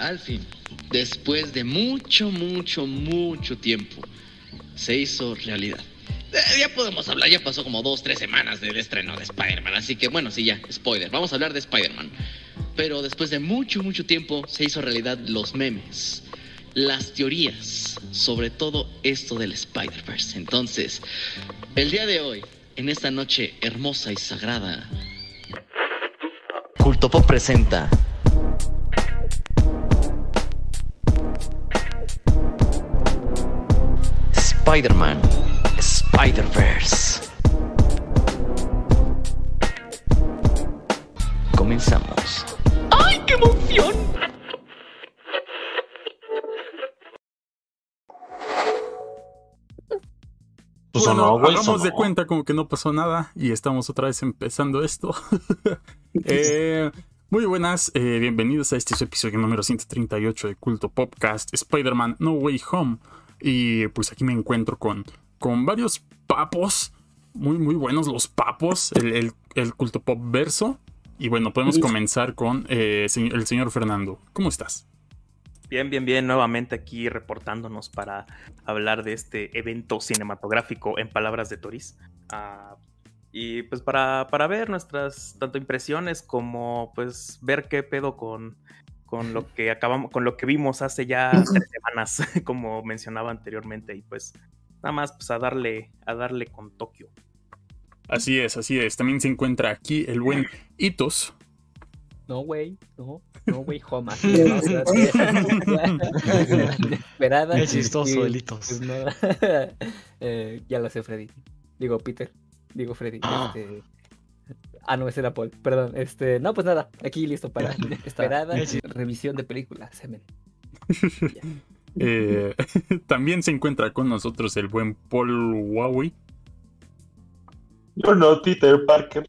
Al fin, después de mucho, mucho, mucho tiempo, se hizo realidad. Eh, ya podemos hablar, ya pasó como dos, tres semanas del estreno de Spider-Man, así que bueno, sí, ya, spoiler, vamos a hablar de Spider-Man. Pero después de mucho, mucho tiempo se hizo realidad los memes, las teorías sobre todo esto del Spider-Verse. Entonces, el día de hoy, en esta noche hermosa y sagrada, Culto Pop presenta Spider-Man Spider-Verse. Comenzamos. ¡Ay, qué emoción! Pues bueno, hagamos de cuenta como que no pasó nada y estamos otra vez empezando esto. eh, muy buenas, eh, bienvenidos a este episodio número 138 de Culto Popcast Spider-Man No Way Home. Y pues aquí me encuentro con con varios papos, muy, muy buenos los papos, el, culto pop verso. Y bueno, podemos comenzar con eh, el señor Fernando. ¿Cómo estás? Bien, bien, bien. Nuevamente aquí reportándonos para hablar de este evento cinematográfico en palabras de Toris. Ah, y pues para, para, ver nuestras tanto impresiones como pues ver qué pedo con, con lo que acabamos, con lo que vimos hace ya tres semanas, como mencionaba anteriormente. Y pues nada más pues a darle, a darle con Tokio. Así es, así es. También se encuentra aquí el buen Itos. No, güey, no, no, güey, Joma. Esperada. Es chistoso el Itos. Pues, eh, ya lo sé, Freddy. Digo, Peter. Digo, Freddy. Ah. Este... Ah, no, ese era Paul. Perdón. Este, no, pues nada. Aquí listo para esperada revisión de películas. Semen. Eh, también se encuentra con nosotros el buen Paul Huawei. Yo no, Peter Parker.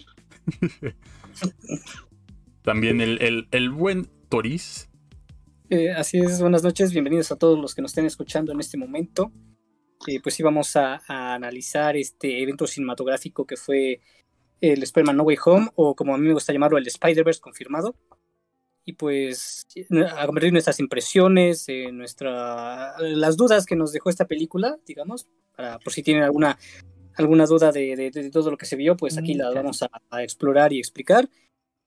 también el, el, buen Toris. Eh, así es, buenas noches, bienvenidos a todos los que nos estén escuchando en este momento. Eh, pues sí, vamos a, a, analizar este evento cinematográfico que fue el Spider-Man No Way Home, o como a mí me gusta llamarlo, el Spider-Verse confirmado y pues a convertir nuestras impresiones, eh, nuestra, las dudas que nos dejó esta película, digamos, para, por si tienen alguna, alguna duda de, de, todo lo que se vio, pues aquí la vamos a, explorar y explicar.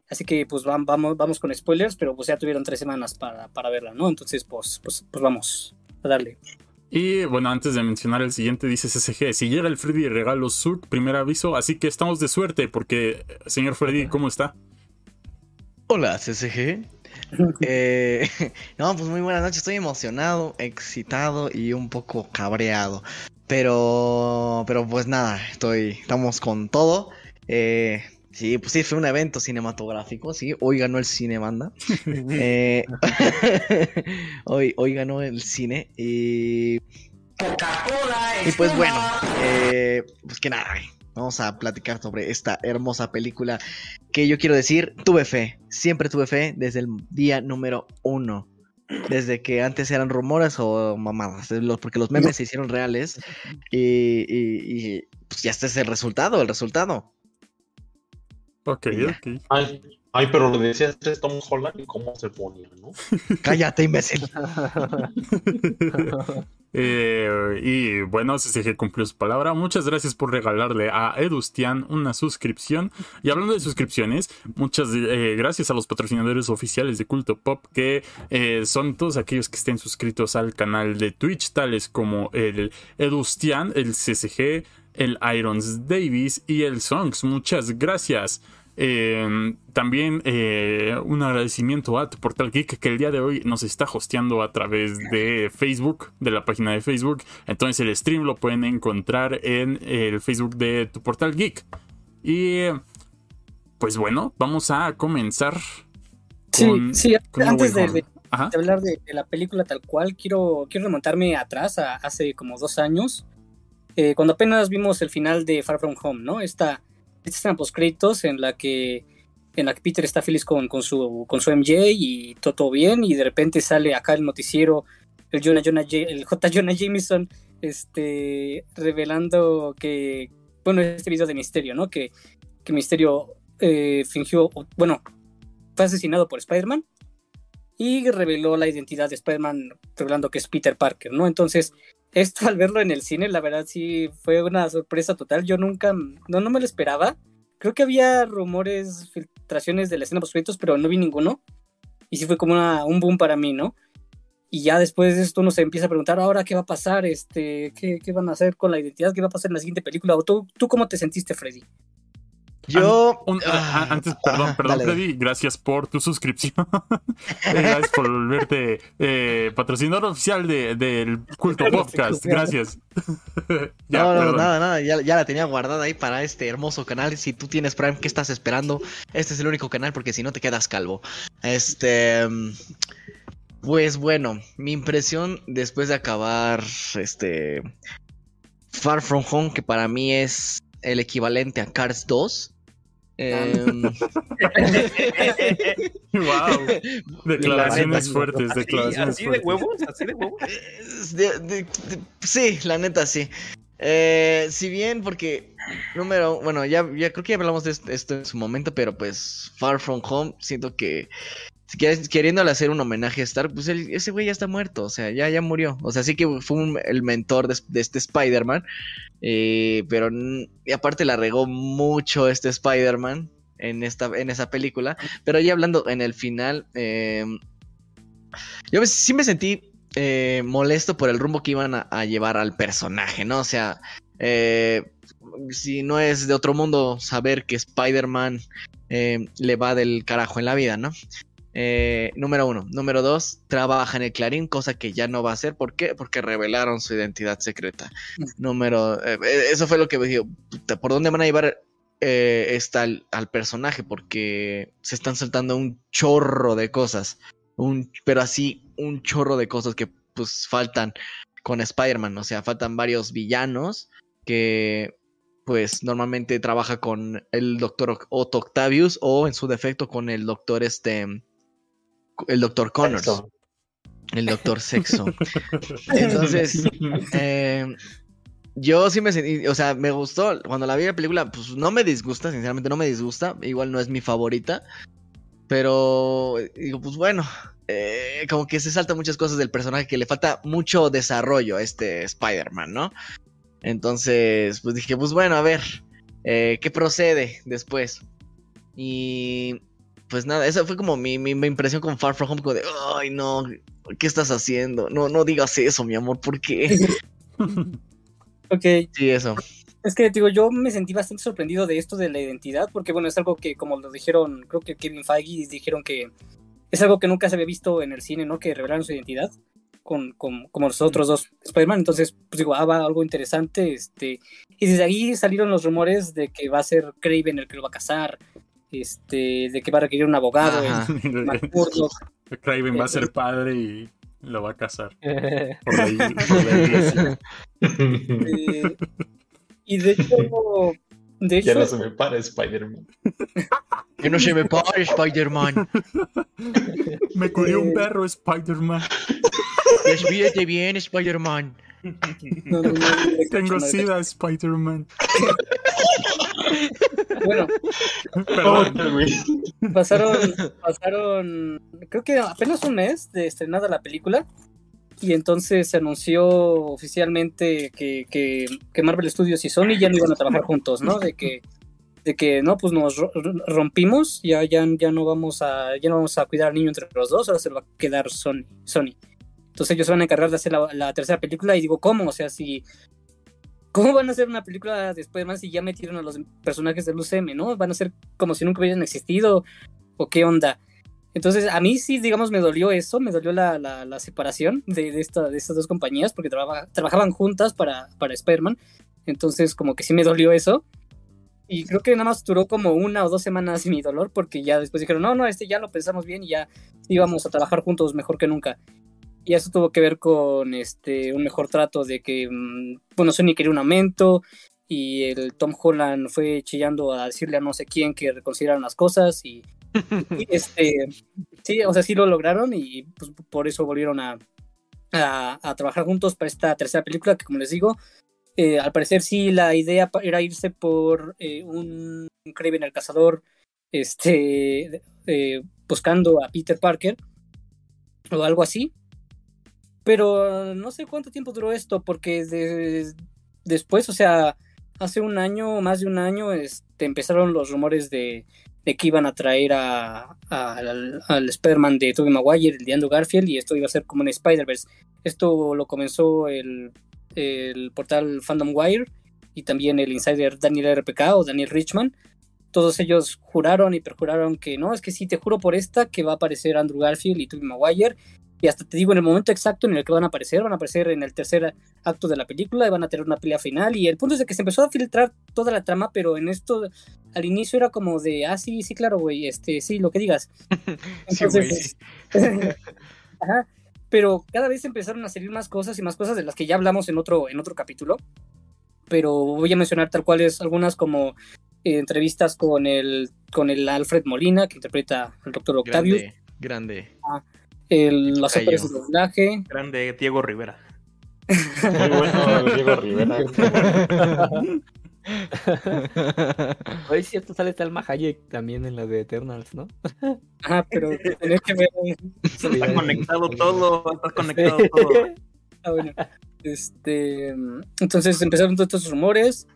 Así que pues vamos, vamos con spoilers, pero pues ya tuvieron tres semanas para, para verla, ¿no? Entonces pues, pues, pues vamos a darle. Y bueno, antes de mencionar el siguiente, dice CCG, si llega el Freddy regalo Zuck, primer aviso, así que estamos de suerte, porque, señor Freddy, ¿cómo está? Hola, CCG. Eh, no, pues muy buenas noches. Estoy emocionado, excitado y un poco cabreado. Pero, pero pues nada, estoy, estamos con todo. Eh, sí, pues sí, fue un evento cinematográfico, sí. Hoy ganó el cine, banda. Eh, hoy, hoy ganó el cine y. Y pues bueno, pues que nada, Vamos a platicar sobre esta hermosa película que yo quiero decir, tuve fe, siempre tuve fe desde el día número uno. Desde que antes eran rumores o mamadas, porque los memes se hicieron reales y, pues ya está es el resultado, el resultado. Ok, ok. Ay, pero lo decías es Tom Holland y cómo se ponía, ¿no? Cállate, imbécil. Eh, y bueno, que cumplió su palabra. Muchas gracias por regalarle a Edustian una suscripción. Y hablando de suscripciones, muchas eh, gracias a los patrocinadores oficiales de Culto Pop, que eh, son todos aquellos que estén suscritos al canal de Twitch, tales como el Edustian, el CCG, el Irons Davis y el Songs. Muchas gracias. Eh, también eh, un agradecimiento a tu portal geek que el día de hoy nos está hosteando a través de Facebook, de la página de Facebook. Entonces el stream lo pueden encontrar en el Facebook de tu portal geek. Y pues bueno, vamos a comenzar. sí, sí, antes de, hablar de, la película tal cual, quiero, quiero remontarme atrás, a hace como dos años, eh, cuando apenas vimos el final de Far From Home, ¿no? Esta esta escena post créditos en la que en la que Peter está feliz con, con, su, con su MJ y todo, bien y de repente sale acá el noticiero el, Jonah, Jonah, J. Jonah Jameson este, revelando que, bueno, este video de Misterio, ¿no? Que, que Misterio eh, fingió, bueno, fue asesinado por Spider-Man y reveló la identidad de Spider-Man, revelando que es Peter Parker, ¿no? Entonces, esto al verlo en el cine, la verdad sí fue una sorpresa total. Yo nunca, no, no me lo esperaba. Creo que había rumores, filtraciones de la escena post pero no vi ninguno. Y sí fue como un boom para mí, ¿no? Y ya después de esto uno se empieza a preguntar, ahora qué va a pasar, este, qué, qué van a hacer con la identidad, qué va a pasar en la siguiente película. ¿Tú, tú cómo te sentiste, Freddy? Yo. Ah, antes, perdón, perdón, Freddy, gracias por tu suscripción. gracias por volverte eh, patrocinador oficial del de, Culto Podcast. Gracias. ya, no, no, nada, nada. Ya, ya, la tenía guardada ahí para este hermoso canal. Si tú tienes Prime, ¿qué estás esperando? Este es el único canal porque si no te quedas calvo. Este. Pues bueno, mi impresión después de acabar este. Far From Home, que para mí es el equivalente a Cars 2 wow. Declaraciones fuertes, declaraciones ¿Así, de huevos? ¿Así de huevos? sí, la neta sí. Eh, si bien, porque número, bueno, ya, ya creo que ya hablamos de esto en su momento, pero pues Far From Home, siento que queriéndole hacer un homenaje a Stark, pues ese güey ya está muerto, o sea, ya, ya murió. O sea, sí que fue el mentor de, este Spider-Man, eh, pero y aparte la regó mucho este Spider-Man en, en esa película. Pero ya hablando en el final, em, yo sí me sentí eh, molesto por el rumbo que iban a, llevar al personaje, ¿no? O sea, eh, si no es de otro mundo saber que Spider-Man le va del carajo en la vida, ¿no? Eh, número uno. Número dos, trabaja en el Clarín, cosa que ya no va a hacer. ¿Por qué? Porque revelaron su identidad secreta. Número. Eh, eh, eso fue lo que me dijo. ¿Por dónde van a llevar esta al, personaje? Porque se están saltando un chorro de cosas. Un, pero así, un chorro de cosas que pues faltan con Spider-Man. O sea, faltan varios villanos que pues normalmente trabaja con el doctor Otto Octavius o en su defecto con el doctor este el doctor Connors. El doctor Sexo. Entonces, eh, yo sí me sentí, o sea, me gustó. Cuando la vi la película, pues no me disgusta, sinceramente no me disgusta. Igual no es mi favorita. Pero digo, pues bueno, eh, como que se saltan muchas cosas del personaje que le falta mucho desarrollo a este Spider-Man, ¿no? Entonces, pues dije, pues bueno, a ver, eh, ¿qué procede después? Y pues nada, esa fue como mi, mi, impresión con Far From Home, como de, ay no, ¿qué estás haciendo? No, no digas eso, mi amor, ¿por qué? ok. Sí, eso. Es que digo, yo me sentí bastante sorprendido de esto de la identidad, porque bueno, es algo que como lo dijeron, creo que Kevin Feige dijeron que es algo que nunca se había visto en el cine, ¿no? Que revelaron su identidad. Con, con, como los otros dos Spider-Man. Entonces, pues digo, ah, va algo interesante. Este, y desde ahí salieron los rumores de que va a ser Craven el que lo va a casar, este, de que va a requerir un abogado. Craven va a ser padre y lo va a casar. por la, eh, y de hecho, de hecho. Ya no se me para Spider-Man. que no se me para Spider-Man. me curió un perro Spider-Man. Despídete bien, Spider-Man. Tengo sida, Spider-Man. Bueno, pasaron, pasaron, creo que apenas un mes de estrenada la película. Y entonces se anunció oficialmente que, que, Marvel Studios y Sony ya no iban a trabajar juntos, ¿no? De que, de que no, pues nos rompimos, ya, ya, ya no vamos a, ya no vamos a cuidar al niño entre los dos, ahora se lo va a quedar Sony. Sony. Entonces ellos van a encargar de hacer la, la, tercera película y digo, ¿cómo? O sea, si ¿Cómo van a hacer una película después más si ya metieron a los personajes del UCM, ¿no? Van a ser como si nunca hubieran existido o qué onda. Entonces, a mí sí, digamos, me dolió eso, me dolió la, la, separación de, de, esta, de estas dos compañías porque trabajaban juntas para, para Spider-Man. Entonces, como que sí me dolió eso. Y creo que nada más duró como una o dos semanas mi dolor porque ya después dijeron, no, no, este ya lo pensamos bien y ya íbamos a trabajar juntos mejor que nunca. Y eso tuvo que ver con este un mejor trato de que, mm, bueno, Sony quería un aumento y el Tom Holland fue chillando a decirle a no sé quién que reconsideraran las cosas y, este, sí, o sea, sí lo lograron y pues, por eso volvieron a, a, trabajar juntos para esta tercera película que como les digo, eh, al parecer sí la idea era irse por eh, un Craven el cazador este, eh, buscando a Peter Parker o algo así. Pero no sé cuánto tiempo duró esto, porque de- después, o sea, hace un año, más de un año, este, empezaron los rumores de, que iban a traer a, al, al Spider-Man de Tobey Maguire, el de Andrew Garfield, y esto iba a ser como un Spider-Verse. Esto lo comenzó el, el portal Fandom Wire y también el insider Daniel RPK o Daniel Richman. Todos ellos juraron y perjuraron que no, es que sí, te juro por esta que va a aparecer Andrew Garfield y Tobey Maguire. Y hasta te digo en el momento exacto en el que van a aparecer, van a aparecer en el tercer acto de la película y van a tener una pelea final. Y el punto es de que se empezó a filtrar toda la trama, pero en esto al inicio era como de, ah, sí, sí, claro, güey, este, sí, lo que digas. Sí, güey. Entonces, Ajá. Pero cada vez empezaron a salir más cosas y más cosas de las que ya hablamos en otro, en otro capítulo. Pero voy a mencionar tal cuales algunas como eh, entrevistas con el, con el Alfred Molina, que interpreta al Doctor Octavius, Grande, grande. El, las óperas de doblaje, Grande Diego Rivera. Muy bueno, Diego Rivera. Oye, es cierto, sale Salma Hayek también en la de Eternals, ¿no? ajá, pero tenés que ver, Está conectado todo, está conectado todo. Ah, bueno. Este, entonces empezaron todos estos rumores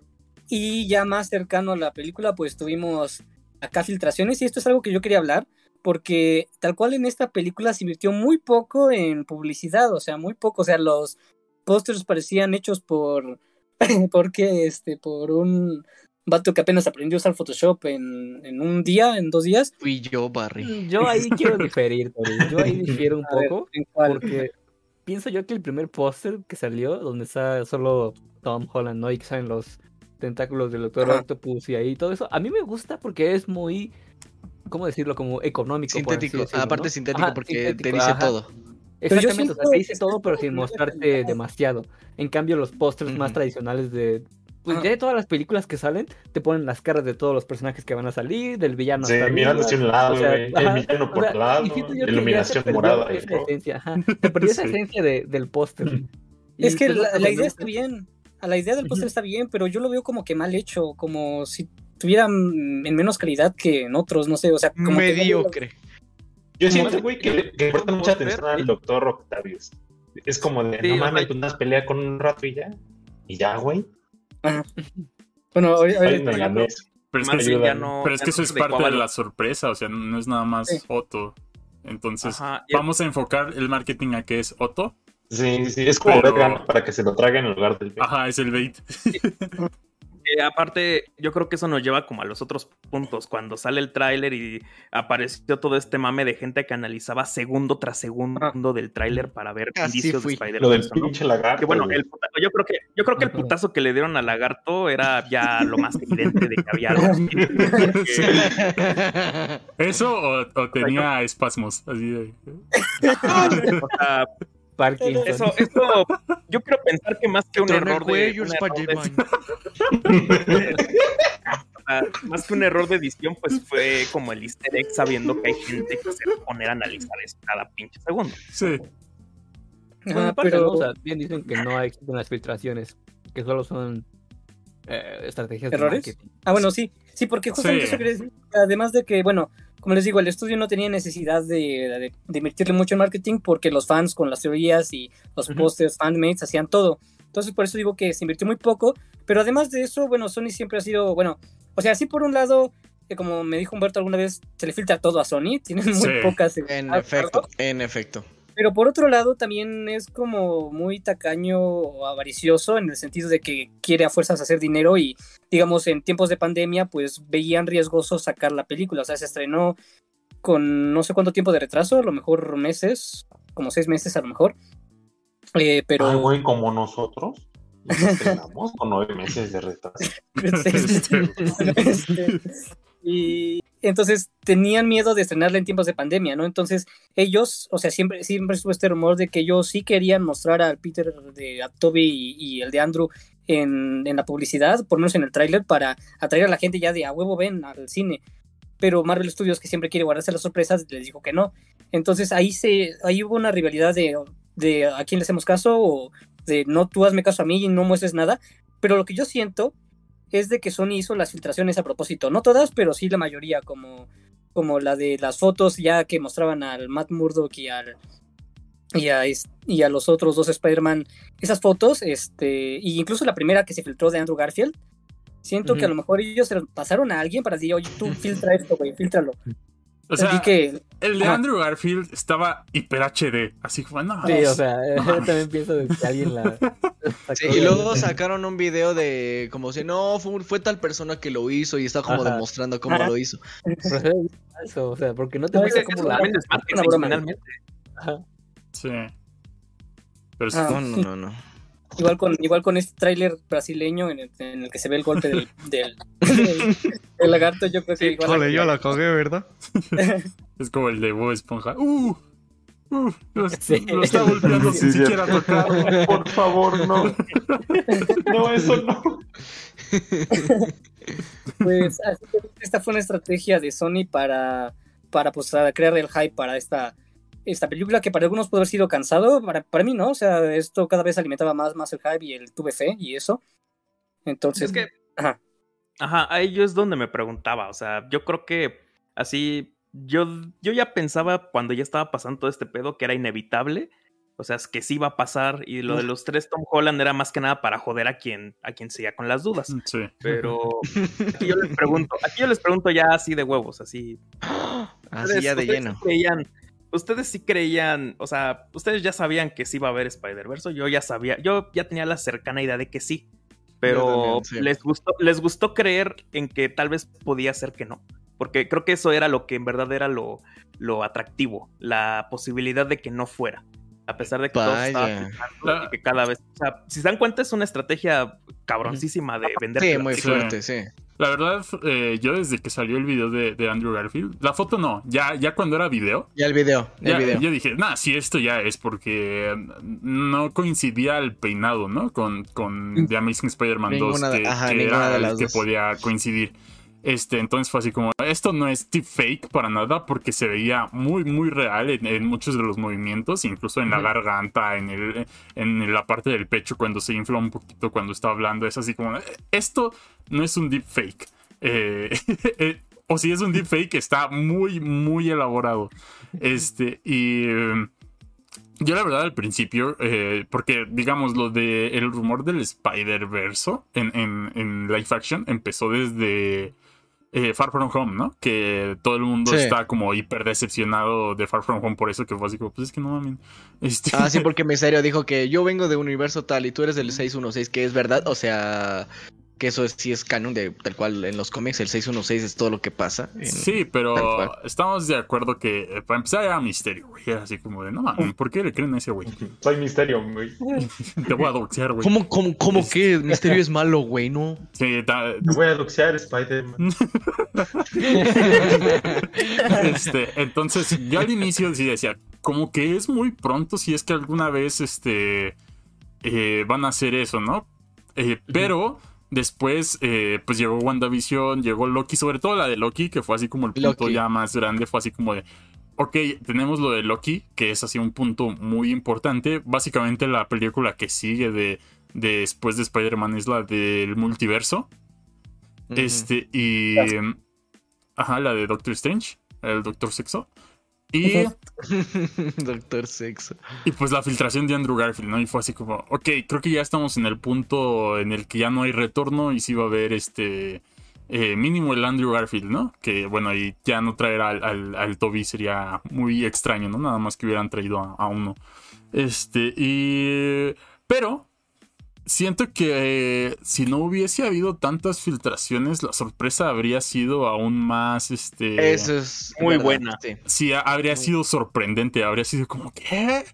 y ya más cercano a la película pues tuvimos acá filtraciones y esto es algo que yo quería hablar porque tal cual en esta película se invirtió muy poco en publicidad, o sea, muy poco, o sea, los pósters parecían hechos por porque este por un vato que apenas aprendió a usar Photoshop en, en un día, en dos días. Fui yo, Barry. Yo ahí quiero diferir, Tori. Yo ahí difiero un A poco. Porque pienso yo que el primer póster que salió, donde está solo Tom Holland, ¿no? Y que salen los tentáculos del Doctor. Octopus y ahí todo eso, a mí me gusta porque es muy, ¿cómo decirlo? Como económico. Sintético, decirlo, aparte ¿no? sintético Ajá, porque te dice ajá. todo. Exactamente, o sea, te dice todo, pero sin mostrarte demasiado. En cambio, los pósters más tradicionales de. Pues ya de todas las películas que salen, te ponen las caras de todos los personajes que van a salir, del villano Sí, mirando hacia un lado, o sea. El villano por o sea, lado, y iluminación perdió morada y esa todo. esencia, ajá, se perdió esa esencia de- del póster. Es Y que pues, la, la idea está bien. A la idea del póster está bien, pero yo lo veo como que mal hecho, como si tuviera en menos calidad que en otros, no sé, o sea, como que- Mediocre. Yo Como siento, que- güey, que, le- que le presta mucha atención al doctor Octavius. Es como de, Sí, no mames, pues nada, pelea con un rato y ya. Y ya, güey. Bueno, ahorita- ahorita- me gané eso. Pero es que, no. pero es que no eso es parte de la sorpresa, o sea, no es nada más Sí. Otto. Entonces, Ajá, y- vamos a enfocar el marketing a que es Otto. Sí, sí, es como Pero- para que se lo traguen en lugar del Ajá, es el bait. Aparte, yo creo que eso nos lleva como a los otros puntos. Cuando sale el tráiler y apareció todo este mame de gente que analizaba segundo tras segundo del tráiler para ver Así indicios fui. de Spider-Man. Lo del ¿no? pinche lagarto. Que bueno, el yo creo que yo creo que el putazo que le dieron al lagarto era ya lo más evidente de que había algo. Sí. ¿Eso o, o tenía espasmos? Así de... O sea, Parkinson. eso, eso, yo quiero pensar que más que un error de, un error más que un error de edición, pues fue como el easter egg sabiendo que hay gente que se va a poner a analizar eso cada pinche segundo. Sí. Bueno, Ajá, aparte, pero ¿no? O sea, bien dicen que no existen las filtraciones, que solo son eh, estrategias ¿Errores? de marketing. Ah, bueno, sí, sí, porque justamente Sí. eso decir. Además de que, bueno, como les digo, el estudio no tenía necesidad de, de, de invertirle mucho en marketing porque los fans con las teorías y los Ujú. pósters, fanmates hacían todo. Entonces, por eso digo que se invirtió muy poco. Pero además de eso, bueno, Sony siempre ha sido, bueno, o sea, sí por un lado, que como me dijo Humberto alguna vez, se le filtra todo a Sony, tienen muy Sí. pocas. En efecto, en efecto. Pero por otro lado, también es como muy tacaño o avaricioso en el sentido de que quiere a fuerzas hacer dinero y, digamos, en tiempos de pandemia, pues veían riesgoso sacar la película. O sea, se estrenó con no sé cuánto tiempo de retraso, a lo mejor meses, como seis meses a lo mejor. Eh, pero. Ay, güey, como nosotros. Nos estrenamos con nueve meses de retraso. Este, Este, y entonces tenían miedo de estrenarla en tiempos de pandemia, ¿no? Entonces ellos, o sea, siempre, siempre estuvo este rumor de que ellos sí querían mostrar al Peter de a Toby y, el de Andrew en, en la publicidad, por menos en el tráiler, para atraer a la gente ya de a huevo ven al cine. Pero Marvel Studios, que siempre quiere guardarse las sorpresas, les dijo que no. Entonces ahí se, ahí hubo una rivalidad de, de a quién le hacemos caso o de no tú hazme caso a mí y no muestres nada. Pero lo que yo siento es de que Sony hizo las filtraciones a propósito. No todas, pero sí la mayoría, como, como la de las fotos ya que mostraban al Matt Murdock y al, y a, y a los otros dos Spider-Man esas fotos, este, y incluso la primera que se filtró de Andrew Garfield, siento que a lo mejor ellos se lo pasaron a alguien para decir, oye, tú filtra esto, güey, filtralo. O sea, Así que, el de ajá. Andrew Garfield estaba hiper HD. Así como, no. Sí, o sea, yo también pienso de que alguien la. Sí, y luego sacaron un video de como si no, fue, fue tal persona que lo hizo y está como Ajá. demostrando cómo Ajá. lo hizo. Falso, o sea, porque no te No, muestra es que cómo eso la. es una broma. Sí. Pero sí, Ah. No, no, no, no. Igual con, igual con este tráiler brasileño en el, en el que se ve el golpe del, del, del- del lagarto, yo creo que igual... la cagué, ¿verdad? es como el de Bob Esponja. ¡Uh! ¡Uh! Lo, Sí. lo está golpeando Sí, sin sí. siquiera tocar. Por favor, no. No, eso no. Pues así que esta fue una estrategia de Sony para, para pues, crear el hype para esta, esta película que para algunos puede haber sido cansado, para, para mí no, o sea, esto cada vez alimentaba más, más el hype y el tuve fe y eso. Entonces, Es que, ajá, ajá, ahí yo es donde me preguntaba, o sea, yo creo que así, yo, yo ya pensaba cuando ya estaba pasando todo este pedo que era inevitable, o sea, es que sí iba a pasar y lo de los tres Tom Holland era más que nada para joder a quien, a quien seguía con las dudas. Sí. Pero aquí yo les pregunto, aquí yo les pregunto ya así de huevos, así. Así ya de lleno. creían, ustedes sí creían, o sea, ustedes ya sabían que sí iba a haber Spider-Verse, yo ya sabía, yo ya tenía la cercana idea de que sí. Pero Yo también, sí. les gustó, les gustó creer en que tal vez podía ser que no. Porque creo que eso era lo que en verdad era lo, lo atractivo, la posibilidad de que no fuera. A pesar de que todo estaba Vaya. filtrando y que cada vez. O sea, si se dan cuenta, es una estrategia cabroncísima de vender. Sí, muy fuerte, sí. La verdad, eh, yo desde que salió el video de, de Andrew Garfield, la foto no, ya, ya cuando era video, Ya el video, el ya, video. yo dije, nah, sí, esto ya es porque no coincidía el peinado, ¿no? Con, con The Amazing Spider-Man 2, Ninguna de- que, ajá, que ninguna era de el que dos. podía coincidir. Este, entonces fue así como, esto no es fake para nada porque se veía muy, muy real en, en muchos de los movimientos, incluso en la garganta, en, el, en la parte del pecho cuando se infla un poquito cuando está hablando. Es así como, "Eh, esto no es un deepfake. Eh, eh, o si es un deepfake, está muy, muy elaborado. Este, y... eh, Yo la verdad al principio, eh, porque digamos lo de el rumor del Spider-Verse en, en, en live action empezó desde eh, Far From Home, ¿no? Que todo el mundo Sí. está como hiper decepcionado de Far From Home por eso, que fue así como, pues es que no mames. Este, Ah, sí, porque Misterio dijo que yo vengo de un universo tal y tú eres del 616, que es verdad, o sea, que eso es, sí es canon de tal cual en los cómics, el 616 es todo lo que pasa. en- Sí, pero estamos de acuerdo que eh, para empezar era misterio, güey. Era así como de, no mames, ¿por qué le creen a ese güey? Soy misterio, güey. Te voy a doxear, güey. ¿Cómo, cómo, cómo que Misterio es malo, güey? No. Sí, ta- Te voy a doxear, Spider-Man. este, entonces, yo al inicio sí decía, como que es muy pronto si es que alguna vez este, eh, van a hacer eso, ¿no? Eh, pero después, eh, pues llegó WandaVision, llegó Loki, sobre todo la de Loki, que fue así como el punto Loki. ya más grande, fue así como de, ok, tenemos lo de Loki, que es así un punto muy importante. Básicamente la película que sigue de, de después de Spider-Man es la del multiverso. Este, y. Ajá, la de Doctor Strange, el Doctor Sexo. Y. Doctor Sexo. y pues la filtración de Andrew Garfield, ¿no? Y fue así como, ok, creo que ya estamos en el punto en el que ya no hay retorno y sí va a haber este. eh, mínimo el Andrew Garfield, ¿no? Que bueno, y ya no traer al, al, al Toby sería muy extraño, ¿no? Nada más que hubieran traído a, a uno. Este, y. Pero. Siento que eh, si no hubiese habido tantas filtraciones, la sorpresa habría sido aún más. Este. Eso es Muy verdad, buena. sí. Sí, ha- habría sido sorprendente, habría sido como, ¿qué?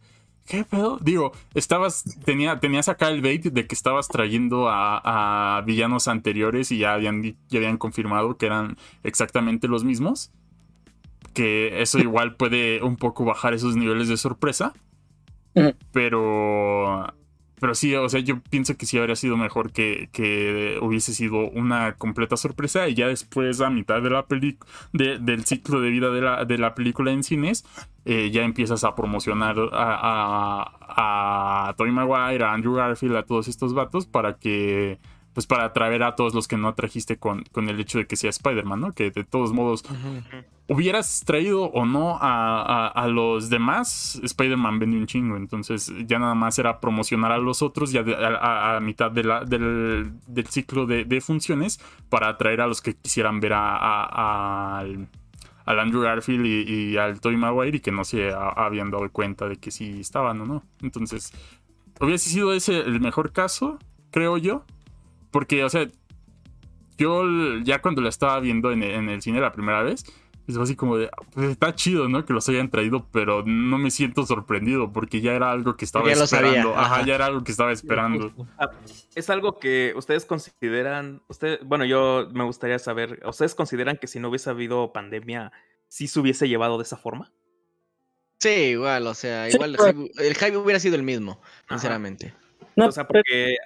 ¿Qué pedo? Digo, estabas, tenía, tenías acá el bait de que estabas trayendo a, a villanos anteriores y ya habían, ya habían confirmado que eran exactamente los mismos. Que eso igual puede un poco bajar esos niveles de sorpresa. Pero. Pero sí, o sea, yo pienso que sí habría sido mejor que, que hubiese sido una completa sorpresa y ya después, a mitad de la película, del ciclo de vida de la, de la película en cines, eh, ya empiezas a promocionar a, a, Maguire, a Andrew Garfield, a todos estos vatos para que, pues para atraer a todos los que no atrajiste con, con el hecho de que sea Spider-Man, ¿no? Que de todos modos hubieras traído o no a, a, los demás, Spider-Man vendió un chingo. Entonces ya nada más era promocionar a los otros ya a, mitad de la, del, del, ciclo de, de, funciones para atraer a los que quisieran ver a, al, al, Andrew Garfield y, al Tobey Maguire y que no se habían dado cuenta de que sí estaban o no. Entonces hubiese sido ese el mejor caso, creo yo. Porque, o sea, yo ya cuando la estaba viendo en el cine la primera vez, es así como de, pues está chido, ¿no? Que los hayan traído, pero no me siento sorprendido porque ya era algo que estaba esperando. Ajá. ya era algo que estaba esperando. Ah, es algo que ustedes consideran, usted, bueno, yo me gustaría saber, ¿ustedes consideran que si no hubiese habido pandemia, sí se hubiese llevado de esa forma? Sí, igual, o sea, igual el hype, hubiera sido el mismo, sinceramente. No, o sea, porque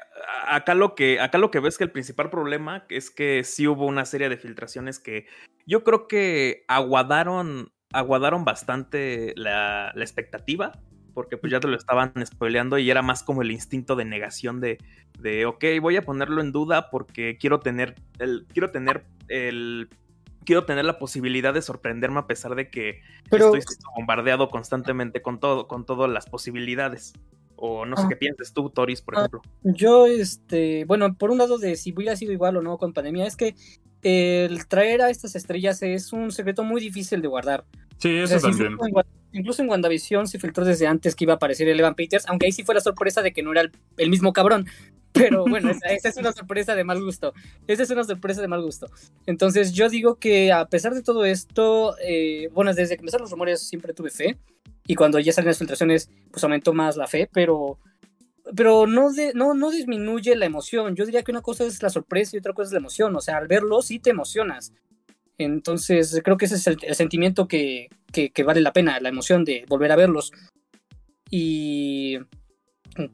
acá lo que acá lo que ves que el principal problema es que sí hubo una serie de filtraciones que yo creo que aguadaron aguadaron bastante la, expectativa porque pues ya te lo estaban spoileando y era más como el instinto de negación de, de ok, voy a ponerlo en duda porque quiero tener el quiero tener el quiero tener la posibilidad de sorprenderme a pesar de que estoy bombardeado constantemente con todo con todas las posibilidades. O no sé ah. qué piensas tú, Toris, por ah, ejemplo. Yo, este, bueno, por un lado de si hubiera sido igual o no con pandemia, es que el traer a estas estrellas es un secreto muy difícil de guardar. Sí, eso también. Incluso en, WandaVision se filtró desde antes que iba a aparecer el Evan Peters, aunque ahí sí fue la sorpresa de que no era el, mismo cabrón. Pero bueno, esa, es una sorpresa de mal gusto. Esa es una sorpresa de mal gusto. Entonces yo digo que a pesar de todo esto, eh, bueno, desde que empezaron los rumores siempre tuve fe y cuando ya salen las filtraciones, pues aumentó más la fe, pero, pero no, no, no disminuye la emoción. Yo diría que una cosa es la sorpresa y otra cosa es la emoción. O sea, al verlo sí te emocionas. Entonces, creo que ese es el, sentimiento que, que, vale la pena, la emoción de volver a verlos. Y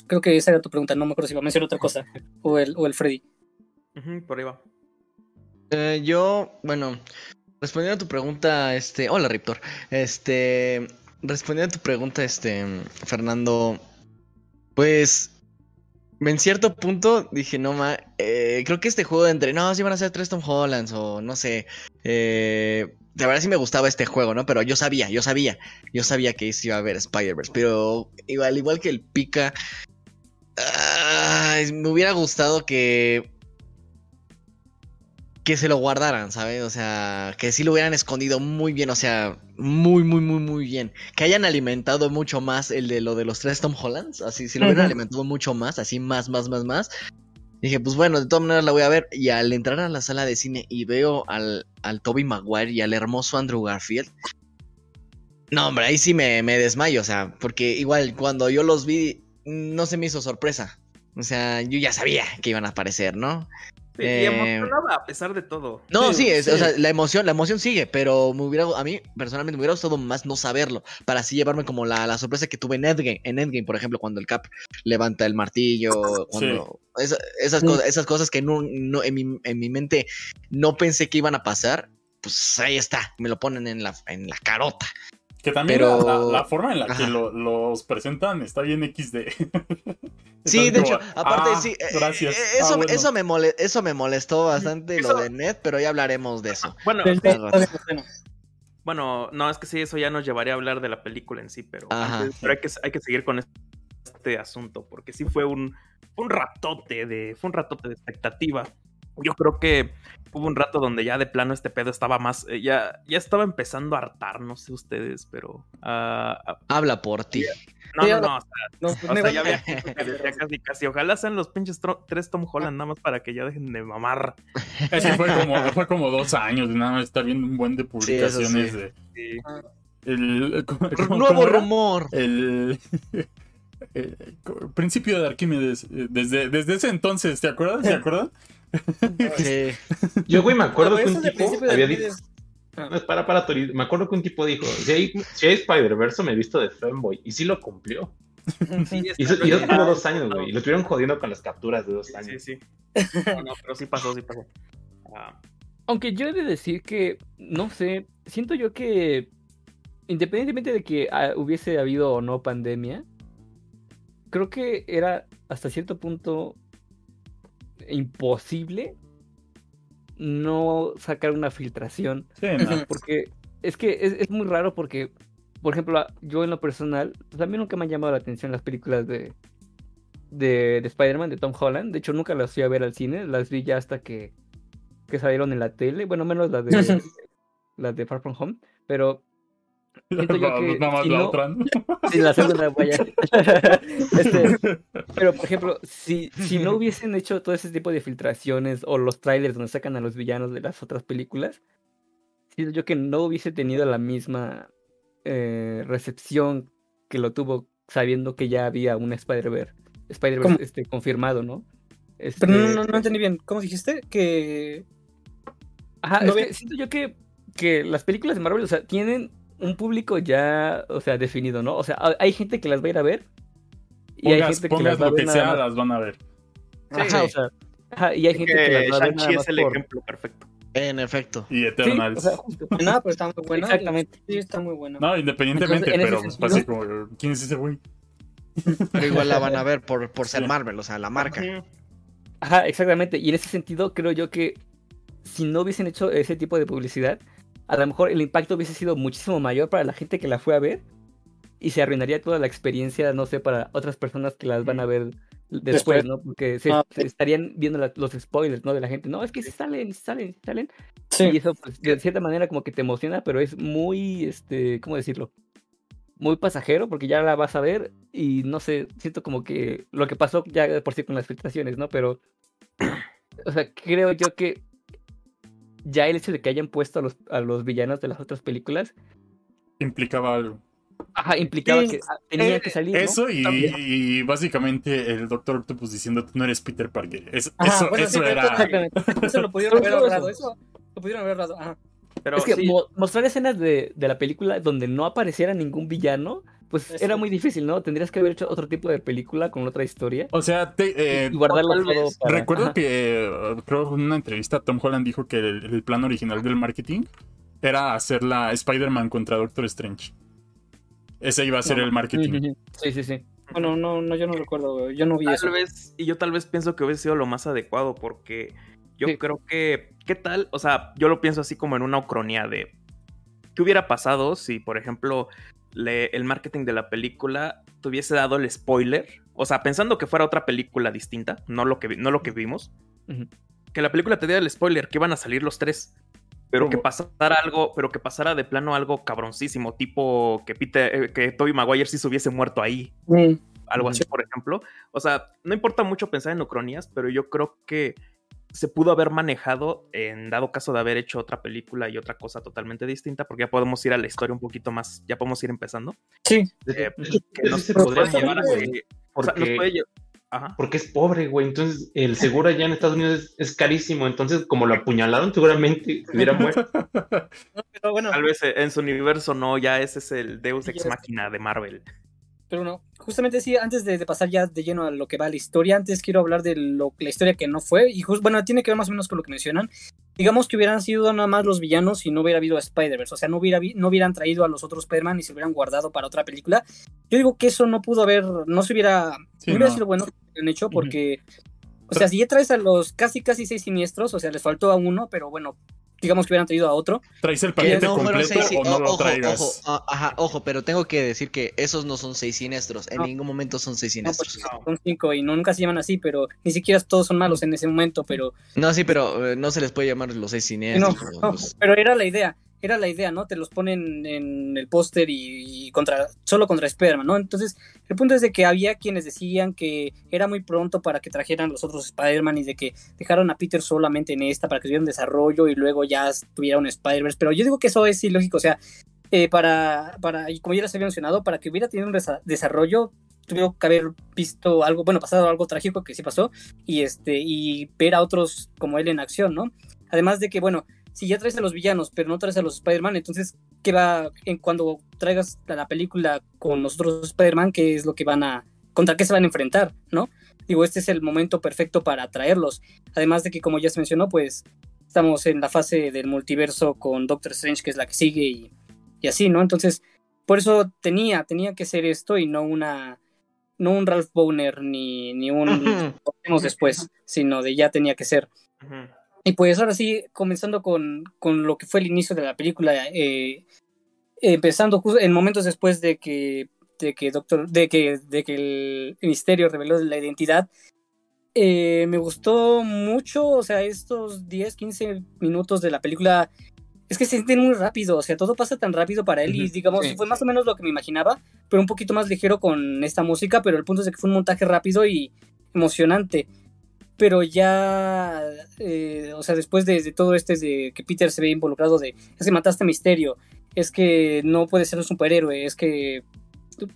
creo que esa era tu pregunta, no me acuerdo si iba a mencionar otra cosa. O el, o el Freddy. por ahí va. Eh, yo, bueno, respondiendo a tu pregunta, este. Hola, Riptor. Este respondiendo a tu pregunta, este, Fernando, pues en cierto punto dije, no, ma, eh, creo que este juego de entre, no, si van a ser tres Tom Hollands o no sé, eh, de verdad sí me gustaba este juego, ¿no? Pero yo sabía, yo sabía, yo sabía que iba a haber Spider-Verse, pero igual, igual que el Pika, me hubiera gustado que que se lo guardaran, ¿sabes? O sea, que sí lo hubieran escondido muy bien, o sea, muy, muy, muy, muy bien. Que hayan alimentado mucho más el de lo de los tres Tom Hollands, así, si lo hubieran alimentado mucho más, así, más, más, más, más. Dije, pues bueno, de todas maneras la voy a ver. Y al entrar a la sala de cine y veo al, al Toby Maguire y al hermoso Andrew Garfield. No, hombre, ahí sí me, me desmayo, o sea, porque igual cuando yo los vi, no se me hizo sorpresa. O sea, yo ya sabía que iban a aparecer, ¿no? Y eh, emocionaba a pesar de todo. No, sí, o sea, la emoción, la emoción sigue, pero me hubiera, a mí personalmente me hubiera gustado más no saberlo, para así llevarme como la, la sorpresa que tuve en Endgame, en Endgame, por ejemplo, cuando el Cap levanta el martillo, cuando esas, cosas, esas cosas que no, en, mi, en mi mente no pensé que iban a pasar, pues ahí está, me lo ponen en la, en la carota. Que también la, forma en la que los presentan está bien XD. sí, de hecho, aparte sí. Eh, gracias. Eh, eso, ah, eso, me eso me molestó bastante lo de Ned, pero ya hablaremos de eso. Bueno, bueno, no, es que sí, eso ya nos llevaría a hablar de la película en sí, pero, pero hay, que, hay que seguir con este asunto, porque sí fue un, un ratote de, fue un ratote de expectativa. Yo creo que hubo un rato donde ya de plano este pedo estaba más, eh, ya, ya estaba empezando a hartar, no sé ustedes, pero... Uh, Habla por ti. No, no, no, o sea, ya había casi, casi, ojalá sean los pinches tres Tom Holland nada más para que ya dejen de mamar. Ese fue como, fue como dos años de nada más estar viendo un buen de publicaciones de... El, nuevo rumor. El... El principio de Arquímedes, eh, desde, desde ese entonces, ¿te acuerdas? ¿Te acuerdas? Yo, güey, me acuerdo que un tipo había dicho. para, para, Me acuerdo que un tipo dijo: Si hay, si hay Spider-Verse, me he visto de fanboy. Y sí lo cumplió. y, eso, tuvo dos años, güey. Y lo estuvieron jodiendo con las capturas de dos años. Sí, sí. No, no, pero sí pasó, sí pasó. Ah. Aunque yo he de decir que, no sé, siento yo que independientemente de que ah, hubiese habido o no pandemia, creo que era hasta cierto punto imposible no sacar una filtración. Porque es que es, muy raro porque, por ejemplo, yo en lo personal, pues a mí nunca me han llamado la atención las películas de, de, de Spider-Man, de Tom Holland. De hecho, nunca las fui a ver al cine, las vi ya hasta que, que salieron en la tele, bueno, menos las de, las de Far From Home, pero Siento yo que nada más la otra. Sí, la segunda vaya. este, pero, por ejemplo, si, si no hubiesen hecho todo ese tipo de filtraciones o los trailers donde sacan a los villanos de las otras películas, siento yo que no hubiese tenido la misma eh, recepción que lo tuvo sabiendo que ya había un Spider-Verse Spider este, confirmado, ¿no? Pero no, no, no, entendí bien. ¿Cómo dijiste? Que. Ajá, siento yo que, que las películas de Marvel, o sea, tienen un público ya, o sea, definido, ¿no? O sea, hay gente que las va a ir a ver. Y hay gente que las va a ver. sea, las van a ver. Ajá, o sea. Ajá, y hay gente que, las va a ver. Nada es el ejemplo perfecto. En efecto. Y Eternals. Sí, o sea, justo. No, pero está muy bueno. Exactamente. Sí, está muy bueno. No, independientemente, pero pues así como, ¿quién es ese güey? Pero igual la van a ver por, por ser Marvel, o sea, la marca. Ajá, exactamente. Y en ese sentido, creo yo que si no hubiesen hecho ese tipo de publicidad, a lo mejor el impacto hubiese sido muchísimo mayor para la gente que la fue a ver y se arruinaría toda la experiencia, no sé, para otras personas que las van a ver después, ¿no? Porque se, ah, estarían viendo los spoilers, ¿no? De la gente, no, es que se salen, se salen, se salen. Y eso, pues, de cierta manera como que te emociona, pero es muy, este, ¿cómo decirlo? Muy pasajero, porque ya la vas a ver y no sé, siento como que lo que pasó ya por sí con las filtraciones, ¿no? Pero, o sea, creo yo que ya el hecho de que hayan puesto a los, a los villanos de las otras películas implicaba algo. Ajá, implicaba que tenía que salir. Eso y, básicamente el Doctor Octopus diciendo no eres Peter Parker. eso, eso era. Eso lo pudieron haber ahorrado. Eso lo pudieron haber ahorrado. Ajá. Pero es que mostrar escenas de, de, la película donde no apareciera ningún villano pues era muy difícil, ¿no? Tendrías que haber hecho otro tipo de película con otra historia. O sea, te, eh, y guardarlo todo para... Recuerdo que, eh, creo en una entrevista, Tom Holland dijo que el, plan original del marketing era hacer la Spider-Man contra Doctor Strange. Ese iba a ser el marketing. Sí, sí, sí. Bueno, no, no, yo no recuerdo, yo no vi tal eso. Vez, y yo tal vez pienso que hubiese sido lo más adecuado porque yo creo que, ¿qué tal? O sea, yo lo pienso así como en una ucronía de, ¿qué hubiera pasado si, por ejemplo, el marketing de la película tuviese dado el spoiler, o sea, pensando que fuera otra película distinta, no lo que, no lo que vimos, que la película te diera el spoiler, que iban a salir los tres, pero que pasara algo, pero que pasara de plano algo cabroncísimo, tipo que Peter, eh, que Toby Maguire sí se hubiese muerto ahí. Algo así, por ejemplo. O sea, no importa mucho pensar en ucronías, pero yo creo que se pudo haber manejado en dado caso de haber hecho otra película y otra cosa totalmente distinta, porque ya podemos ir a la historia un poquito más, ya podemos ir empezando. Sí. Eh, que no se podría llevar a que, porque, porque es pobre, güey. Entonces, el seguro allá en Estados Unidos es, carísimo. Entonces, como lo apuñalaron, seguramente hubiera muerto. Tal vez en su universo no, ya ese es el Deus Ex Máquina de Marvel. Pero no, justamente sí, antes de, pasar ya de lleno a lo que va la historia, antes quiero hablar de lo, la historia que no fue. Y bueno, tiene que ver más o menos con lo que mencionan. Digamos que hubieran sido nada más los villanos y no hubiera habido a Spider-Verse. O sea, no, hubiera, no hubieran traído a los otros Spider-Man y se hubieran guardado para otra película. Yo digo que eso no pudo haber, no se hubiera, no hubiera sido bueno que hubieran hecho porque, o sea, si ya traes a los casi, casi seis siniestros, o sea, les faltó a uno, pero bueno, digamos que hubieran traído a otro. ¿Traes el paquete completo o no lo traigas? Ojo, ah, ajá, ojo, pero tengo que decir que esos no son seis siniestros. En ningún momento son seis pues, siniestros. son cinco y no, nunca se llaman así, pero ni siquiera todos son malos en ese momento, pero... No, sí, pero eh, no se les puede llamar los seis siniestros. Pues. pero era la idea era la idea, ¿no? Te los ponen en el póster y, contra, solo contra Spider-Man, ¿no? Entonces, el punto es de que había quienes decían que era muy pronto para que trajeran los otros Spider-Man y de que dejaron a Peter solamente en esta para que tuviera un desarrollo y luego ya tuviera un Spider-Verse. Pero yo digo que eso es ilógico, o sea, eh, para, para, y como ya les había mencionado, para que hubiera tenido un desarrollo, tuvieron que haber visto algo, bueno, pasado algo trágico que sí pasó, y este, y ver a otros como él en acción, ¿no? Además de que, bueno, si ya traes a los villanos, pero no traes a los Spider-Man, entonces, ¿qué va en cuando traigas la película con los otros Spider-Man? ¿Qué es lo que van a, contra qué se van a enfrentar, no? Digo, este es el momento perfecto para traerlos. Además de que, como ya se mencionó, pues estamos en la fase del multiverso con Doctor Strange, que es la que sigue, y, y así, ¿no? Entonces, por eso tenía, tenía que ser esto y no una, no un Ralph Boner ni, ni un después, sino de ya tenía que ser. Y pues ahora sí, comenzando con, con lo que fue el inicio de la película, eh, empezando en momentos después de que, de que, doctor, de que, de que el misterio reveló la identidad, eh, me gustó mucho, o sea, estos 10, 15 minutos de la película es que se sienten muy rápido, o sea, todo pasa tan rápido para él y digamos, fue más o menos lo que me imaginaba, pero un poquito más ligero con esta música, pero el punto es que fue un montaje rápido y emocionante. Pero ya, eh, o sea, después de, todo este de que Peter se ve involucrado de, es que mataste a Misterio, es que no puede ser un superhéroe, es que...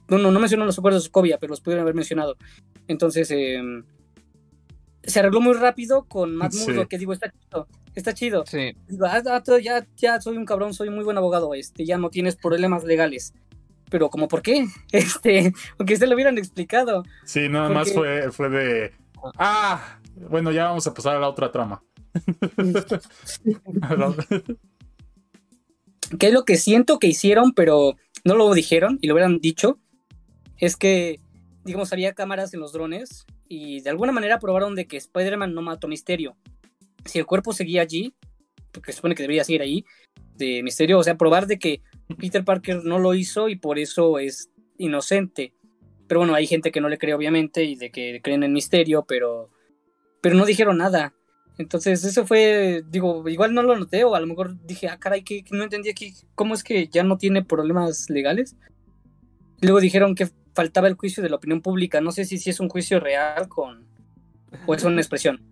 No, no, no menciono los acuerdos de Sokovia, pero los pudieron haber mencionado. Entonces, eh, se arregló muy rápido con Matt Murdock, que digo, está chido, está chido. Sí. Digo, ah, ah, ya, ya soy un cabrón, soy un muy buen abogado, este, ya no tienes problemas legales. Pero como por qué? Este, aunque se lo hubieran explicado. Sí, nada más fue, fue de ah, bueno, ya vamos a pasar a la otra trama. ¿Qué es lo que siento que hicieron, pero no lo dijeron y lo hubieran dicho? Es que, digamos, había cámaras en los drones y de alguna manera probaron de que Spider-Man no mató a Misterio. Si el cuerpo seguía allí, porque se supone que debería seguir ahí, de Misterio, o sea, probar de que Peter Parker no lo hizo y por eso es inocente. Pero bueno, hay gente que no le cree obviamente y de que creen en Misterio, pero, pero no dijeron nada. Entonces eso fue, digo, igual no lo noté o a lo mejor dije, ah, caray, que, no entendí aquí, ¿cómo es que ya no tiene problemas legales? Luego dijeron que faltaba el juicio de la opinión pública. No sé si, si es un juicio real con o es una expresión.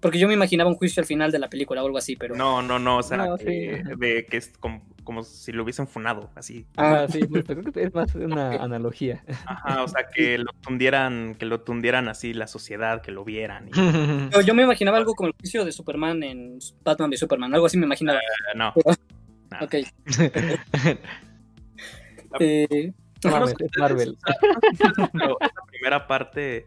Porque yo me imaginaba un juicio al final de la película o algo así, pero. No, no, no. O sea, de que es como, si lo hubiesen funado, así. Ah, sí, creo que es más una analogía. Ajá, o sea, que lo tundieran, que lo tundieran así la sociedad, que lo vieran. Yo, me imaginaba algo como el juicio de Superman en Batman de Superman, algo así me imaginaba. Uh, no. ok. eh, Marvel. la primera parte,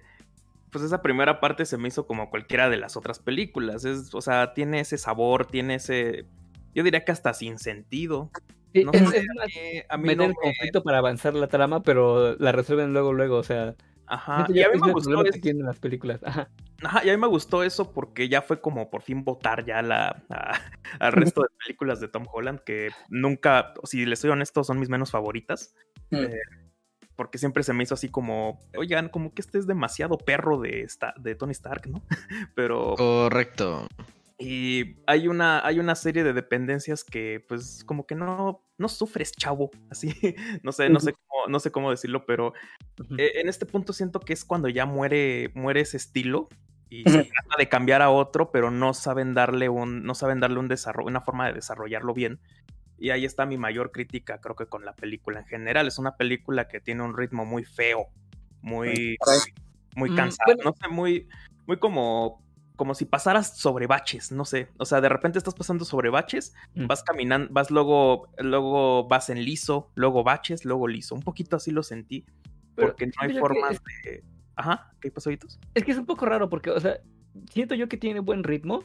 pues esa primera parte se me hizo como cualquiera de las otras películas. Es, o sea, tiene ese sabor, tiene ese, yo diría que hasta sin sentido. no es, a mí, meter conflicto para avanzar la trama, pero la resuelven luego, luego, o sea. Ajá, y a mí me gustó eso. Que las películas. Ajá. Ajá, y a mí me gustó eso porque ya fue como por fin votar ya la, al resto de películas de Tom Holland, que nunca, si les soy honesto, son mis menos favoritas. Mm. Eh, porque siempre se me hizo así como, oigan, como que este es demasiado perro de, esta, de Tony Stark, ¿no? Pero... Correcto. Y hay una, hay una serie de dependencias que, pues, como que no, no sufres, chavo. Así, no sé, no sé cómo, no sé cómo decirlo, pero e, en este punto siento que es cuando ya muere, muere ese estilo y se trata de cambiar a otro, pero no saben darle un, no saben darle un desarrollo, una forma de desarrollarlo bien. Y ahí está mi mayor crítica, creo que con la película en general. Es una película que tiene un ritmo muy feo, muy, muy mm, cansado, no sé, muy, muy como, como si pasaras sobre baches, no sé. O sea, de repente estás pasando sobre baches, mm. vas caminando, vas luego, luego vas en liso, luego baches, luego liso. Un poquito así lo sentí. porque no hay formas de. Ajá, ¿qué pasó, Es que es un poco raro porque, o sea, siento yo que tiene buen ritmo,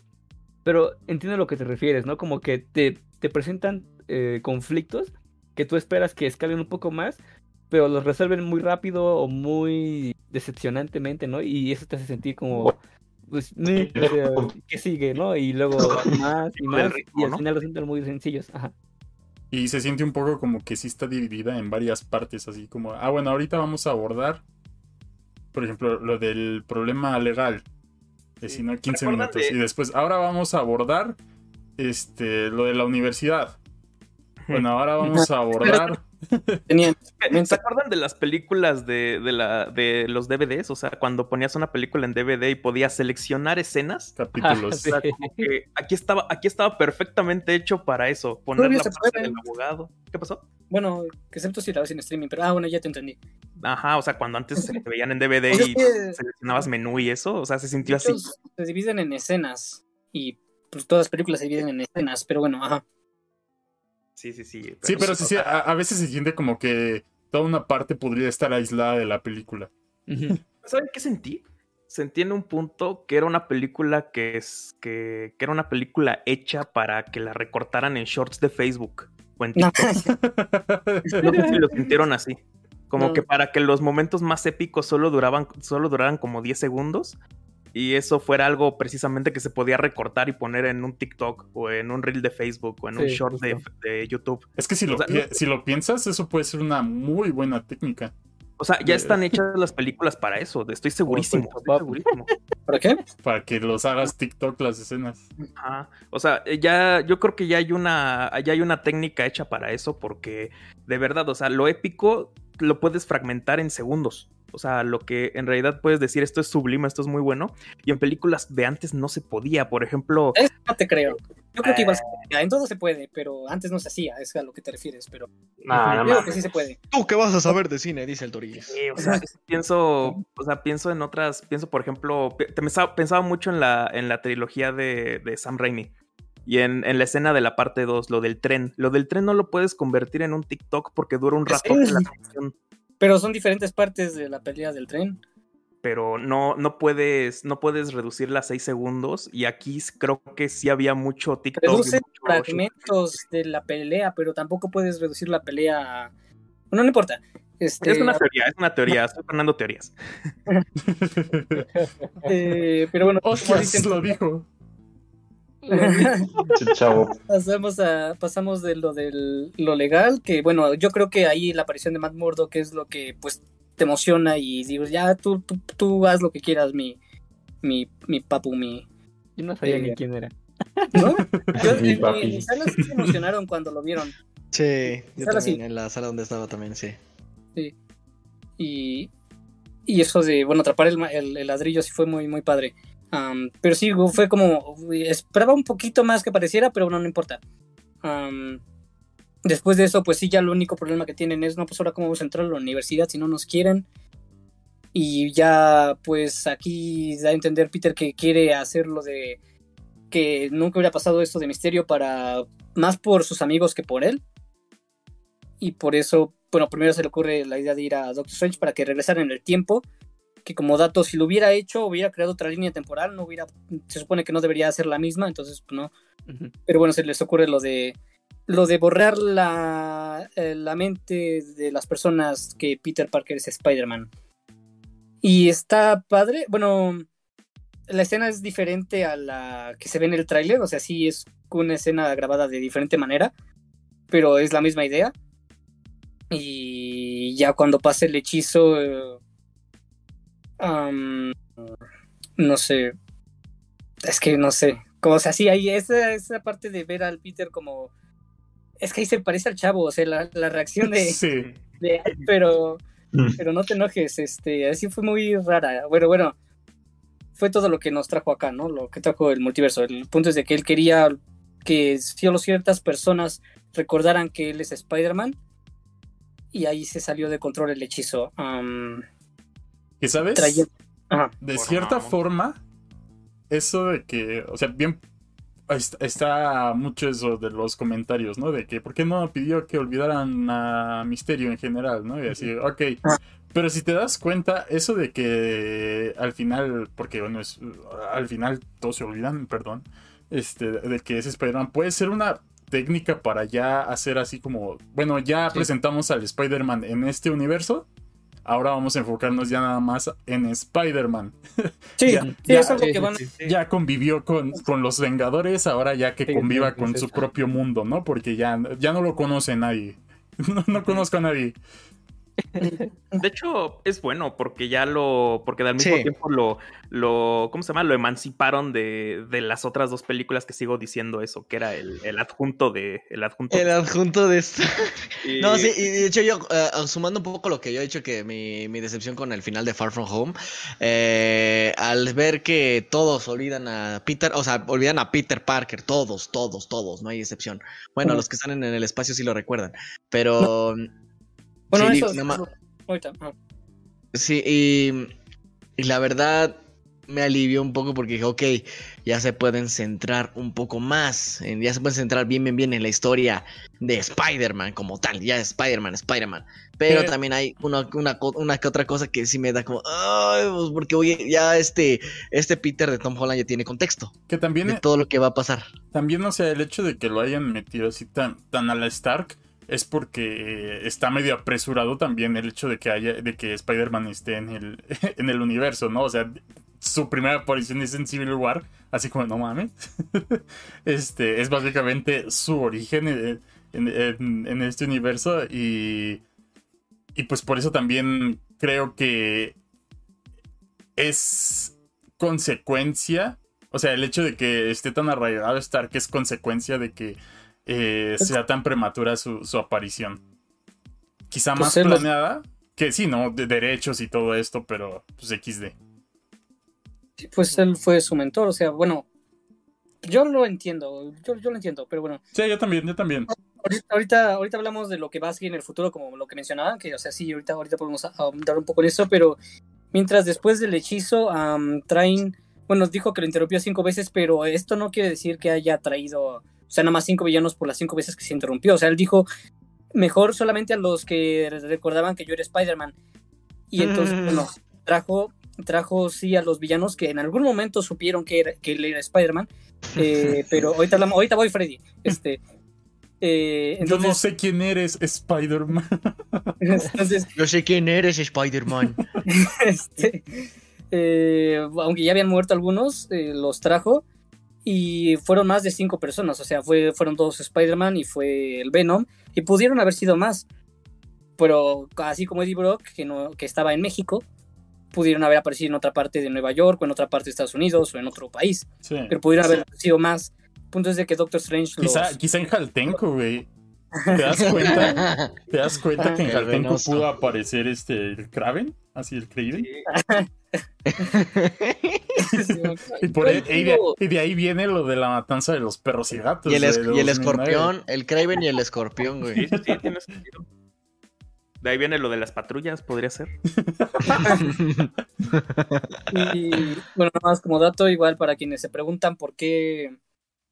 pero entiendo a lo que te refieres, ¿no? Como que te, te presentan eh, conflictos que tú esperas que escalen un poco más, pero los resuelven muy rápido o muy decepcionantemente, ¿no? Y eso te hace sentir como, pues, que sigue, ¿no? Y luego más y más, y al final lo sienten muy sencillos. Ajá. Y se siente un poco como que sí está dividida en varias partes, así como, ah, bueno, ahorita vamos a abordar, por ejemplo, lo del problema legal, de si no 15 minutos, y después, ahora vamos a abordar este, lo de la universidad. Bueno, ahora vamos a abordar. ¿Se acuerdan de las películas de, la, de los DVDs? O sea, cuando ponías una película en DVD y podías seleccionar escenas. Capítulos. aquí, estaba, aquí estaba perfectamente hecho para eso. Poner la parte del abogado. ¿Qué pasó? Bueno, excepto si la ves en streaming, pero ah, bueno, ya te entendí. Ajá, o sea, cuando antes se veían en DVD pues y seleccionabas menú y eso, o sea, se sintió así. Se dividen en escenas y pues todas las películas se dividen en escenas, pero bueno, ajá. Sí, sí, sí. sí, pero sí, sí, a, veces se siente como que toda una parte podría estar aislada de la película. ¿Saben qué sentí? Sentí en un punto que era una película que es que, era una película hecha para que la recortaran en shorts de Facebook o en TikTok. No, sé si lo sintieron así. Como que para que los momentos más épicos solo duraban, solo duraran como 10 segundos y eso fuera algo precisamente que se podía recortar y poner en un TikTok o en un reel de Facebook o en un short de, YouTube. Es que si lo, si lo piensas, eso puede ser una muy buena técnica. O sea, ya están hechas las películas para eso, estoy segurísimo. ¿Para qué? Para que los hagas TikTok las escenas. O sea, ya yo creo que ya hay una ya hay una técnica hecha para eso porque de verdad, o sea, lo épico lo puedes fragmentar en segundos. O sea, lo que en realidad puedes decir, esto es sublime, esto es muy bueno. Y en películas de antes no se podía. Por ejemplo. Eso no te creo. Yo creo que igual eh. en todo se puede, pero antes no se hacía, es a lo que te refieres, pero no, creo que sí se puede. Tú qué vas a saber de cine, dice el Torres. Sí, o sea, pienso, o sea, pienso en otras, pienso por ejemplo, pensaba, mucho en la, en la trilogía de, de Sam Raimi. Y en, en, la escena de la parte 2, lo del tren. Lo del tren no lo puedes convertir en un TikTok porque dura un rato la pero son diferentes partes de la pelea del tren. Pero no, no puedes, no puedes reducirla a 6 segundos. Y aquí creo que sí había mucho TikTok. Reduce fragmentos de la pelea, pero tampoco puedes reducir la pelea. Bueno, no importa. Este... Es una teoría, es una teoría, estoy fernando teorías. eh, pero bueno, Ostras, lo dijo. Pasamos, a, pasamos de lo del lo legal, que bueno, yo creo que ahí la aparición de Matt Murdock es lo que pues te emociona y digo, ya tú, tú, tú haz lo que quieras, mi, mi, mi papu, mi... Yo no sabía ni quién era. ¿No? Yo, mi papi. En, sala sí se emocionaron cuando lo vieron. Sí, yo también, en la sala donde estaba también, sí. Sí. Y, y eso de, bueno, atrapar el, el, el ladrillo sí fue muy, muy padre pero sí, fue como. Esperaba un poquito más que pareciera, pero bueno, no importa. después de eso, pues sí, ya el único problema que tienen es: no, pues ahora cómo vamos a entrar a la universidad si no nos quieren. Y ya, pues aquí da a entender Peter que quiere hacerlo de. que nunca hubiera pasado esto de misterio para. más por sus amigos que por él. Y por eso, bueno, primero se le ocurre la idea de ir a Doctor Strange para que regresara en el tiempo que como dato, si lo hubiera hecho, hubiera creado otra línea temporal, no hubiera, se supone que no debería ser la misma, entonces pues, no. Pero bueno, se les ocurre lo de lo de borrar la, eh, la mente de las personas que Peter Parker es Spider-Man. Y está padre, bueno, la escena es diferente a la que se ve en el tráiler, o sea, sí es una escena grabada de diferente manera, pero es la misma idea. Y ya cuando pase el hechizo, no sé. Es que no sé. Como, o sea, sí, hay esa, esa parte de ver al Peter como. Es que ahí se parece al chavo, o sea, la, reacción de. Sí. pero. Mm. Pero no te enojes, este. Así fue muy rara. Bueno, bueno. Fue todo lo que nos trajo acá, ¿no? Lo que trajo el multiverso. El punto es de que él quería que solo ciertas personas recordaran que él es Spider-Man. Y ahí se salió de control el hechizo. ¿Y sabes? De cierta forma, eso de que, o sea, bien está mucho eso de los comentarios, ¿no? De que, ¿por qué no pidió que olvidaran a Misterio en general, ¿no? Y así, ok. Pero si te das cuenta, eso de que al final, porque bueno, es, al final todos se olvidan, perdón, este, de que es Spider-Man, puede ser una técnica para ya hacer así como, bueno, ya presentamos al Spider-Man en este universo, ahora vamos a enfocarnos ya nada más en Spider-Man. Sí, ya, eso es lo que van Ya convivió con, con, los Vengadores, ahora ya que conviva con su propio mundo, ¿no? Porque ya, ya no lo conoce nadie. No, no conozco a nadie. De hecho, es bueno porque ya lo. Porque al mismo tiempo lo, lo. ¿Cómo se llama? Lo emanciparon de, de, las otras dos películas que sigo diciendo eso, que era el, el adjunto de. El adjunto, el adjunto de esto. No, sí, y de hecho, yo, eh, sumando un poco lo que yo he dicho, que mi, mi decepción con el final de Far From Home, eh, al ver que todos olvidan a Peter, o sea, olvidan a Peter Parker, todos, todos, todos, no hay excepción. Bueno, los que están en, el espacio sí lo recuerdan, pero. Bueno, sí, eso, Sí, y, y, la verdad me alivió un poco porque dije, ok, ya se pueden centrar un poco más, en, ya se pueden centrar bien, bien, bien en la historia de Spider-Man como tal, ya Spider-Man, Spider-Man. Pero también hay una, una, una, que otra cosa que sí me da como, ay, pues porque oye, ya este, este Peter de Tom Holland ya tiene contexto. Que también... De todo lo que va a pasar. También, o sea, el hecho de que lo hayan metido así tan, tan a la Stark es porque está medio apresurado también el hecho de que haya, de que Spider-Man esté en el, en el universo, ¿no? O sea, su primera aparición es en Civil War, así como no mames. este es básicamente su origen en, en este universo y, y pues por eso también creo que es consecuencia, o sea, el hecho de que esté tan arraigado Stark es consecuencia de que eh, sea tan prematura su, aparición. Quizá pues más planeada, que sí, ¿no? De derechos y todo esto, pero pues XD. pues él fue su mentor, o sea, bueno, yo lo entiendo, yo, lo entiendo, pero bueno. Sí, yo también, yo también. Ahorita, ahorita, hablamos de lo que va a seguir en el futuro, como lo que mencionaban, que, o sea, sí, ahorita, ahorita podemos aumentar un poco en eso, pero mientras después del hechizo traen, bueno, dijo que lo interrumpió cinco veces, pero esto no quiere decir que haya traído, sea, nada más cinco villanos por las cinco veces que se interrumpió, o sea, él dijo, mejor solamente a los que recordaban que yo era Spider-Man, y entonces, bueno, trajo trajo sí a los villanos que en algún momento supieron que, era, que él era Spider-Man, eh, pero ahorita, ahorita voy Freddy. Este, eh, Yo no sé quién eres, Spider-Man. Yo sé quién eres, Spider-Man. Este, eh, aunque ya habían muerto algunos, los trajo y fueron más de cinco personas, o sea, fue, fueron dos Spider-Man y fue el Venom, y pudieron haber sido más, pero así como Eddie Brock, que, no, que estaba en México, pudieron haber aparecido en otra parte de Nueva York o en otra parte de Estados Unidos o en otro país. Pero pudieron haber sido más. puntos es de que Doctor Strange quizá, quizá en Jaltenco, güey. ¿Te das cuenta? ¿Te das cuenta que en Jaltenco pudo aparecer este el Kraven? Así el Kraven. y, por ahí, y, de, ahí viene lo de la matanza de los perros y gatos. Y el, y el escorpión, el Kraven y el escorpión, güey. Sí, sí, tiene sentido. De ahí viene lo de las patrullas, podría ser. y bueno, nada más como dato, igual para quienes se preguntan por qué,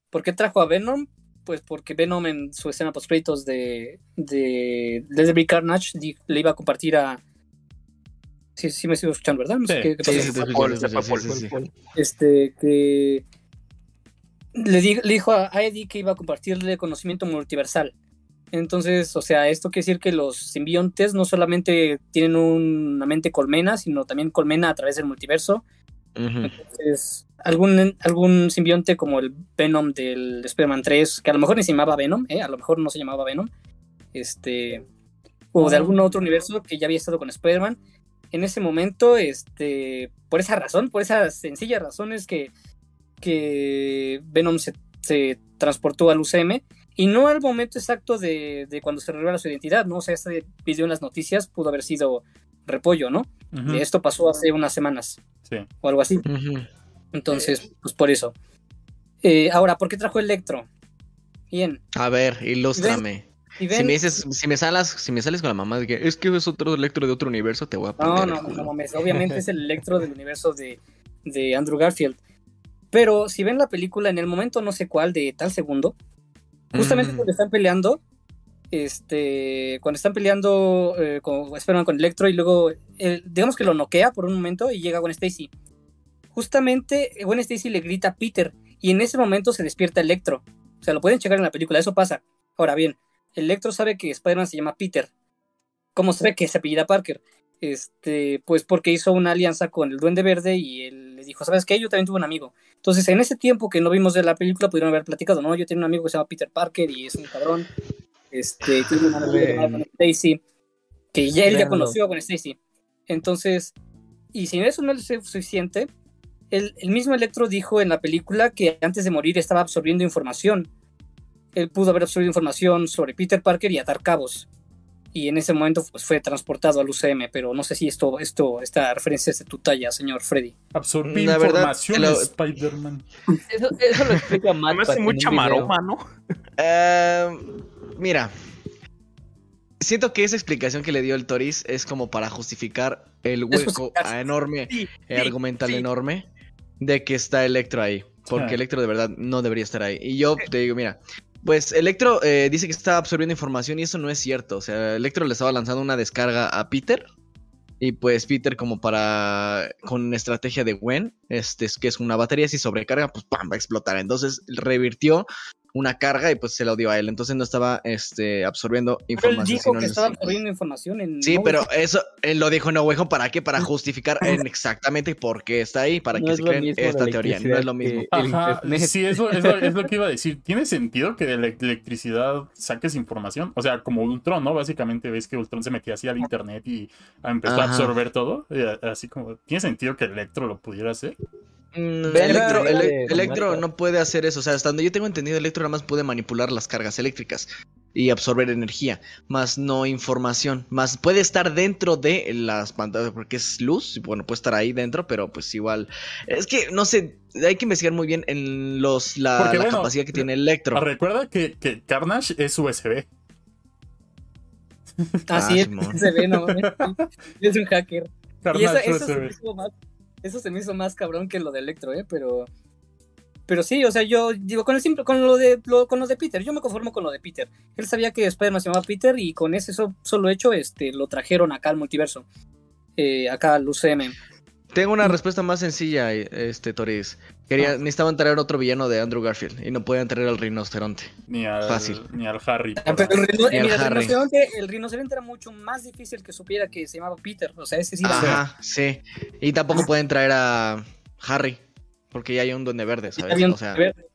por qué trajo a Venom, pues porque Venom en su escena post créditos de, de Let's Carnage le iba a compartir a. Sí, sí me sigo escuchando, ¿verdad? No sé qué, sí, Este, que le, le dijo a Eddie que iba a compartirle conocimiento multiversal. Entonces, o sea, esto quiere decir que los simbiontes no solamente tienen una mente colmena, sino también colmena a través del multiverso. Entonces, algún, algún simbionte como el Venom del Spider-Man 3, que a lo mejor ni se llamaba Venom, ¿eh? a lo mejor no se llamaba Venom, este, o de algún otro universo que ya había estado con Spider-Man, en ese momento, este, por esa razón, por esa sencilla razón es que, que Venom se, se transportó al UCM y no al momento exacto de, cuando se revela su identidad, ¿no? O sea, este video en las noticias pudo haber sido repollo, ¿no? Esto pasó hace unas semanas. Sí. O algo así. Entonces, pues por eso. Eh, ahora, ¿por qué trajo Electro? Bien. A ver, ilústrame. Si me dices, si me salas, si me sales con la mamá de que es que es otro Electro de otro universo, te voy a poner. No, no, no, obviamente es el Electro del universo de, de Andrew Garfield. Pero si ven la película en el momento no sé cuál de tal segundo, Justamente cuando están peleando, este, cuando están peleando eh, con, esperan con Electro y luego, digamos que lo noquea por un momento y llega Gwen Stacy. Justamente Gwen Stacy le grita a Peter y en ese momento se despierta Electro. O sea, lo pueden checar en la película, eso pasa. Ahora bien, Electro sabe que Spider-Man se llama Peter. ¿Cómo sabe que se apellida Parker? Este, pues porque hizo una alianza con el Duende Verde y él le dijo, ¿sabes qué? Yo también tuve un amigo. Entonces, en ese tiempo que no vimos de la película, pudieron haber platicado, ¿no? Yo tengo un amigo que se llama Peter Parker y es un cabrón. Este, tiene una con Stacy, que ya él ya conoció con Stacy. Entonces, y si eso no es suficiente, el, el mismo Electro dijo en la película que antes de morir estaba absorbiendo información. Él pudo haber absorbido información sobre Peter Parker y atar cabos y en ese momento pues, fue transportado al UCM, pero no sé si esto, esto, esta referencia es de tu talla, señor Freddy. Absorbí información de Spider-Man. Eso, eso, lo explica más. Me hace mucha maroma, ¿no? Eh, mira, siento que esa explicación que le dio el Toris es como para justificar el hueco enorme, argumental enorme, de que está Electro ahí. Porque Electro de verdad no debería estar ahí. Y yo te digo, mira, pues Electro eh, dice que está absorbiendo información y eso no es cierto. O sea, Electro le estaba lanzando una descarga a Peter. Y pues Peter, como para. con estrategia de Gwen, este, que es una batería, si sobrecarga, pues ¡pam! va a explotar. Entonces revirtió una carga y pues se lo dio a él. Entonces no estaba este, absorbiendo Pero él información. dijo sino que estaba absorbiendo información en. Sí, No, pero eso él lo dijo en No Way Home, ¿para qué? Para justificar en exactamente por qué está ahí, para No que se creen esta la teoría. No es lo mismo. Ajá, sí, eso es lo, es lo que iba a decir. ¿Tiene sentido que de la electricidad saques información? O sea, como Ultron, ¿no? Básicamente ves que Ultron se metía así al internet y empezó a absorber todo. eh, Así como, ¿tiene sentido que Electro lo pudiera hacer? Mm, Electro, teoría ele- de Electro Marta. no puede hacer eso. O sea, hasta donde yo tengo entendido, Electro nada más puede manipular las cargas eléctricas y absorber energía, más no información. Más puede estar dentro de las pantallas porque es luz. y Bueno, puede estar ahí dentro, pero pues igual. Es que no sé, hay que investigar muy bien en los la, Porque, la bueno, capacidad que tiene Electro. Recuerda que, que Carnage es USB. Así Ah, es, Simón. se ve, no. Es un hacker. Y Carnage eso, USB. más, eso se me hizo más cabrón que lo de Electro, ¿eh? Pero. Pero sí, o sea, yo digo, con el simple, con lo de lo, con lo de Peter, yo me conformo con lo de Peter. Él sabía que Spider-Man se llamaba Peter y con ese so- solo hecho, este, lo trajeron acá al multiverso. Eh, acá al UCM. Tengo una respuesta más sencilla, este Toris. Quería, necesitaban traer otro villano de Andrew Garfield y no podían traer al rinoceronte. Ni al, Fácil. Ni al Harry. Ah, pero el, rino- Y el mira, el Harry. rinoceronte, el rinoceronte era mucho más difícil que supiera que se llamaba Peter. O sea, ese sí era. Ajá, sí. Y tampoco pueden traer a Harry, porque ya hay un duende verde, ¿sabes? O sea, verde,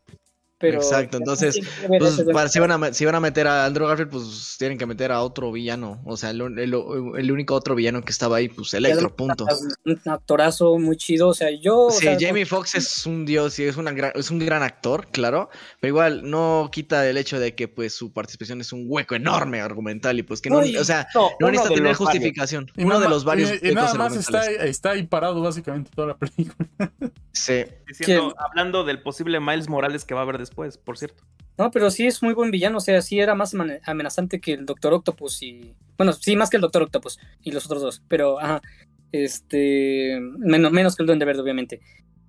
pero- exacto, entonces, pues, para- si, van a, si van a meter a Andrew Garfield, pues tienen que meter a otro villano. O sea, el, el- el único otro villano que estaba ahí, pues Electro, punto. Un actorazo muy chido. O sea, yo. o Sí, sea, Jamie Foxx es un dios y es, una gran- es un gran actor, claro, pero igual no quita el hecho de que pues su participación es un hueco enorme argumental y pues que no, No, y- o sea, No, necesita de tener varios. justificación. Y Uno nada de los varios y- y nada más está, está ahí parado básicamente toda la película. Sí. Diciendo, hablando del posible Miles Morales que va a haber después, por cierto. No, pero sí es muy buen villano. O sea, sí era más amenazante que el Doctor Octopus y. Bueno, sí, más que el Doctor Octopus y los otros dos. Pero, ajá. Este. Menos, menos que el Duende Verde, obviamente.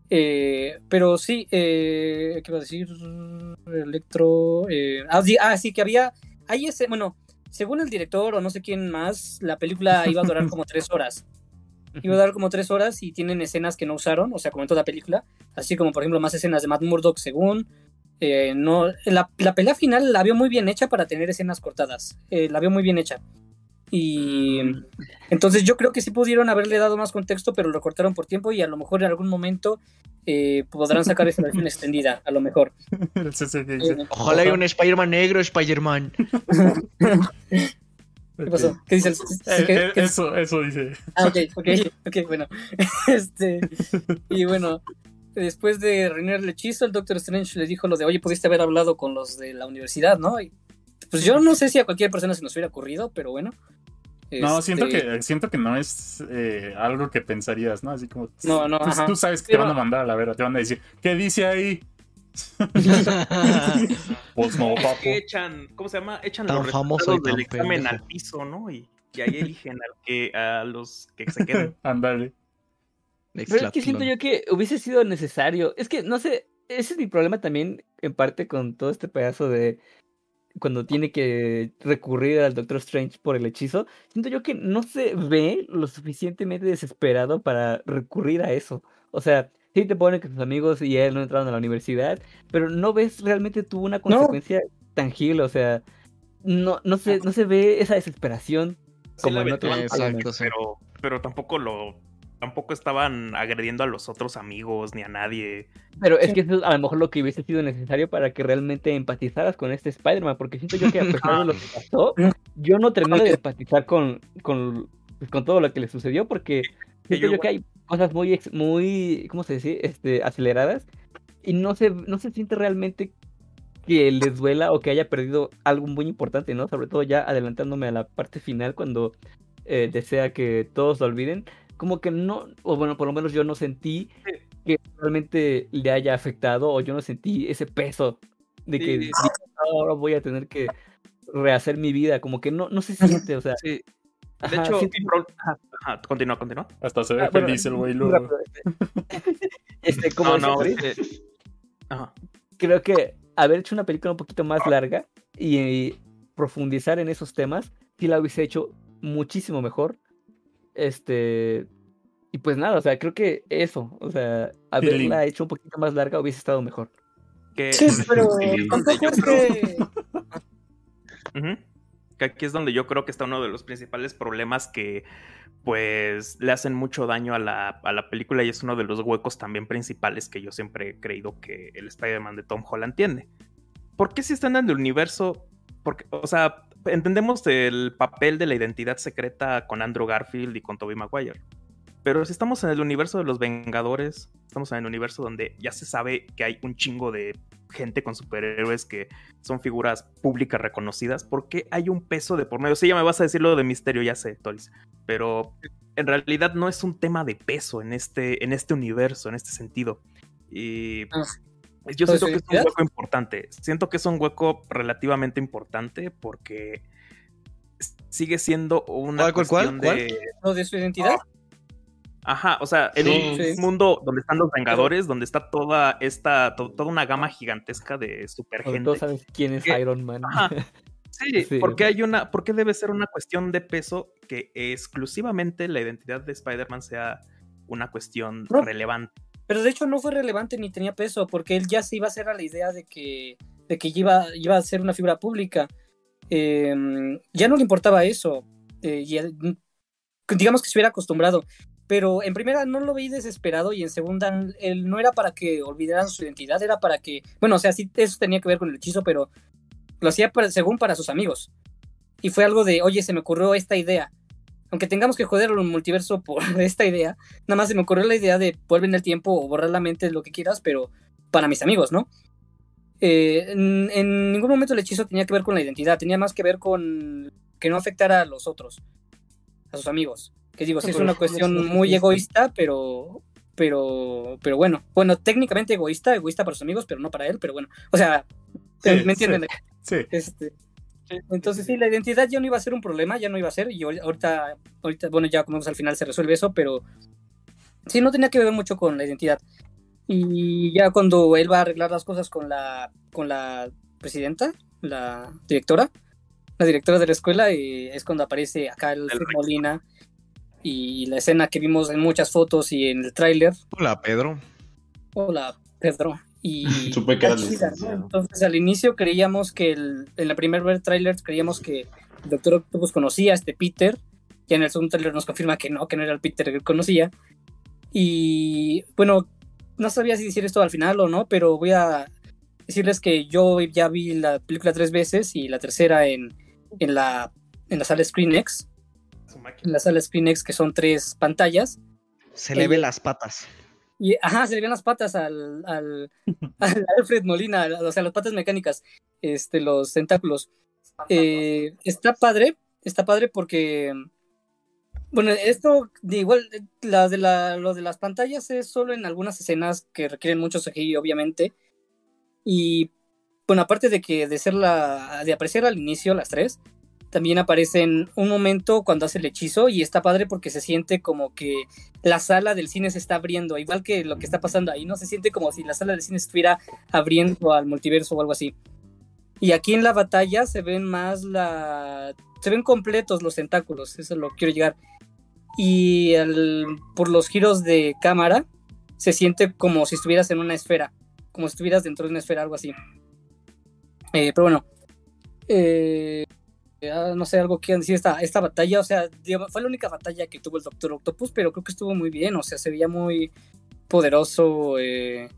Eh, pero sí, eh, ¿qué iba a decir? Electro. eh, ah, sí, ah, sí, que había. Hay ese. Bueno, según el director o no sé quién más, la película iba a durar como tres horas. Iba a durar como tres horas y tienen escenas que no usaron, o sea, como en toda película. Así como, por ejemplo, más escenas de Matt Murdock, según. Eh, no, la, la pelea final la vio muy bien hecha para tener escenas cortadas. Eh, la vio muy bien hecha. Y entonces yo creo que sí pudieron haberle dado más contexto, pero lo cortaron por tiempo y a lo mejor en algún momento eh, podrán sacar esa versión extendida, a lo mejor. Eh, Ojalá haya un Spider-Man negro, Spider-Man. ¿Qué pasó? ¿Qué dice el- qué- qué- eso, eso dice. Ah, ok, ok, ok, bueno. Este, y bueno, después de reinar el hechizo, el Doctor Strange le dijo lo de, oye, pudiste haber hablado con los de la universidad, ¿no? Y, pues yo no sé si a cualquier persona se nos hubiera ocurrido, pero bueno. No, Este, siento que, siento que no es eh, algo que pensarías, ¿no? Así como. No, no, tú, ajá. tú sabes que Pero- te van a mandar a la vera, te van a decir, ¿qué dice ahí? Pues no, Es papo. que echan, ¿cómo se llama? Echan Tan los famoso y del examen pendejo. al piso, ¿no? Y, y ahí eligen al que, a los que se queden. Ándale. Pero es que siento yo que hubiese sido necesario. Es que, no sé, ese es mi problema también, en parte, con todo este pedazo de cuando tiene que recurrir al Doctor Strange por el hechizo. Siento yo que no se ve lo suficientemente desesperado para recurrir a eso. O sea, sí te pone que sus amigos y él no entraron a la universidad, pero no ves realmente tú una consecuencia tangible. O sea, no, no, se, no se ve esa desesperación Sí como la en otros Exacto, pero, pero tampoco lo tampoco estaban agrediendo a los otros amigos ni a nadie. Pero es que eso es a lo mejor lo que hubiese sido necesario para que realmente empatizaras con este Spider-Man, porque siento yo que a pesar de lo que pasó, yo no termino de empatizar con, con, pues, con todo lo que le sucedió, porque siento yo yo que hay cosas muy, ex- muy, ¿cómo se dice? Este, aceleradas, y no se, no se siente realmente que les duela o que haya perdido algo muy importante, ¿no? Sobre todo ya adelantándome a la parte final cuando eh, desea que todos lo olviden, como que no, o bueno, por lo menos yo no sentí que realmente le haya afectado o yo no sentí ese peso de que Sí, sí. diga, ahora voy a tener que rehacer mi vida, como que no, no se siente, o sea, Sí. De ajá, hecho, siento- Ajá, continúa, continúa. Hasta se ve Ah, bueno, feliz el güey luego. este, este, como no, no, este- Ajá. creo que haber hecho una película un poquito más larga y profundizar en esos temas, sí la hubiese hecho muchísimo mejor. Este. Y pues nada, o sea, creo que eso, o sea, haberla hecho un poquito más larga hubiese estado mejor. Que... Sí, pero tampoco es que... que aquí es donde yo creo que está uno de los principales problemas que pues le hacen mucho daño a la, a la, película y es uno de los huecos también principales que yo siempre he creído que el Spider-Man de Tom Holland tiene. ¿Por qué si están en el universo? Porque, o sea, entendemos el papel de la identidad secreta con Andrew Garfield y con Tobey Maguire. Pero si estamos en el universo de los Vengadores, estamos en el universo donde ya se sabe que hay un chingo de gente con superhéroes que son figuras públicas reconocidas, ¿por qué hay un peso de por medio? Sí, ya me vas a decir lo de misterio, ya sé, Toris, pero en realidad no es un tema de peso en este, en este universo, en este sentido. Y. yo siento que es un hueco importante. Siento que es un hueco relativamente importante porque sigue siendo una cuestión de... de su identidad? Ajá, o sea, en un mundo donde están los Vengadores, donde está toda esta, toda una gama gigantesca de super gente. Todos saben quién es Iron Man. Sí, porque hay una, porque debe ser una cuestión de peso que exclusivamente la identidad de Spider-Man sea una cuestión relevante. Pero de hecho no fue relevante ni tenía peso, porque él ya se iba a hacer a la idea de que, de que iba, iba a ser una figura pública. Em, ya no le importaba eso. Eh, y digamos que se hubiera acostumbrado pero en primera no lo veí desesperado y en segunda él no era para que olvidaran su identidad, era para que, bueno, o sea, sí, eso tenía que ver con el hechizo, pero lo hacía según para sus amigos. Y fue algo de, oye, se me ocurrió esta idea. Aunque tengamos que joder al multiverso por esta idea, nada más se me ocurrió la idea de volver en el tiempo o borrar la mente, lo que quieras, pero para mis amigos, ¿no? Eh, en, en, ningún momento el hechizo tenía que ver con la identidad, tenía más que ver con que no afectara a los otros, a sus amigos. Que digo, sí es una cuestión muy egoísta, pero, pero, pero bueno. Bueno, técnicamente egoísta, egoísta para sus amigos, pero no para él, pero bueno. O sea, ¿me entienden? Sí. Este, entonces sí, la identidad ya no iba a ser un problema, ya no iba a ser, y ahorita, ahorita bueno, ya como al final se resuelve eso, pero sí, no tenía que ver mucho con la identidad. Y ya cuando él va a arreglar las cosas con la, con la presidenta, la directora, la directora de la escuela, y es cuando aparece acá el, el Molina y la escena que vimos en muchas fotos y en el tráiler. Hola, Pedro. Hola, Pedro. Y entonces al inicio creíamos que el, en la primer ver tráiler creíamos que el Doctor Octopus conocía a este Peter, y en el segundo tráiler nos confirma que no, que no era el Peter que él conocía. Y bueno, no sabía si decir esto al final o no, pero voy a decirles que yo ya vi la película tres veces y la tercera en, en, la, en la sala ScreenX en la sala ScreenX, que son tres pantallas. Se le ven las patas. Y, ajá, se le ven las patas al, al, Alfred Molina, o sea, las patas mecánicas, este, los tentáculos. Eh, está padre, está padre porque, bueno, esto, de igual, la de la, lo de las pantallas es solo en algunas escenas que requieren mucho CGI, obviamente. Y, bueno, aparte de que de ser la, de apreciar al inicio las tres, también aparece en un momento cuando hace el hechizo y está padre porque se siente como que la sala del cine se está abriendo, igual que lo que está pasando ahí, ¿no? Se siente como si la sala del cine estuviera abriendo al multiverso o algo así. Y aquí en la batalla se ven más la... se ven completos los tentáculos, eso lo quiero llegar. Y por los giros de cámara se siente como si estuvieras en una esfera, como si estuvieras dentro de una esfera, algo así. Eh, pero bueno, eh, no sé, algo que decir esta, esta batalla, o sea, fue la única batalla que tuvo el Doctor Octopus, pero creo que estuvo muy bien, o sea, se veía muy poderoso, eh,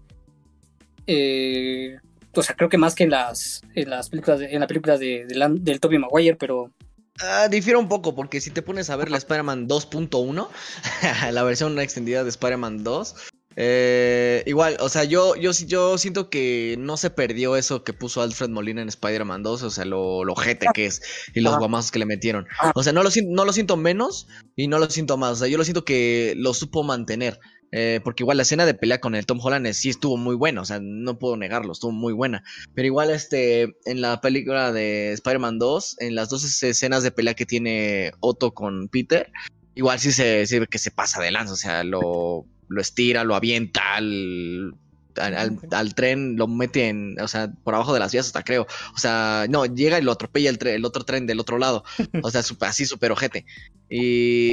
eh, o sea, creo que más que en las, en las películas, en la película de, del Tobey Maguire, pero... Ah, difiere un poco, porque si te pones a ver la Spider-Man 2.1, la versión extendida de Spider-Man 2, eh, igual, o sea, yo, yo, yo siento que no se perdió eso que puso Alfred Molina en Spider-Man 2, o sea, lo, lo jete que es y los guamazos que le metieron. O sea, no lo, no lo siento menos y no lo siento más, o sea, yo lo siento que lo supo mantener. Eh, porque igual la escena de pelea con el Tom Holland sí estuvo muy buena, o sea, no puedo negarlo, estuvo muy buena. Pero igual este, en la película de Spider-Man 2, en las dos escenas de pelea que tiene Otto con Peter, igual sí se, sí que se pasa de lanza, o sea, lo lo estira, lo avienta al, al, tren, lo mete en, o sea, por abajo de las vías hasta creo. O sea, no, llega y lo atropella el, el otro tren del otro lado. O sea, así súper ojete. Y,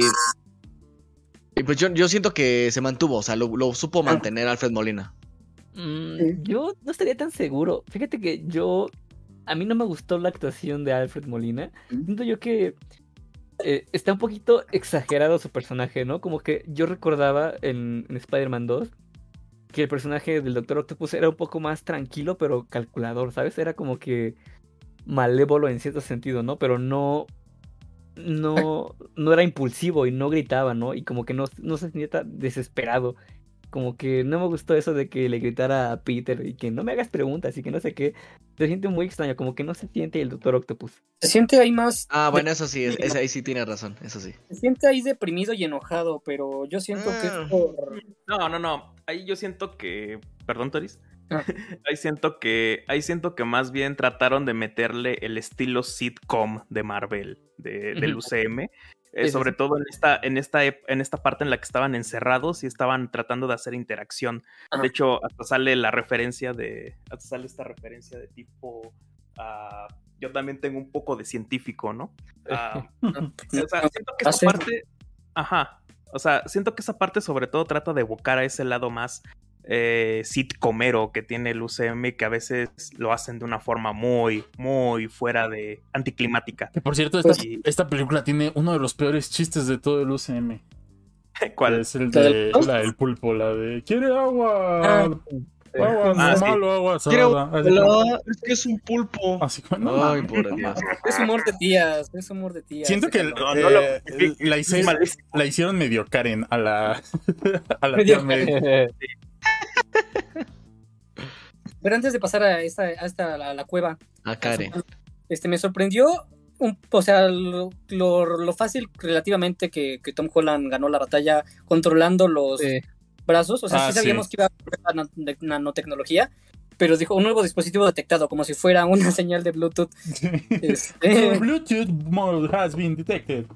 y pues yo, yo, siento que se mantuvo, o sea, lo, supo mantener Alfred Molina. Mm, yo no estaría tan seguro. Fíjate que yo. A mí no me gustó la actuación de Alfred Molina. Siento yo que eh, está un poquito exagerado su personaje, ¿no? Como que yo recordaba en, en Spider-Man 2 que el personaje del Doctor Octopus era un poco más tranquilo, pero calculador, ¿sabes? Era como que malévolo en cierto sentido, ¿no? Pero no. No, no era impulsivo y no gritaba, ¿no? Y como que no, no se sentía desesperado como que no me gustó eso de que le gritara a Peter y que no me hagas preguntas y que no sé qué. Se siente muy extraño, como que no se siente el Doctor Octopus. Se siente ahí más. Ah, bueno, eso sí, es, ahí sí tiene razón, eso sí. Se siente ahí deprimido y enojado, pero yo siento que es ah. por. No, no, no. Ahí yo siento que. Perdón, Toris. Ah. ahí siento que. Ahí siento que más bien trataron de meterle el estilo sitcom de Marvel, de, del UCM. Eh, sobre todo en esta, en, esta, en esta parte en la que estaban encerrados y estaban tratando de hacer interacción. De hecho, hasta sale la referencia de. Hasta sale esta referencia de tipo. Uh, yo también tengo un poco de científico, ¿no? Uh, o sea, siento que esa parte. Ajá. O sea, siento que esa parte sobre todo trata de evocar a ese lado más eh, sitcomero que tiene el UCM que a veces lo hacen de una forma muy, muy fuera de anticlimática. por cierto, esta, esta película tiene uno de los peores chistes de todo el UCM. ¿Cuál? Es el de la del pulpo, la de ¿Quiere agua? Ah, agua ah, normal o agua salada. es que es un pulpo. Así Ay, por Es humor de tías, es humor de tías. Siento que eh, la, hicieron, la, hicieron medio Karen a la, a la tía Pero antes de pasar a esta, a la, cueva. A Karen. Este, me sorprendió, un, o sea, lo, fácil relativamente que, Tom Holland ganó la batalla controlando los brazos. O sea, sí ah, sabíamos que iba a haber nanotecnología, pero dijo un nuevo dispositivo detectado, como si fuera una señal de Bluetooth. Este, Bluetooth has been detected.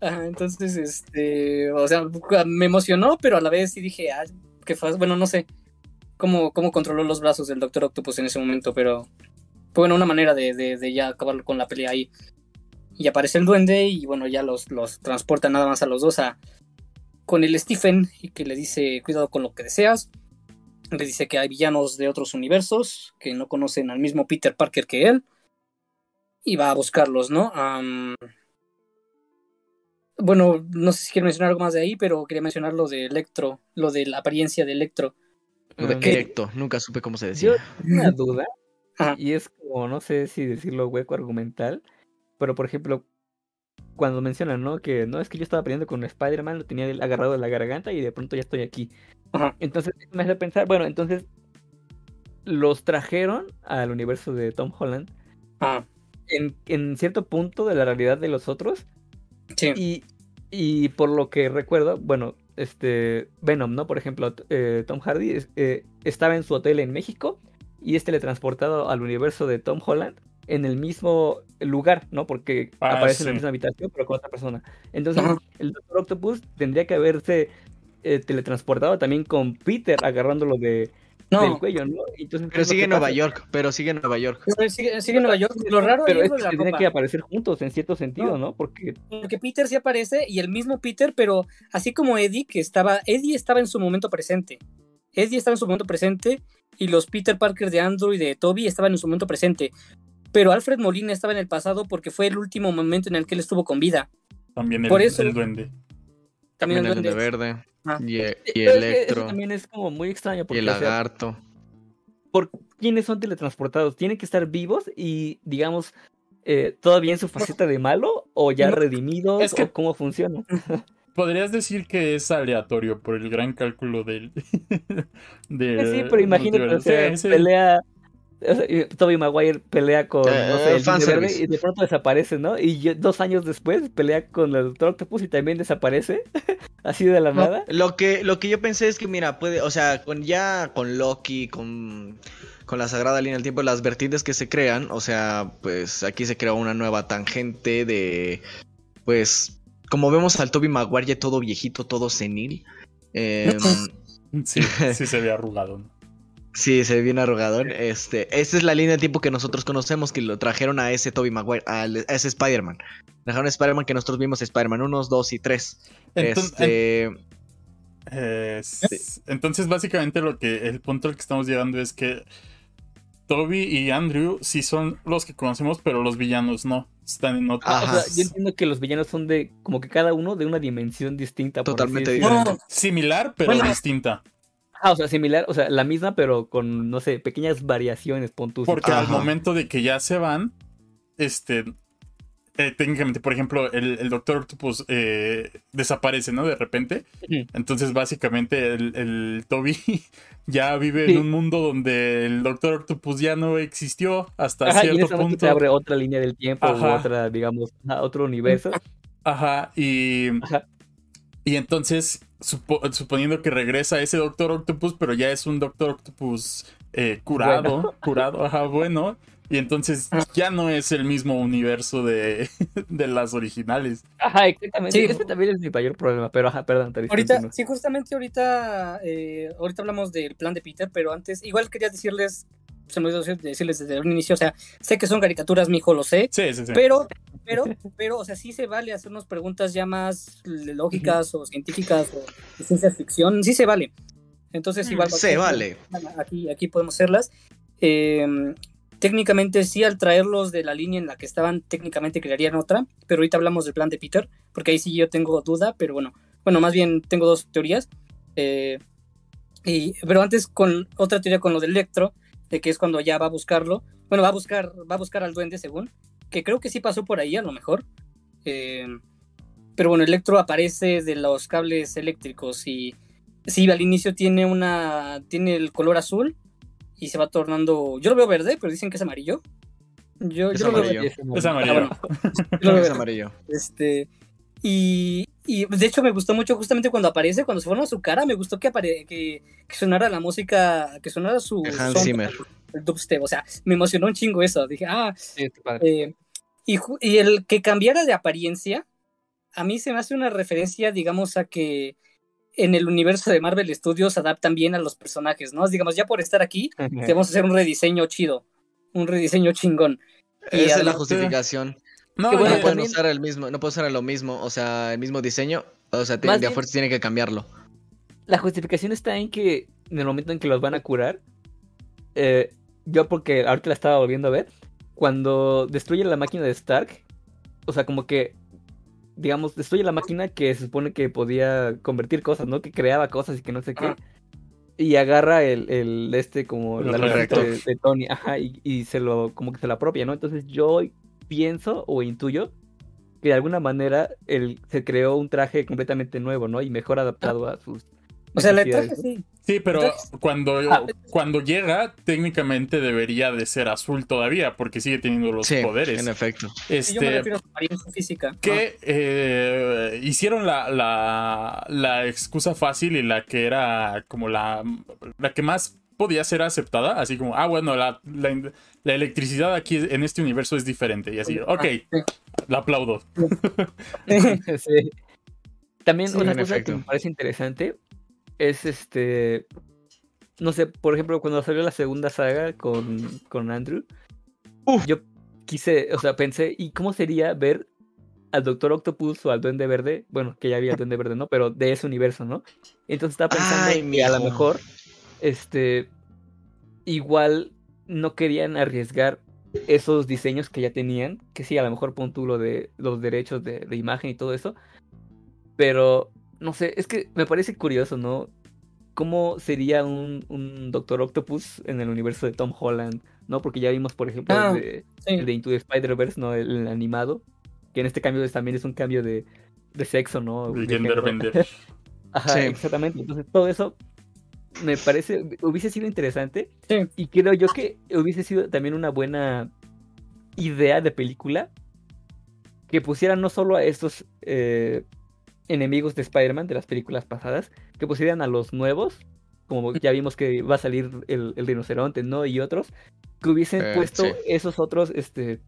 entonces, este, o sea, me emocionó, pero a la vez sí dije, ah, que fue, bueno, no sé cómo, cómo controló los brazos del Doctor Octopus en ese momento, pero fue bueno, una manera de, de, ya acabar con la pelea ahí. Y aparece el duende y bueno, ya los, los transporta nada más a los dos a, con el Stephen y que le dice cuidado con lo que deseas. Le dice que hay villanos de otros universos que no conocen al mismo Peter Parker que él. Y va a buscarlos, ¿no? Bueno, no sé si quiero mencionar algo más de ahí, pero quería mencionar lo de Electro, lo de la apariencia de Electro. Lo de Electro, nunca supe cómo se decía. Yo una duda, y es como, no sé si decirlo hueco argumental, pero por ejemplo, cuando mencionan, ¿no? Que no es que yo estaba peleando con Spider-Man, lo tenía agarrado de la garganta y de pronto ya estoy aquí. Entonces me hace pensar, bueno, entonces los trajeron al universo de Tom Holland en, en cierto punto de la realidad de los otros y, y por lo que recuerdo, bueno, este Venom, ¿no? Por ejemplo, eh, Tom Hardy eh, estaba en su hotel en México y es teletransportado al universo de Tom Holland en el mismo lugar, ¿no? Porque ah, aparece en la misma habitación, pero con otra persona. Entonces, el Doctor Octopus tendría que haberse eh, teletransportado también con Peter agarrándolo de, no. cuello, ¿no? pero sigue en Nueva York, pero sigue en Nueva York. sigue, en Nueva York. Lo raro pero es que tendrían que aparecer juntos en cierto sentido, ¿no? Porque... Porque Peter sí aparece y el mismo Peter, pero así como Eddie, que estaba, Eddie estaba en su momento presente. Eddie estaba en su momento presente y los Peter Parker de Andrew y de Toby estaban en su momento presente. Pero Alfred Molina estaba en el pasado porque fue el último momento en el que él estuvo con vida. También el, Por eso, el duende. También, el duende verde. Ah. Y, y Electro. también es como muy extraño. Porque, y el lagarto. ¿Por quiénes son teletransportados? ¿Tienen que estar vivos y, digamos, eh, todavía en su faceta de malo o ya redimidos? Es que... ¿Cómo funciona? Podrías decir que es aleatorio por el gran cálculo del. de, sí, pero imagínate, o sea, pelea Toby Maguire pelea con eh, el y de pronto desaparece, ¿no? Y dos años después pelea con el Doctor Octopus y también desaparece, así de la nada. Lo que, lo que yo pensé es que, mira, puede, o sea, con ya con Loki, con, con la Sagrada Línea del Tiempo, las vertientes que se crean, o sea, pues aquí se crea una nueva tangente de, pues, como vemos al Toby Maguire todo viejito, todo senil. Em, sí, sí se ve arrugado, ¿no? Sí, se ve bien arrugador. Este, esta es la línea de tiempo que nosotros conocemos, que lo trajeron a ese Toby Maguire, a, ese Spider-Man. Trajeron a Spider-Man que nosotros vimos Spider-Man 1, 2 y 3. este... Entonces, básicamente, lo que el punto al que estamos llegando es que Toby y Andrew sí son los que conocemos, pero los villanos no. Están en otro. Ah, yo entiendo que los villanos son de, como que cada uno de una dimensión distinta. Totalmente diferente. Similar, pero distinta. Ah, o sea, similar, o sea, la misma, pero con, no sé, pequeñas variaciones, puntos. Porque al momento de que ya se van, este, eh, técnicamente, por ejemplo, el, Doctor Octopus eh, desaparece, ¿no? De repente. Entonces, básicamente, el, Toby ya vive en un mundo donde el Doctor Octopus ya no existió hasta cierto punto. Se abre otra línea del tiempo o otra, digamos, otro universo. Ajá, y. Y entonces suponiendo que regresa ese Doctor Octopus, pero ya es un Doctor Octopus eh, curado, curado, ajá, bueno. Y entonces ya no es el mismo universo de, de las originales. Ajá, exactamente. Sí. Ese también es mi mayor problema, pero ajá, perdón. ahorita, sí, justamente ahorita, eh, ahorita hablamos del plan de Peter, pero antes, igual quería decirles se me olvidó decirles desde un inicio, o sea, sé que son caricaturas, mi hijo lo sé, sí, sí, sí. pero, pero, pero, o sea, sí se vale hacernos preguntas ya más lógicas o científicas o de ciencia ficción, sí se vale. Entonces, mm, igual. Se vale. Aquí, aquí podemos hacerlas. Em, técnicamente sí, al traerlos de la línea en la que estaban, técnicamente crearían otra, pero ahorita hablamos del plan de Peter, porque ahí sí yo tengo duda, pero bueno, bueno, más bien tengo dos teorías. Eh, y, pero antes con otra teoría con lo del Electro, de que es cuando ya va a buscarlo. Bueno, va a buscar, va a buscar al duende según, que creo que sí pasó por ahí a lo mejor. Eh, pero bueno, Electro aparece de los cables eléctricos y sí, al inicio tiene una, tiene el color azul y se va tornando, yo lo veo verde, pero dicen que es amarillo. Yo, es, amarillo. es amarillo. es amarillo. Este, y, y de hecho me gustó mucho justamente cuando aparece, cuando se forma su cara, me gustó que, apare que, sonara la música, que sonara su... Hans Zimmer. El dubstep, o sea, me emocionó un chingo eso. Dije, ah, eh, y, y, el que cambiara de apariencia, a mí se me hace una referencia, digamos, a que en el universo de Marvel Studios adaptan bien a los personajes, ¿no? Digamos, ya por estar aquí, debemos hacer un rediseño chido, un rediseño chingón. Esa es la justificación. No, no pueden usar el mismo, no usar lo mismo, o sea, el mismo diseño, o sea, tiene, de fuerza tiene que cambiarlo. La justificación está en que en el momento en que los van a curar, eh, yo porque ahorita la estaba volviendo a ver, cuando destruye la máquina de Stark, o sea, como que, digamos, destruye la máquina que se supone que podía convertir cosas, ¿no? Que creaba cosas y que no sé qué. Y agarra el, el este como la de, de, Tony, ajá, y, y, se lo, como que se la apropia, ¿no? Entonces yo pienso o intuyo que de alguna manera él se creó un traje completamente nuevo, ¿no? Y mejor adaptado a sus. O sea, el traje sí. Sí, pero cuando, ah, cuando llega, técnicamente debería de ser azul todavía, porque sigue teniendo los poderes. En efecto. Este, yo me refiero a su apariencia física. Que eh, hicieron la, la, la, excusa fácil y la que era como la, la que más podía ser aceptada, así como, ah, bueno, la, la, electricidad aquí en este universo es diferente. Y así, ok, la aplaudo. También una cosa que me parece interesante es este. No sé, por ejemplo, cuando salió la segunda saga con, con Andrew, yo quise, o sea, pensé, ¿y cómo sería ver al Doctor Octopus o al Duende Verde? Bueno, que ya había el Duende Verde, ¿no? Pero de ese universo, ¿no? Entonces estaba pensando que a lo mejor este, igual no querían arriesgar esos diseños que ya tenían, que sí, a lo mejor pon tú lo de los derechos de, imagen y todo eso, pero no sé, es que me parece curioso, ¿no? ¿Cómo sería un, un Doctor Octopus en el universo de Tom Holland? ¿No? Porque ya vimos, por ejemplo, el, ah, de, el, de, Into the Spider-Verse, ¿no? El, animado, que en este cambio también es un cambio de, de sexo, ¿no? Ajá, exactamente. Entonces, todo eso me parece, hubiese sido interesante. Y creo yo que hubiese sido también una buena idea de película que pusieran no solo a estos eh, enemigos de Spider-Man de las películas pasadas, que pusieran a los nuevos, como ya vimos que va a salir el, rinoceronte, ¿no? Y otros, que hubiesen eh, puesto esos otros este,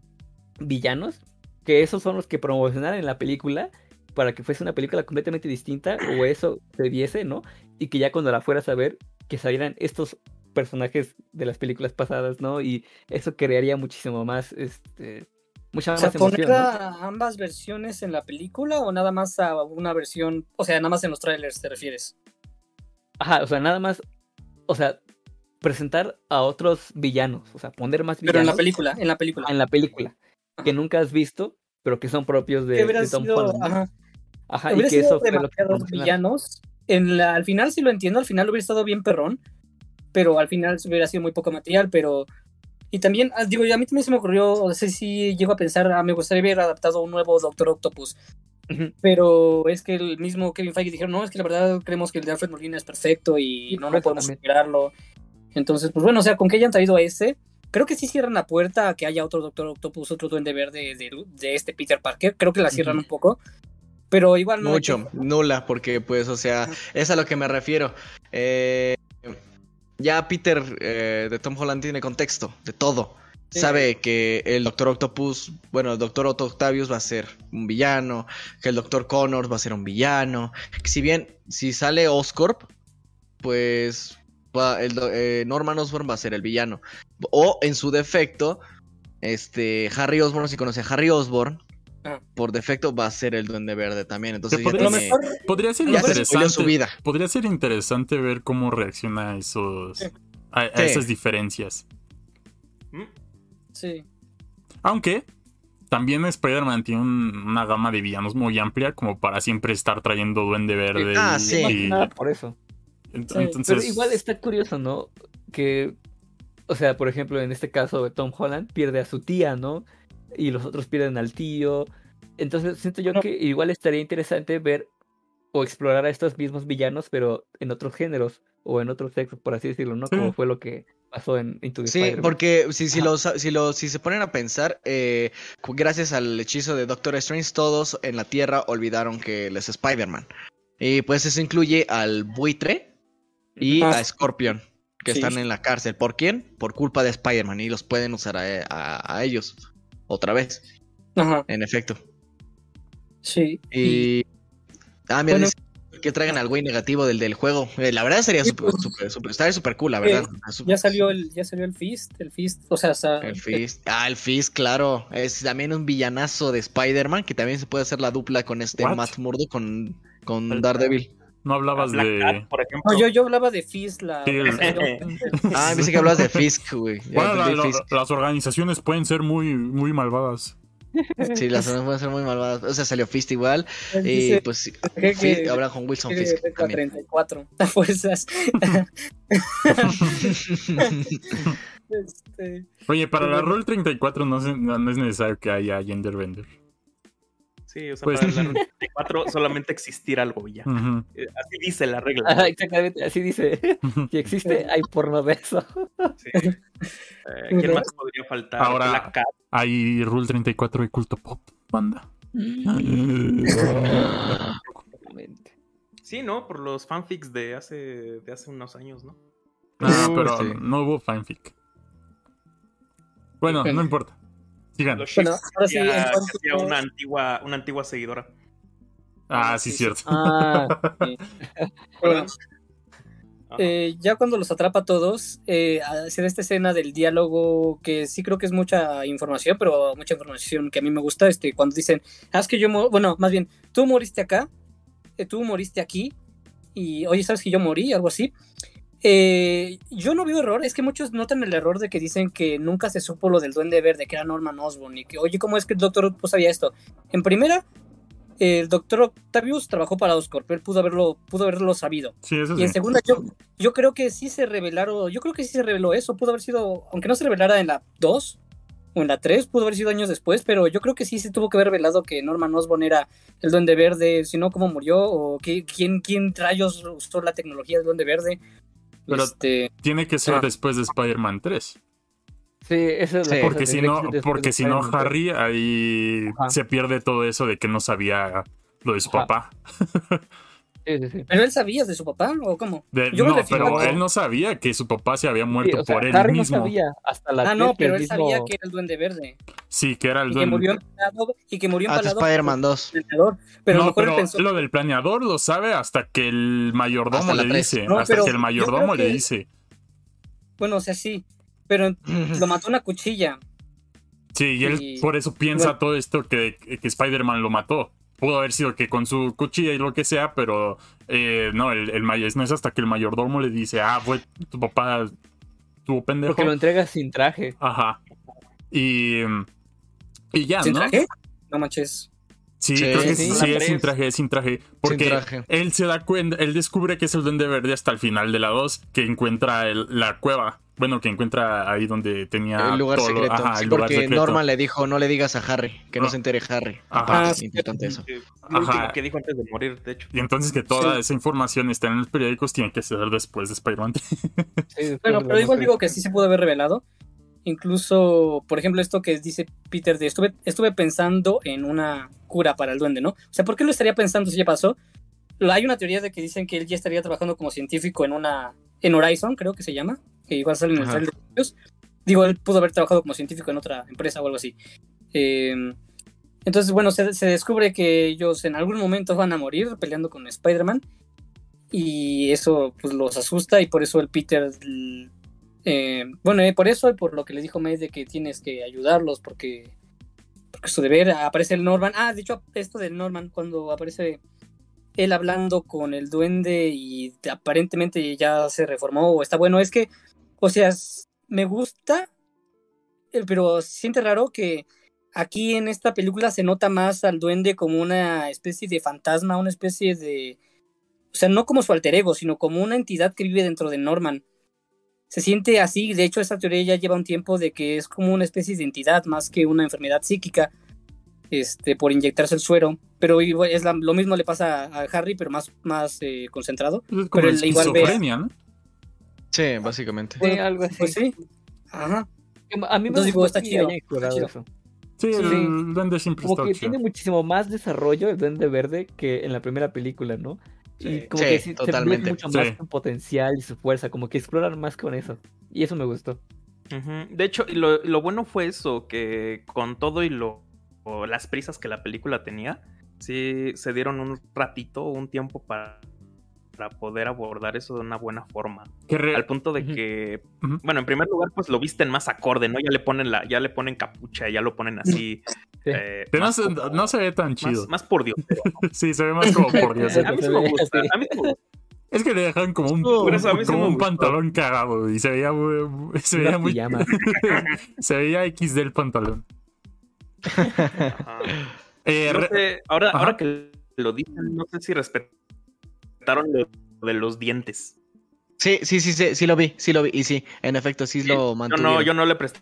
villanos, que esos son los que promocionaran en la película para que fuese una película completamente distinta o eso se viese, ¿no? Y que ya cuando la fueras a ver, que salieran estos personajes de las películas pasadas, ¿no? Y eso crearía muchísimo más, este, mucha más emoción. a ambas versiones en la película o nada más a una versión, o sea, nada más en los trailers te refieres? Ajá, o sea, nada más. O sea, presentar a otros villanos. O sea, poner más villanos. Pero en la película, en la película. En la película. Que nunca has visto, pero que son propios de, de Tom sido, Holland. Ajá. Ajá, y que sido eso fue lo que villanos. En la, al final sí lo entiendo, al final hubiera estado bien perrón, pero al final hubiera sido muy poco material, pero... Y también, ah, digo, a mí también se me ocurrió, no sé si llego a pensar, ah, me gustaría haber adaptado un nuevo Doctor Octopus, pero es que el mismo Kevin Feige dijeron, no, es que la verdad creemos que el de Alfred Molina es perfecto y no, no podemos superarlo. Entonces, pues bueno, o sea, con que hayan traído a ese, creo que sí cierran la puerta a que haya otro Doctor Octopus, otro Duende Verde de, de este Peter Parker, creo que la cierran un poco, pero igual no... Mucho, que- nula, porque pues, o sea, es a lo que me refiero. Eh, ya Peter eh, de Tom Holland tiene contexto de todo. Sí. Sabe que el Doctor Octopus, bueno, el Doctor Otto Octavius va a ser un villano, que el Doctor Connors va a ser un villano. Si bien, si sale Oscorp, pues va- el eh, Norman Osborn va a ser el villano. O en su defecto, este Harry Osborn, si conoce a Harry Osborn, Ah. por defecto va a ser el Duende Verde también. Entonces ya podría tiene- ser ya se spoileó su interesante. vida. Podría ser interesante ver cómo reacciona a esos. Sí. A, a Sí. esas diferencias. ¿Mm? Sí. Aunque también Spider-Man tiene un- una gama de villanos muy amplia como para siempre estar trayendo Duende Verde. Ah, y- sí. Y- por eso. entonces, Pero igual está curioso, ¿no? Que, o sea, por ejemplo, en este caso Tom Holland pierde a su tía, ¿no? Y los otros pierden al tío. Entonces siento yo No. que igual estaría interesante ver o explorar a estos mismos villanos, pero en otros géneros o en otros sexos, por así decirlo, ¿no? Como fue lo que pasó en Into the Sí, porque si, si, Ajá. lo, sa- si, lo, si se ponen a pensar, eh, gracias al hechizo de Doctor Strange, todos en la Tierra olvidaron que él es Spider-Man. Y pues eso incluye al buitre y Ah. a Scorpion, que Sí. están en la cárcel. ¿Por quién? Por culpa de Spider-Man y los pueden usar a, a- a ellos. Otra vez, Ajá. en efecto. Sí. Y... Ah, mira, Bueno. que traigan al güey negativo del, del juego. Eh, la verdad sería súper, súper, súper, estaría súper cool, la verdad. Súper- Ya salió el, ya salió el Fist, el Fist, o sea, o sea, El Fist. Ah, el Fist, claro. Es también un villanazo de Spider-Man que también se puede hacer la dupla con este What? Matt Murdo con, con Daredevil. No hablabas de. Cat, por ejemplo. No, yo, yo hablaba de Fist, la. Sí, el- Ah, pensé que hablabas de Fisk, güey. Bueno, la- la- Fisk. las organizaciones pueden ser muy, muy malvadas. Sí, las pueden ser muy malvadas. O sea, salió Fist igual. Y Dice pues sí, que- Fisk, ahora con Wilson que Fisk regla también. 34 a fuerzas. Este, Oye, para la bueno. Roll 34 no, se- no- no es necesario que haya Gender Bender. Sí, o sea, Pues- para el 94 solamente existir algo y ya. Eh, Así dice la regla. Ajá, exactamente, así dice. Si existe, hay porno de eso. Sí. Eh, ¿Quién más podría faltar? Ahora- Black Cat. Hay Rule 34 de culto pop, banda. Sí, ¿no? Por los fanfics de hace, de hace unos años, ¿no? Ah, Uh, pero sí. no hubo fanfic. Bueno. no importa. Sigan. Los Bueno, ships ahora sí, hacía- en cuanto- hacía una antigua, una antigua seguidora. Ah, sí, sí, cierto. Ah, sí. Bueno, Ajá. eh, ya cuando los atrapa a todos, eh, se da esta escena del diálogo que sí creo que es mucha información, pero mucha información que a mí me gusta, este, cuando dicen, ah, es que yo, bueno, más bien, tú moriste acá, eh, tú moriste aquí, y oye, ¿sabes que yo morí? Algo así. Eh, yo no veo error, es que muchos notan el error de que dicen que nunca se supo lo del Duende Verde, que era Norman Osborn, y que, oye, ¿cómo es que el Doctor Octopus sabía esto? En primera, el Doctor Octavius trabajó para Oscorp, él pudo haberlo, pudo haberlo sabido. Sí, eso Y sí. en segunda, yo, yo creo que sí se revelaron, yo creo que sí se reveló eso, pudo haber sido, aunque no se revelara en la 2 o en la 3, pudo haber sido años después, pero yo creo que sí se tuvo que haber revelado que Norman Osborn era el Duende Verde, si no, cómo murió, o quién, quién rayos usó la tecnología del Duende Verde. Pero- Este, Tiene que ser Ah. después de Spider-Man 3. sí, esa es la Sí. cosa, Porque si no, porque si no. Harry ahí Ajá. se pierde todo eso de que no sabía lo de su Ajá. papá. Sí, sí, sí. ¿Pero él sabía de su papá o cómo? De- Yo no, pero a que- él no sabía que su papá se había Sí, muerto o sea, por él Harry mismo. no sabía hasta la Ah, no, que pero él sabía mismo- que era el Duende Verde. Sí, que era el Y que duende. murió empalado, y que murió Hasta empalado Spider-Man por 2. el planeador. Pero no, mejor pero pensó lo del planeador lo sabe hasta que el mayordomo le dice. No, hasta que el yo mayordomo creo le que- dice. Bueno, o sea, sí. Pero lo mató una cuchilla. Sí, y él y- por eso piensa bueno. todo esto que, que Spider-Man lo mató. Pudo haber sido que con su cuchilla y lo que sea, pero eh, no, el, el mayor, no es hasta que el mayordomo le dice, ah, fue tu papá, tuvo pendejo. Porque lo entrega sin traje. Ajá. Y, y ya, ¿Sin ¿no? traje? No manches. Sí, Sí, creo que sí, sí, la sí, es sin traje, es sin traje. Porque traje. él se da cuenta, él descubre que es el duende verde hasta el final de la 2, que encuentra el- la cueva. Bueno, que encuentra ahí donde tenía el lugar todo secreto. ajá, Sí, el lugar porque secreto. Norman le dijo, no le digas a Harry, que no Ah. se entere Harry. Ajá. Es importante eso. Lo Ajá. que dijo antes de morir, de hecho. Y entonces que toda Sí. esa información está en los periódicos tiene que ser después de Spider-Man. Sí, Bueno, pero igual digo que sí se pudo haber revelado. Incluso, por ejemplo, esto que dice Peter de estuve, estuve pensando en una cura para el duende, ¿no? O sea, ¿por qué lo estaría pensando si ya pasó? Hay una teoría de que dicen que él ya estaría trabajando como científico en una en Horizon, creo que se llama, que igual sale en el de ellos. Digo, él pudo haber trabajado como científico en otra empresa o algo así. Eh, entonces, bueno, se, se descubre que ellos en algún momento van a morir peleando con Spider-Man. Y eso pues los asusta y por eso el Peter... eh, bueno, eh, por eso y por lo que le dijo May de que tienes que ayudarlos porque... Porque es su deber. Aparece el Norman. Ah, de hecho, esto del Norman, cuando aparece él hablando con el duende y aparentemente ya se reformó o está bueno, es que, o sea, me gusta, eh, pero se siente raro que aquí en esta película se nota más al duende como una especie de fantasma, una especie de... O sea, no como su alter ego, sino como una entidad que vive dentro de Norman. Se siente así, de hecho esta teoría ya lleva un tiempo de que es como una especie de entidad más que una enfermedad psíquica, este, por inyectarse el suero. Pero es la- lo mismo le pasa a Harry, pero más, más eh, concentrado. Como Pero él igual ve- ¿no? Sí, básicamente. Sí, algo así. Pues sí. Ajá. A mí me Entonces gustó está que chido, hayan explorado está chido. eso. Sí, el Sí. duende siempre Como está que chido. tiene muchísimo más desarrollo el Duende Verde que en la primera película, ¿no? Y Sí. como Sí, que sí, se totalmente. ve mucho más Sí. su potencial y su fuerza, como que exploran más con eso. Y eso me gustó. De hecho, y lo, lo bueno fue eso, que con todo y lo o las prisas que la película tenía, sí se dieron un ratito, un tiempo para, para poder abordar eso de una buena forma. Al punto de que, bueno, en primer lugar, pues lo visten más acorde, ¿no? Ya le ponen la, ya le ponen capucha, ya lo ponen así. Sí. eh, no, se, como- no se ve tan chido. Más, más por Dios. Sí, se ve más como por Dios. A mí sí me gusta. A mí sí me gusta. Es que le dejan como un, sí como un pantalón cagado y se veía muy, se veía muy se veía X del pantalón. Ajá. Eh, No re- sé, ahora, Ajá. ahora que lo dicen, no sé si respetaron lo de los dientes. Sí, sí, sí, sí, sí lo vi, sí lo vi. Y sí, en efecto, sí, lo Yo mantuvieron. no, yo no le presté.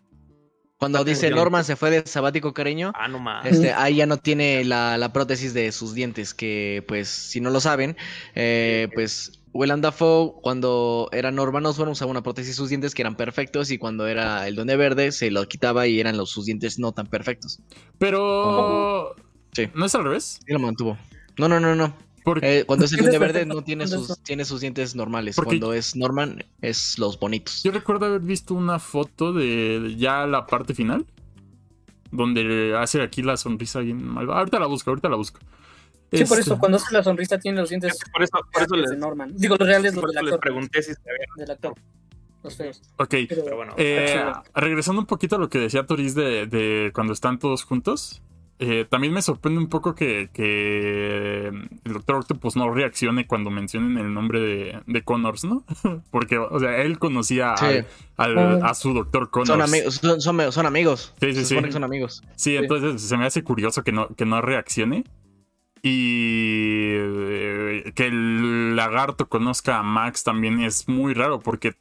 Cuando dice. Norman se fue de sabático cariño, Ah, no más. este, ahí ya no tiene la, la prótesis de sus dientes, que pues, si no lo saben, eh, pues Willem Dafoe cuando era Norman Osborn usaba una prótesis de sus dientes que eran perfectos y cuando era el Duende Verde se lo quitaba y eran los, sus dientes no tan perfectos. pero Sí. no es al revés. Sí lo mantuvo. No, no, no, no. Porque Eh, cuando es el ¿Qué Duende Verde no tiene ¿Cuándo es sus, tiene sus dientes normales. Porque- Cuando es Norman es los bonitos. yo recuerdo haber visto una foto de ya la parte final donde hace aquí la sonrisa bien malvada. Ahorita la busco, ahorita la busco. Sí, por Este, eso, cuando hace la sonrisa tiene los dientes Por eso, por eso les, de Norman. Digo, los reales los por del eso les actor. pregunté si sabían. Del actor. Los feos. Ok. Pero, Pero bueno, Eh, regresando un poquito a lo que decía Toris de, de cuando están todos juntos, eh, también me sorprende un poco que, que el Doctor Octopus no reaccione cuando mencionen el nombre de, de Connors, ¿no? Porque, o sea, él conocía Sí. al- al- a su Doctor Connors. Son, amigos, son, son- son amigos. Sí, sí, Se sí. que son amigos. Sí, entonces se me hace curioso que no, que no reaccione. Y eh, que el lagarto conozca a Max también es muy raro porque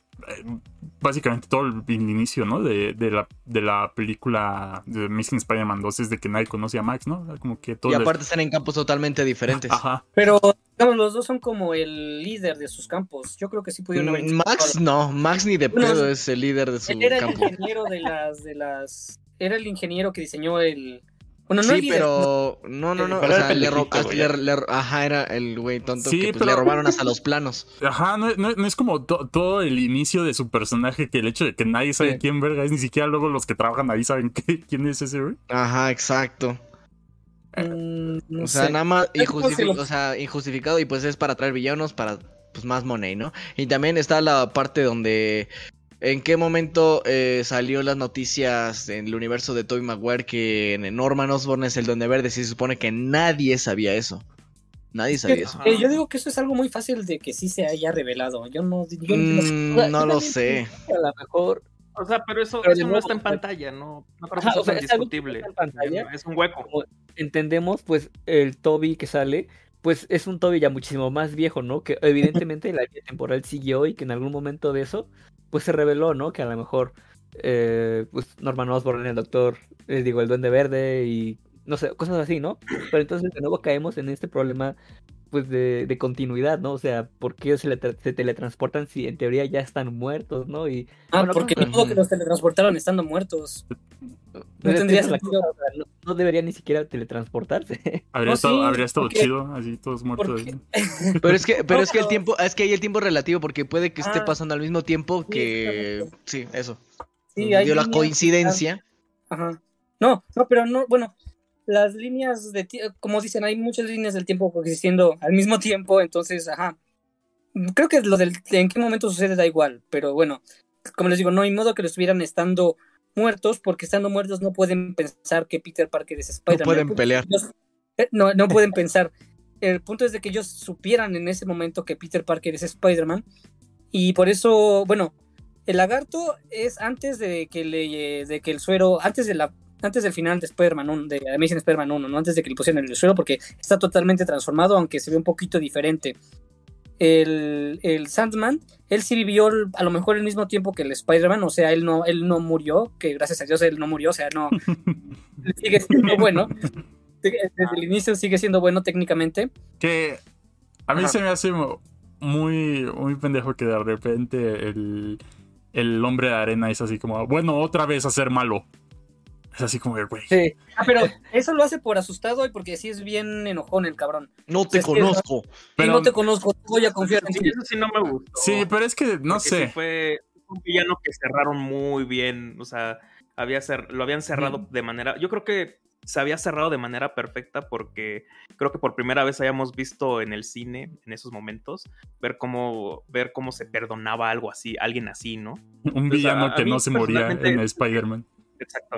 básicamente todo el, el inicio, ¿no? De, de la, de la película de Missing Spider-Man 2 es de que nadie conoce a Max, ¿no? Como que todo Y el- aparte están en campos totalmente diferentes. Ajá. pero, digamos, los dos son como el líder de sus campos. Yo creo que sí pudieron haber Max no, Max ni de pedo es el líder de su Él era el campo. ingeniero de las, de las. Era el ingeniero que diseñó el. Bueno, no Sí, líder, pero no, no, no, Pero o sea, le, ro- pendejito, güey. le- le- ajá, era el güey tonto Sí, que pues, pero- le robaron hasta los planos. Ajá, no, no- no es como to- todo el inicio de su personaje que el hecho de que nadie sabe Sí. quién verga es, ni siquiera luego los que trabajan ahí saben qué- quién es ese, güey. Ajá, exacto. Mm, no O sea, sé. nada más Es como si injustifi- lo- o sea, injustificado y pues es para traer villanos para pues más money, ¿no? Y también está la parte donde ¿En qué momento eh, salió las noticias en el universo de Tobey Maguire que Norman Osborn es el Donde Verde? Si se supone que nadie sabía eso. Nadie sabía eso. Eh, yo digo que eso es algo muy fácil de que sí se haya revelado. Yo no, yo mm, no, lo sé. A lo mejor. O sea, pero eso, no está en pantalla, no, no es discutible. Es un hueco. entendemos, pues, el Toby que sale, pues es un Toby ya muchísimo más viejo, ¿no? Que evidentemente la línea temporal siguió y que en algún momento de eso, pues se reveló, ¿no? Que a lo mejor, eh, pues Norman Osborn, el doctor, les digo, el Duende Verde y no sé, cosas así, ¿no? Pero entonces de nuevo caemos en este problema pues de, de continuidad, ¿no? O sea, ¿por qué se, se, teletransportan si en teoría ya están muertos, ¿no? Y, ah, porque no que los teletransportaron estando muertos. No, tendría sentido. No, debería ni siquiera teletransportarse. Habría, estado, habría estado chido, así todos muertos. Pero es que, pero es que el tiempo, es que hay el tiempo relativo, porque puede que esté ah. pasando al mismo tiempo que. Sí, eso. Sí, hay la coincidencia. Ajá. No, no, pero no, bueno, las líneas de como dicen, hay muchas líneas del tiempo coexistiendo al mismo tiempo, entonces, ajá. Creo que lo del en qué momento sucede da igual, pero bueno, como les digo, no hay modo que lo estuvieran estando muertos, porque estando muertos no pueden pensar que Peter Parker es Spider-Man. No pueden pelear. Eh, no, no pueden pensar. El punto es de que ellos supieran en ese momento que Peter Parker es Spider-Man. Y por eso, bueno, el lagarto es antes de que le, de que el suero, antes de la antes del final de Spider-Man de Amazing Spider-Man 1, ¿no? antes de que le pusieran el suelo, porque está totalmente transformado, aunque se ve un poquito diferente. El, el Sandman, él sí vivió a lo mejor el mismo tiempo que el Spider-Man, o sea, él no, él no murió, que gracias a Dios él no murió, o sea, no sigue siendo bueno. Desde el inicio sigue siendo bueno técnicamente. Que a mí se me hace muy, muy pendejo que de repente el, el hombre de arena es así como, bueno, otra vez a ser malo. Es así como, güey. Sí. Ah, pero eso lo hace por asustado y porque sí es bien enojón el cabrón. No te conozco. pero... no te conozco, voy a confiar en ti. Eso sí no me gustó. Sí, pero es que, no sé. fue un villano que cerraron muy bien. O sea, había lo habían cerrado de manera. Yo creo que se había cerrado de manera perfecta porque creo que por primera vez habíamos visto en el cine en esos momentos ver cómo ver cómo se perdonaba algo así, alguien así, ¿no? Un villano que no se moría en Spider-Man. Exacto,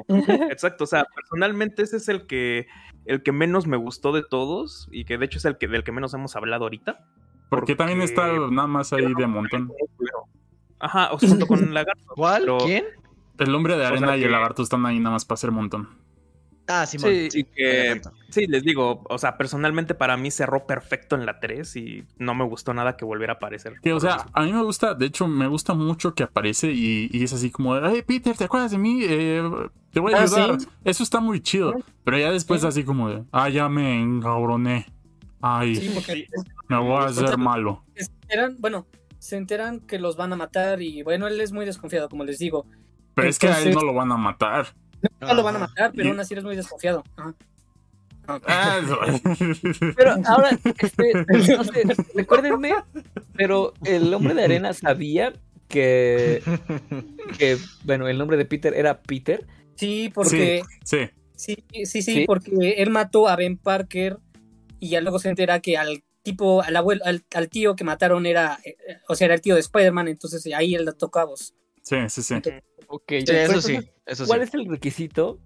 exacto. O sea, personalmente ese es el que, el que menos me gustó de todos y que de hecho es el que del que menos hemos hablado ahorita. Porque, también está nada más ahí de montón. Ajá, o sea, junto con el lagarto. ¿Cuál? ¿Quién? El hombre de arena y el lagarto están ahí nada más para hacer montón. Ah, sí, sí, que, sí, les digo, o sea, personalmente para mí cerró perfecto en la 3 y no me gustó nada que volviera a aparecer. o sea, a mí me gusta, de hecho, me gusta mucho que aparece y, es así como, hey, Peter, ¿te acuerdas de mí? Eh, te voy a ah, ayudar. Eso está muy chido. Pero ya después así como de, ah, ya me engabroné. Ay, me voy a hacer malo. bueno, se enteran que los van a matar y bueno, él es muy desconfiado, como les digo. Pero es que a él no lo van a matar. No lo van a matar, pero aún así eres muy desconfiado. Ah, pero ahora, este, no sé, recuérdenme, pero el hombre de arena sabía que, que, bueno, el nombre de Peter era Peter. Sí, porque. Sí, sí. Sí, sí, porque él mató a Ben Parker y ya luego se entera que al tipo, al abuelo, al, tío que mataron era, eh, o sea, era el tío de Spider-Man, entonces ahí él la tocó a vos. Sí, sí, sí. Ok, eso sí, ¿Cuál es el requisito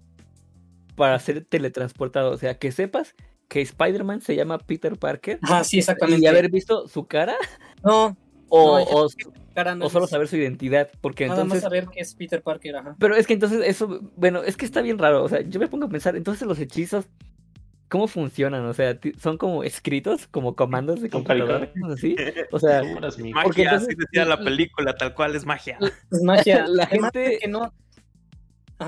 para ser teletransportado? O sea, que sepas que Spider-Man se llama Peter Parker. Ah, sí, exactamente. Y haber visto su cara. No. O, solo saber su identidad. Porque Nada entonces. más saber que es Peter Parker, ajá. Pero es que entonces eso. Bueno, es que está bien raro. O sea, yo me pongo a pensar, entonces los hechizos ¿Cómo funcionan? O sea, son como escritos, como comandos de computadora, así. O sea, porque entonces, así decía la película, tal cual es magia. Es magia. La gente que no.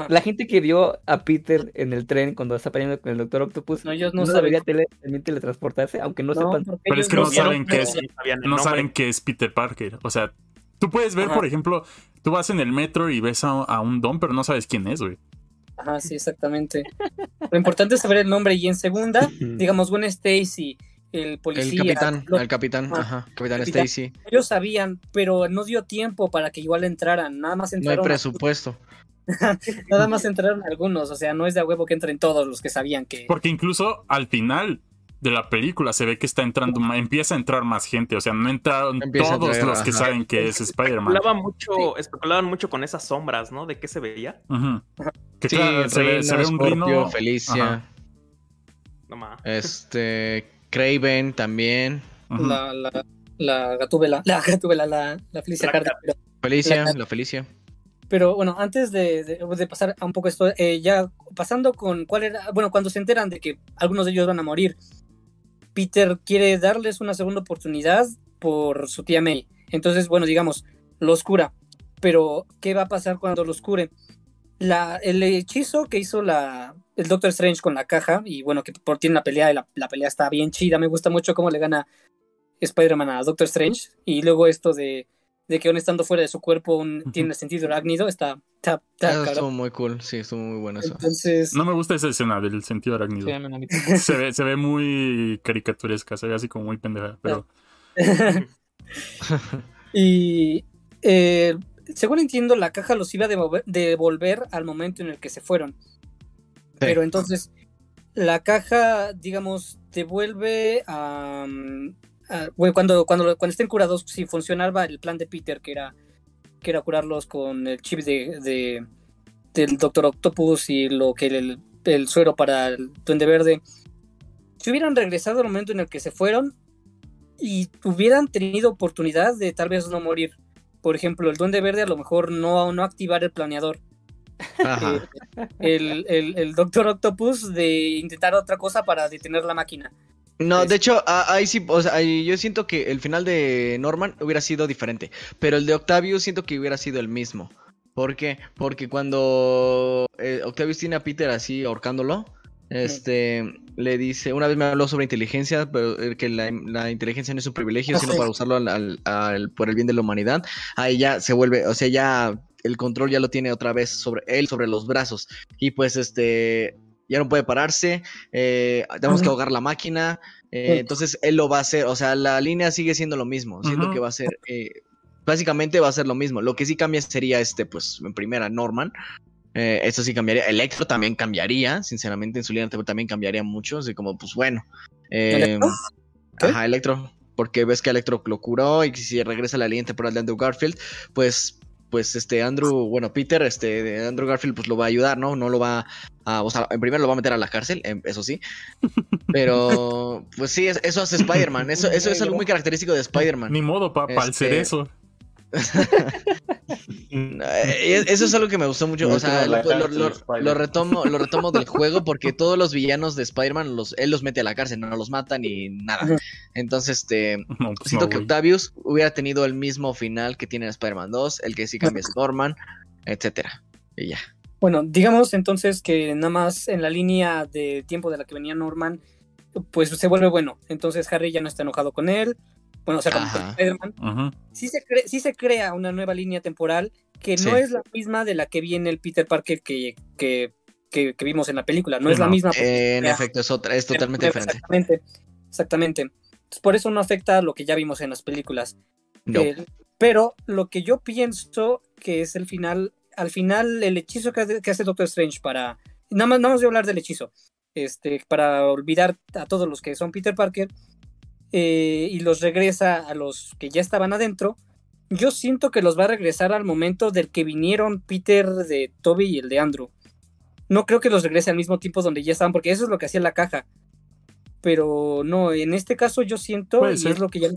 La gente que vio a Peter en el tren cuando está peleando con el Doctor Octopus, no, ellos no, saben también teletransportarse, aunque no, sepan. Pero es que no saben qué es, no saben qué es Peter Parker. O sea, tú puedes ver, por ejemplo, tú vas en el metro y ves a, a un don, pero no sabes quién es, güey. Ajá, sí, exactamente. Lo importante es saber el nombre. Y en segunda, digamos, Gwen Stacy, el policía. El capitán, el capitán, ajá, capitán, Stacy. Ellos sabían, pero no dio tiempo para que igual entraran. Nada más entraron. No hay presupuesto. Nada más entraron algunos, o sea, no es de huevo que entren todos los que sabían que. Porque incluso al final de la película se ve que está entrando, empieza a entrar más gente, o sea, no entran todos los que saben que es Spider-Man. Especulaban mucho, especulaban mucho con esas sombras, ¿no? De qué se veía. Que claro, se, ve, un rino. Felicia. Este, Craven también. La, la, la Gatúbela, la Gatúbela, la, la Felicia Carter. Felicia, la, Felicia. Pero bueno, antes de, pasar un poco esto, eh, ya pasando con cuál era, bueno, cuando se enteran de que algunos de ellos van a morir, Peter quiere darles una segunda oportunidad por su tía May. Entonces, bueno, digamos, los cura. Pero, ¿qué va a pasar cuando los cure? La, el hechizo que hizo la, el Doctor Strange con la caja, y bueno, que por tiene la pelea, y la, la pelea está bien chida, me gusta mucho cómo le gana Spider-Man a Doctor Strange, y luego esto de, de que aún estando fuera de su cuerpo un, tiene sentido arácnido, está... está, está estuvo muy cool, sí, estuvo muy bueno eso. Entonces... No me gusta esa escena del sentido arácnido. se, ve, se ve muy caricaturesca, se ve así como muy pendeja, pero... y... Eh, según entiendo, la caja los iba a devolver al momento en el que se fueron. Pero entonces, la caja, digamos, devuelve a. cuando, cuando, cuando estén curados, si funcionaba el plan de Peter, que era, que era curarlos con el chip de, del Doctor Octopus y lo que el, el suero para el Duende Verde. Si hubieran regresado al momento en el que se fueron y hubieran tenido oportunidad de tal vez no morir. Por ejemplo, el Duende Verde a lo mejor no, no activar el planeador el, el, Doctor Octopus de intentar otra cosa para detener la máquina. No, de hecho, ahí sí, o sea, yo siento que el final de Norman hubiera sido diferente, pero el de Octavius siento que hubiera sido el mismo. ¿Por qué? Porque cuando eh, Octavius tiene a Peter así ahorcándolo, este, le dice, una vez me habló sobre inteligencia, pero eh, que la, inteligencia no es un privilegio, sino para usarlo por el bien de la humanidad. Ahí ya se vuelve, o sea, ya el control ya lo tiene otra vez sobre él, sobre los brazos. Y pues este, ya no puede pararse, eh, tenemos que ahogar la máquina, eh, entonces él lo va a hacer, o sea, la línea sigue siendo lo mismo, siento que va a ser, eh, básicamente va a ser lo mismo, lo que sí cambia sería este, pues en primera Norman, eso sí cambiaría, Electro también cambiaría, sinceramente en su línea también cambiaría mucho, así como pues bueno. ¿Electro? Ajá, Electro, porque ves que Electro lo curó y si regresa a la línea temporal de Andrew Garfield, pues pues este Andrew, bueno, Peter, este Andrew Garfield, pues lo va a ayudar, ¿no? No lo va a, o sea, en primer lo va a meter a la cárcel, em, eso sí. Pero, pues sí, eso hace Spider-Man. Eso, eso es algo muy característico de Spider-Man. Ni modo, para este... eso. Eh, eso es algo que me gustó mucho. O sea, lo, retomo, lo retomo del juego porque todos los villanos de Spider-Man los, él los mete a la cárcel, no los mata ni nada. Entonces, este pues siento que Octavius hubiera tenido el mismo final que tiene Spider-Man 2, el que sí cambia es Norman, etcétera. Y ya. Bueno, digamos entonces que nada más en la línea de tiempo de la que venía Norman, pues se vuelve bueno. Entonces Harry ya no está enojado con él bueno, o sea, como Spider-Man, sí, se crea una nueva línea temporal que no es la misma de la que viene el Peter Parker que, que, que, vimos en la película, no es la misma. en efecto, es, otra, es totalmente diferente. Exactamente, exactamente. por eso no afecta lo que ya vimos en las películas. Eh, pero lo que yo pienso que es el final, al final el hechizo que, hace Doctor Strange para, nada más, nada más voy a hablar del hechizo, este, para olvidar a todos los que son Peter Parker, eh, y los regresa a los que ya estaban adentro, yo siento que los va a regresar al momento del que vinieron Peter de Toby y el de Andrew. No creo que los regrese al mismo tiempo donde ya estaban, porque eso es lo que hacía la caja. Pero no, en este caso yo siento, y es lo que ya.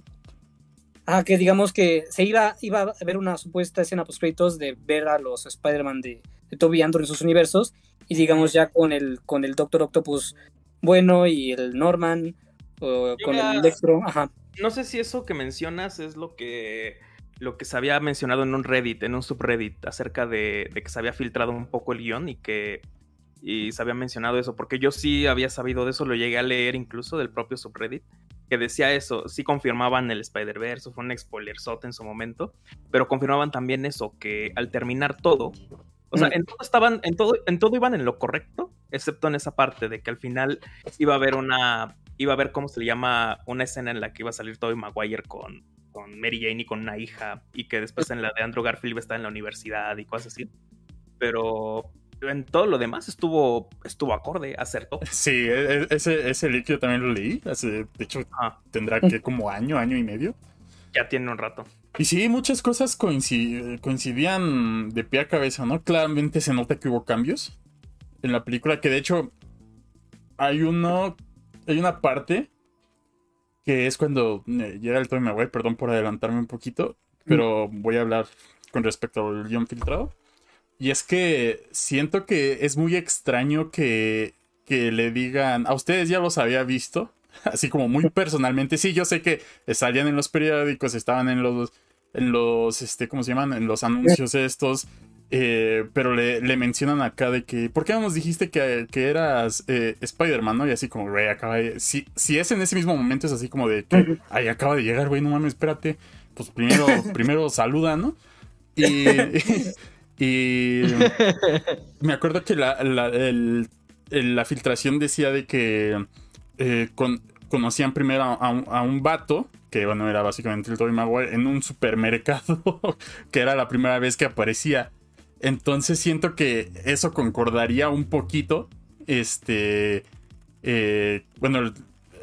Ah, que digamos que se iba, iba a haber una supuesta escena post créditos de ver a los Spider-Man de, Toby y Andrew en sus universos. Y digamos ya con el, con el Doctor Octopus bueno y el Norman con el Electro. Ajá. No sé si eso que mencionas es lo que lo que se había mencionado en un Reddit, en un subreddit, acerca de, que se había filtrado un poco el guion y que y se había mencionado eso, porque yo sí había sabido de eso, lo llegué a leer incluso del propio subreddit, que decía eso, sí confirmaban el Spider-Verse, fue un spoilerzote en su momento, pero confirmaban también eso, que al terminar todo, o sea, mm. en todo estaban, en todo, en todo iban en lo correcto, excepto en esa parte de que al final iba a haber una iba a ver cómo se le llama una escena en la que iba a salir Tobey Maguire con, con Mary Jane y con una hija, y que después en la de Andrew Garfield iba a estar en la universidad y cosas así. Pero en todo lo demás estuvo, estuvo acorde, acertó. Sí, e, e, ese, ese líquido también lo leí. de hecho, tendrá que como año, año y medio. Ya tiene un rato. Y sí, muchas cosas coincidían de pie a cabeza, ¿no? Claramente se nota que hubo cambios en la película, que de hecho hay uno, hay una parte que es cuando eh, llega el Tommy Maguire, perdón por adelantarme un poquito, pero voy a hablar con respecto al guion filtrado. Y es que siento que es muy extraño que, que le digan, a ustedes ya los había visto, así como muy personalmente. Sí, yo sé que salían en los periódicos, estaban en los, en los, este, ¿cómo se llaman? En los anuncios estos. Eh, pero le, mencionan acá de que, ¿por qué no nos dijiste que, eras eh, Spider-Man, no? Y así como, güey, acaba de... Si, si es en ese mismo momento, es así como de que, ay, acaba de llegar, güey, no mames, espérate. Pues primero, primero saluda, ¿no? Y, y me acuerdo que la, la, filtración decía de que eh, conocían primero a, un, vato, que bueno, era básicamente el Tobey Maguire, en un supermercado, que era la primera vez que aparecía. Entonces siento que eso concordaría un poquito. Este. Eh, bueno,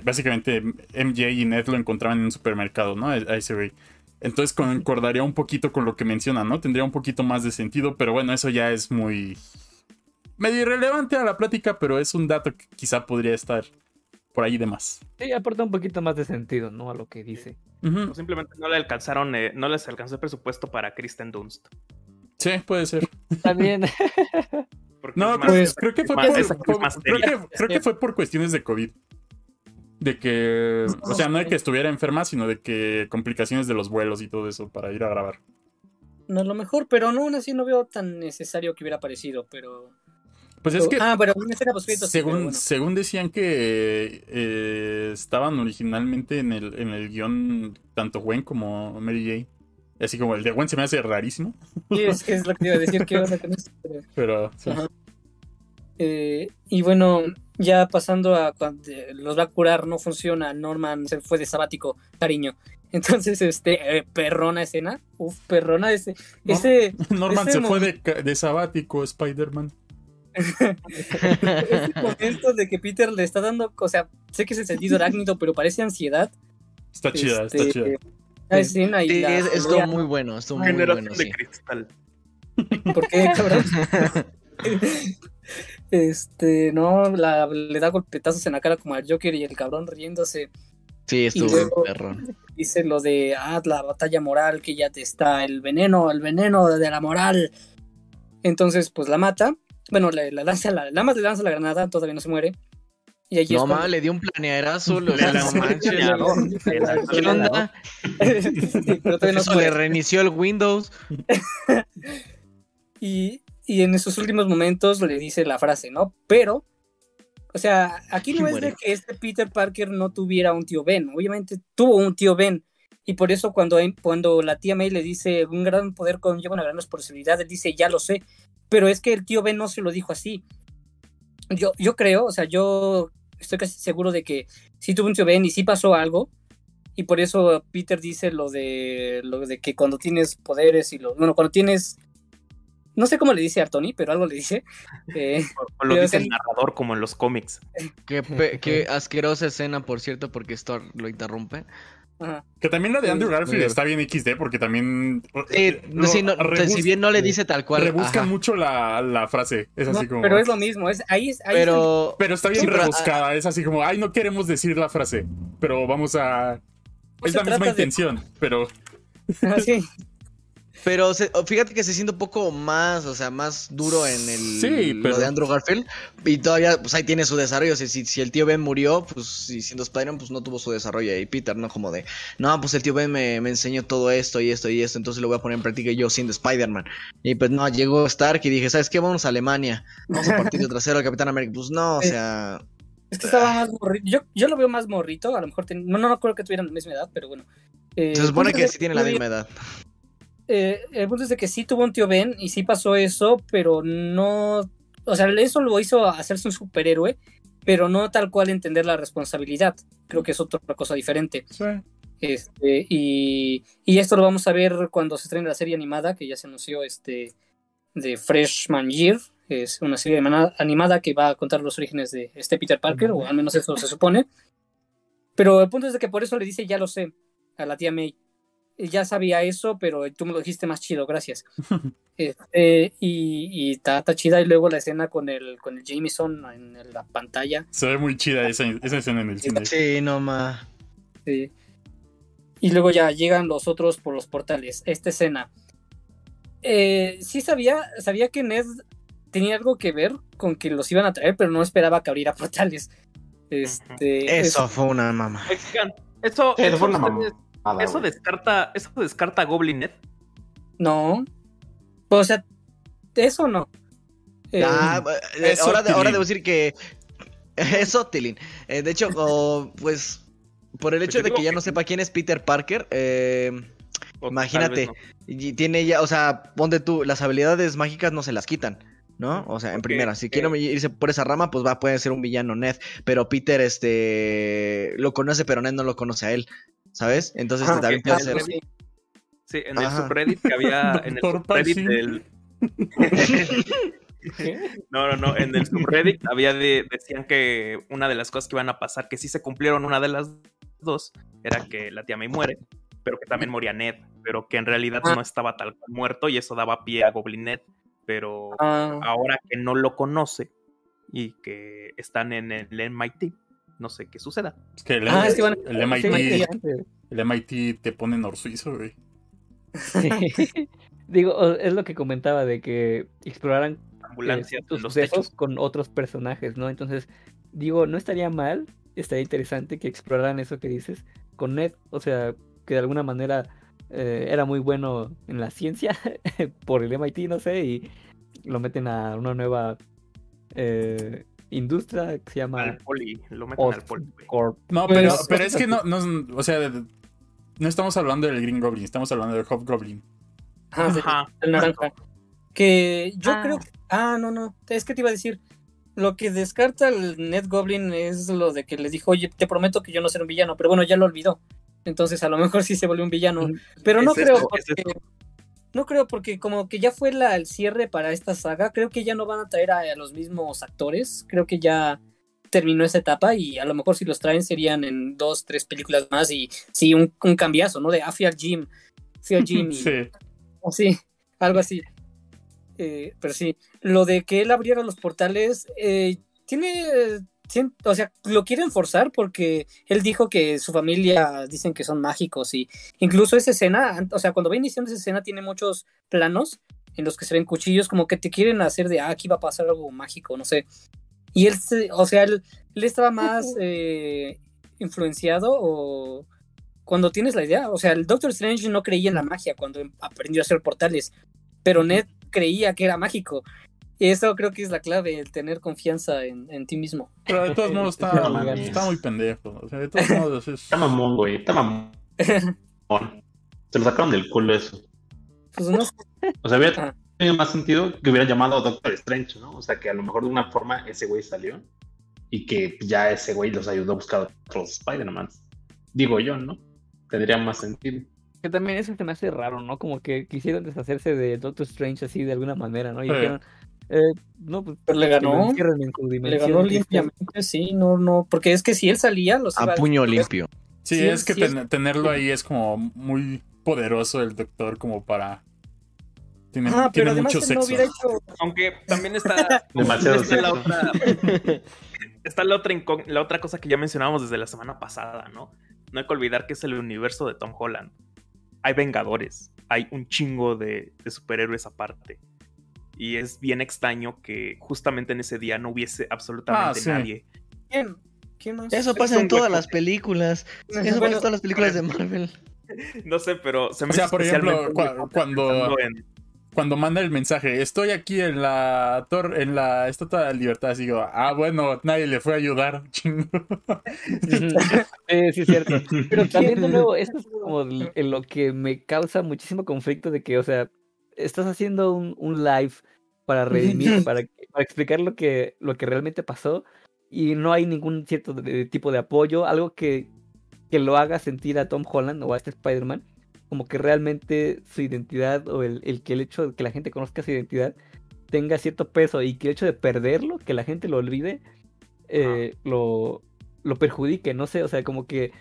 básicamente MJ y Ned lo encontraban en un supermercado, ¿no? A ese güey. Entonces concordaría un poquito con lo que menciona, ¿no? Tendría un poquito más de sentido, pero bueno, eso ya es muy medio irrelevante a la plática, pero es un dato que quizá podría estar por ahí de más. Sí, aporta un poquito más de sentido, ¿no? A lo que dice. simplemente no le alcanzaron, eh, no les alcanzó el presupuesto para Kristen Dunst. Sí, puede ser. También. no, pues creo que fue creo que fue por cuestiones de COVID. De que, o sea, no de que estuviera enferma, sino de que complicaciones de los vuelos y todo eso para ir a grabar. No es lo mejor, pero no, aún así no veo tan necesario que hubiera aparecido, pero... Pues es que... Ah, pero según, según decían que eh, estaban originalmente en el, en el guion tanto Gwen como Mary J. Así como el de Gwen se me hace rarísimo. Sí, es que es lo que iba a decir que iban a tener. Pero... Eh, y bueno, ya pasando a cuando los va a curar, no funciona, Norman se fue de sabático, cariño. Entonces, este, eh, perrona escena, uf, perrona ese, ese Norman se fue de, sabático, Spider-Man. ese momento de que Peter le está dando, o sea, sé que es el sentido arácnido, pero parece ansiedad. Está chida, está este, chida. La escena y es, esto muy bueno, esto muy bueno. de cristal. ¿Por qué, cabrón? Este, no, le da golpetazos en la cara como al Joker y el cabrón riéndose. Sí, estuvo perrón. Dice lo de, ah, la batalla moral que ya te está, el veneno, el veneno de la moral. Entonces, pues la mata. Bueno, la, lanza, la, nada más le lanza la granada, todavía no se muere. Y allí no, más le dio un planearazo, lo le ¿Qué onda? pero todavía no le reinició el Windows. y y en esos últimos momentos le dice la frase, ¿no? Pero, o sea, aquí no es de que este Peter Parker no tuviera un tío Ben, obviamente tuvo un tío Ben, y por eso cuando, cuando la tía May le dice un gran poder conlleva una gran responsabilidad, él dice, ya lo sé, pero es que el tío Ben no se lo dijo así. Yo, yo creo, o sea, yo estoy casi seguro de que sí tuvo un tío Ben y sí pasó algo, y por eso Peter dice lo de, lo de que cuando tienes poderes y lo, bueno, cuando tienes no sé cómo le dice a Tony, pero algo le dice. Eh, o, lo dice el narrador como en los cómics. Qué, asquerosa escena, por cierto, porque esto lo interrumpe. Que también la de Andrew Garfield está bien XD porque también. Eh, sí, si bien no le dice tal cual. Rebuscan mucho la, frase. Es así como. Pero es lo mismo. Es, ahí, ahí pero, pero está bien rebuscada. Es así como, ay, no queremos decir la frase. Pero vamos a. es la misma intención, pero. Ah, sí. Pero fíjate que se siente un poco más, o sea, más duro en el lo de Andrew Garfield. Y todavía, pues ahí tiene su desarrollo. si, si, el tío Ben murió, pues si siendo Spider-Man, pues no tuvo su desarrollo ahí Peter, ¿no? Como de, no, pues el tío Ben me, enseñó todo esto y esto y esto, entonces lo voy a poner en práctica yo siendo Spider-Man. Y pues no, llegó Stark y dije, ¿sabes qué? Vamos a Alemania. Vamos a partir de trasero al Capitán América. Pues no, o sea. Es que estaba más morrito. Yo, yo lo veo más morrito. A lo mejor. No, no, no creo que tuvieran la misma edad, pero bueno. se supone que sí tiene la misma edad. Eh, el punto es de que sí tuvo un tío Ben y sí pasó eso, pero no, o sea, eso lo hizo hacerse un superhéroe, pero no tal cual entender la responsabilidad. Creo que es otra cosa diferente. Este, y, esto lo vamos a ver cuando se estrene la serie animada que ya se anunció este de Freshman Year, Es una serie animada que va a contar los orígenes de este Peter Parker, o al menos eso se supone. Pero el punto es de que por eso le dice, ya lo sé, a la tía May. Ya sabía eso, pero tú me lo dijiste más chido, gracias. Este, y está chida. Y luego la escena con el, con el Jameson en la pantalla. Se ve muy chida esa, escena en el cine. Sí, no más. Sí. Y luego ya llegan los otros por los portales. Esta escena. Eh, sí sabía, sabía que Ned tenía algo que ver con que los iban a traer, pero no esperaba que abriera portales. Este, eso, fue una mamá. Eso, eso, descarta, eso descarta Goblin Net. No. O sea, eso no. Eh, ah, eh, ahora, ahora, debo decir que eso, Tilin. Eh, de hecho, pues por el hecho de que ya no sepa quién es Peter Parker, imagínate, tiene ya, o sea, ponte tú, las habilidades mágicas no se las quitan. ¿no? O sea, en primera, si quiero irse por esa rama, pues va, puede ser un villano Ned, pero Peter, este, lo conoce, pero Ned no lo conoce a él, ¿sabes? Entonces ah, también puede ser... Sí, en el subreddit que había, en el subreddit del... no, no, no, en el subreddit había de, decían que una de las cosas que iban a pasar, que sí se cumplieron una de las dos, era que la tía May muere, pero que también moría Ned, pero que en realidad ah. no estaba tal cual muerto y eso daba pie a Goblin Ned pero ah. ahora que no lo conoce y que están en el MIT, no sé qué suceda. Es que el, ah, MIT, te pone en suizo, güey. Digo, es lo que comentaba de que exploraran ambulancias eh, con otros personajes, ¿no? Entonces, digo, no estaría mal, estaría interesante que exploraran eso que dices con Ned, o sea, que de alguna manera eh, era muy bueno en la ciencia por el MIT, no sé, y lo meten a una nueva eh, industria que se llama... Al poli, lo meten al poli. No, pero, pues, pero es que no, no, o sea, no estamos hablando del Green Goblin, estamos hablando del Hobgoblin. Ajá, el naranja. Que yo ah. creo que... Ah, no, no, es que te iba a decir, lo que descarta el Ned Goblin es lo de que le dijo, oye, te prometo que yo no seré un villano, pero bueno, ya lo olvidó. Entonces a lo mejor sí se volvió un villano. Pero no creo porque. No creo porque como que ya fue la, el cierre para esta saga. Creo que ya no van a traer a, los mismos actores. Creo que ya terminó esa etapa y a lo mejor si los traen serían en dos, tres películas más y sí, un, un cambiazo, ¿no? De al gym. Fui al gym. sí. O sí, algo así. Eh, pero sí, lo de que él abriera los portales, eh, tiene o sea, lo quieren forzar porque él dijo que su familia dicen que son mágicos y incluso esa escena, o sea, cuando va iniciando esa escena tiene muchos planos en los que se ven cuchillos como que te quieren hacer de, ah, aquí va a pasar algo mágico, no sé. Y él, o sea, él, estaba más eh, influenciado o cuando tienes la idea, o sea, el Doctor Strange no creía en la magia cuando aprendió a hacer portales, pero Ned creía que era mágico. Y eso creo que es la clave, el tener confianza en, ti mismo. Pero de todos modos está, está muy pendejo. O sea, de todos modos es... Está mamón, güey. Está mamón. Se lo sacaron del culo eso. Pues no O sea, hubiera tenido más sentido que hubiera llamado a Doctor Strange, ¿no? O sea, que a lo mejor de una forma ese güey salió y que ya ese güey los ayudó a buscar otros Spider-Man. Digo yo, ¿no? Tendría más sentido. Que también eso se me hace raro, ¿no? Como que quisieron deshacerse de Doctor Strange así de alguna manera, ¿no? Y dijeron, eh, no, pues, pero le ganó. Le ganó limpiamente, sí, no, no, porque es que si él salía, los a puño limpio. Sí, es que tenerlo ahí es como muy poderoso el doctor como para tiene, ah, pero mucho sexo. Aunque también está demasiado está la otra está la otra, la otra cosa que ya mencionábamos desde la semana pasada, ¿no? No hay que olvidar que es el universo de Tom Holland. Hay Vengadores, hay un chingo de, de superhéroes aparte. Y es bien extraño que justamente en ese día no hubiese absolutamente ah, nadie. ¿Quién? ¿Quién más? Eso pasa en todas las películas. Eso pasa en todas las películas de Marvel. No sé, pero se me O sea, por ejemplo, cuando, cuando manda el mensaje, estoy aquí en la torre, en la Estatua de la Libertad, digo, ah, bueno, nadie le fue a ayudar, chingo. sí, sí, es cierto. Pero también, de nuevo, esto es como lo que me causa muchísimo conflicto de que, o sea, estás haciendo un, un live para redimir, para, para, explicar lo que, lo que realmente pasó y no hay ningún cierto tipo de apoyo, algo que, que lo haga sentir a Tom Holland o a este Spider-Man como que realmente su identidad o el, el, que el hecho de que la gente conozca su identidad tenga cierto peso y que el hecho de perderlo, que la gente lo olvide, eh, lo, lo perjudique, no sé, o sea, como que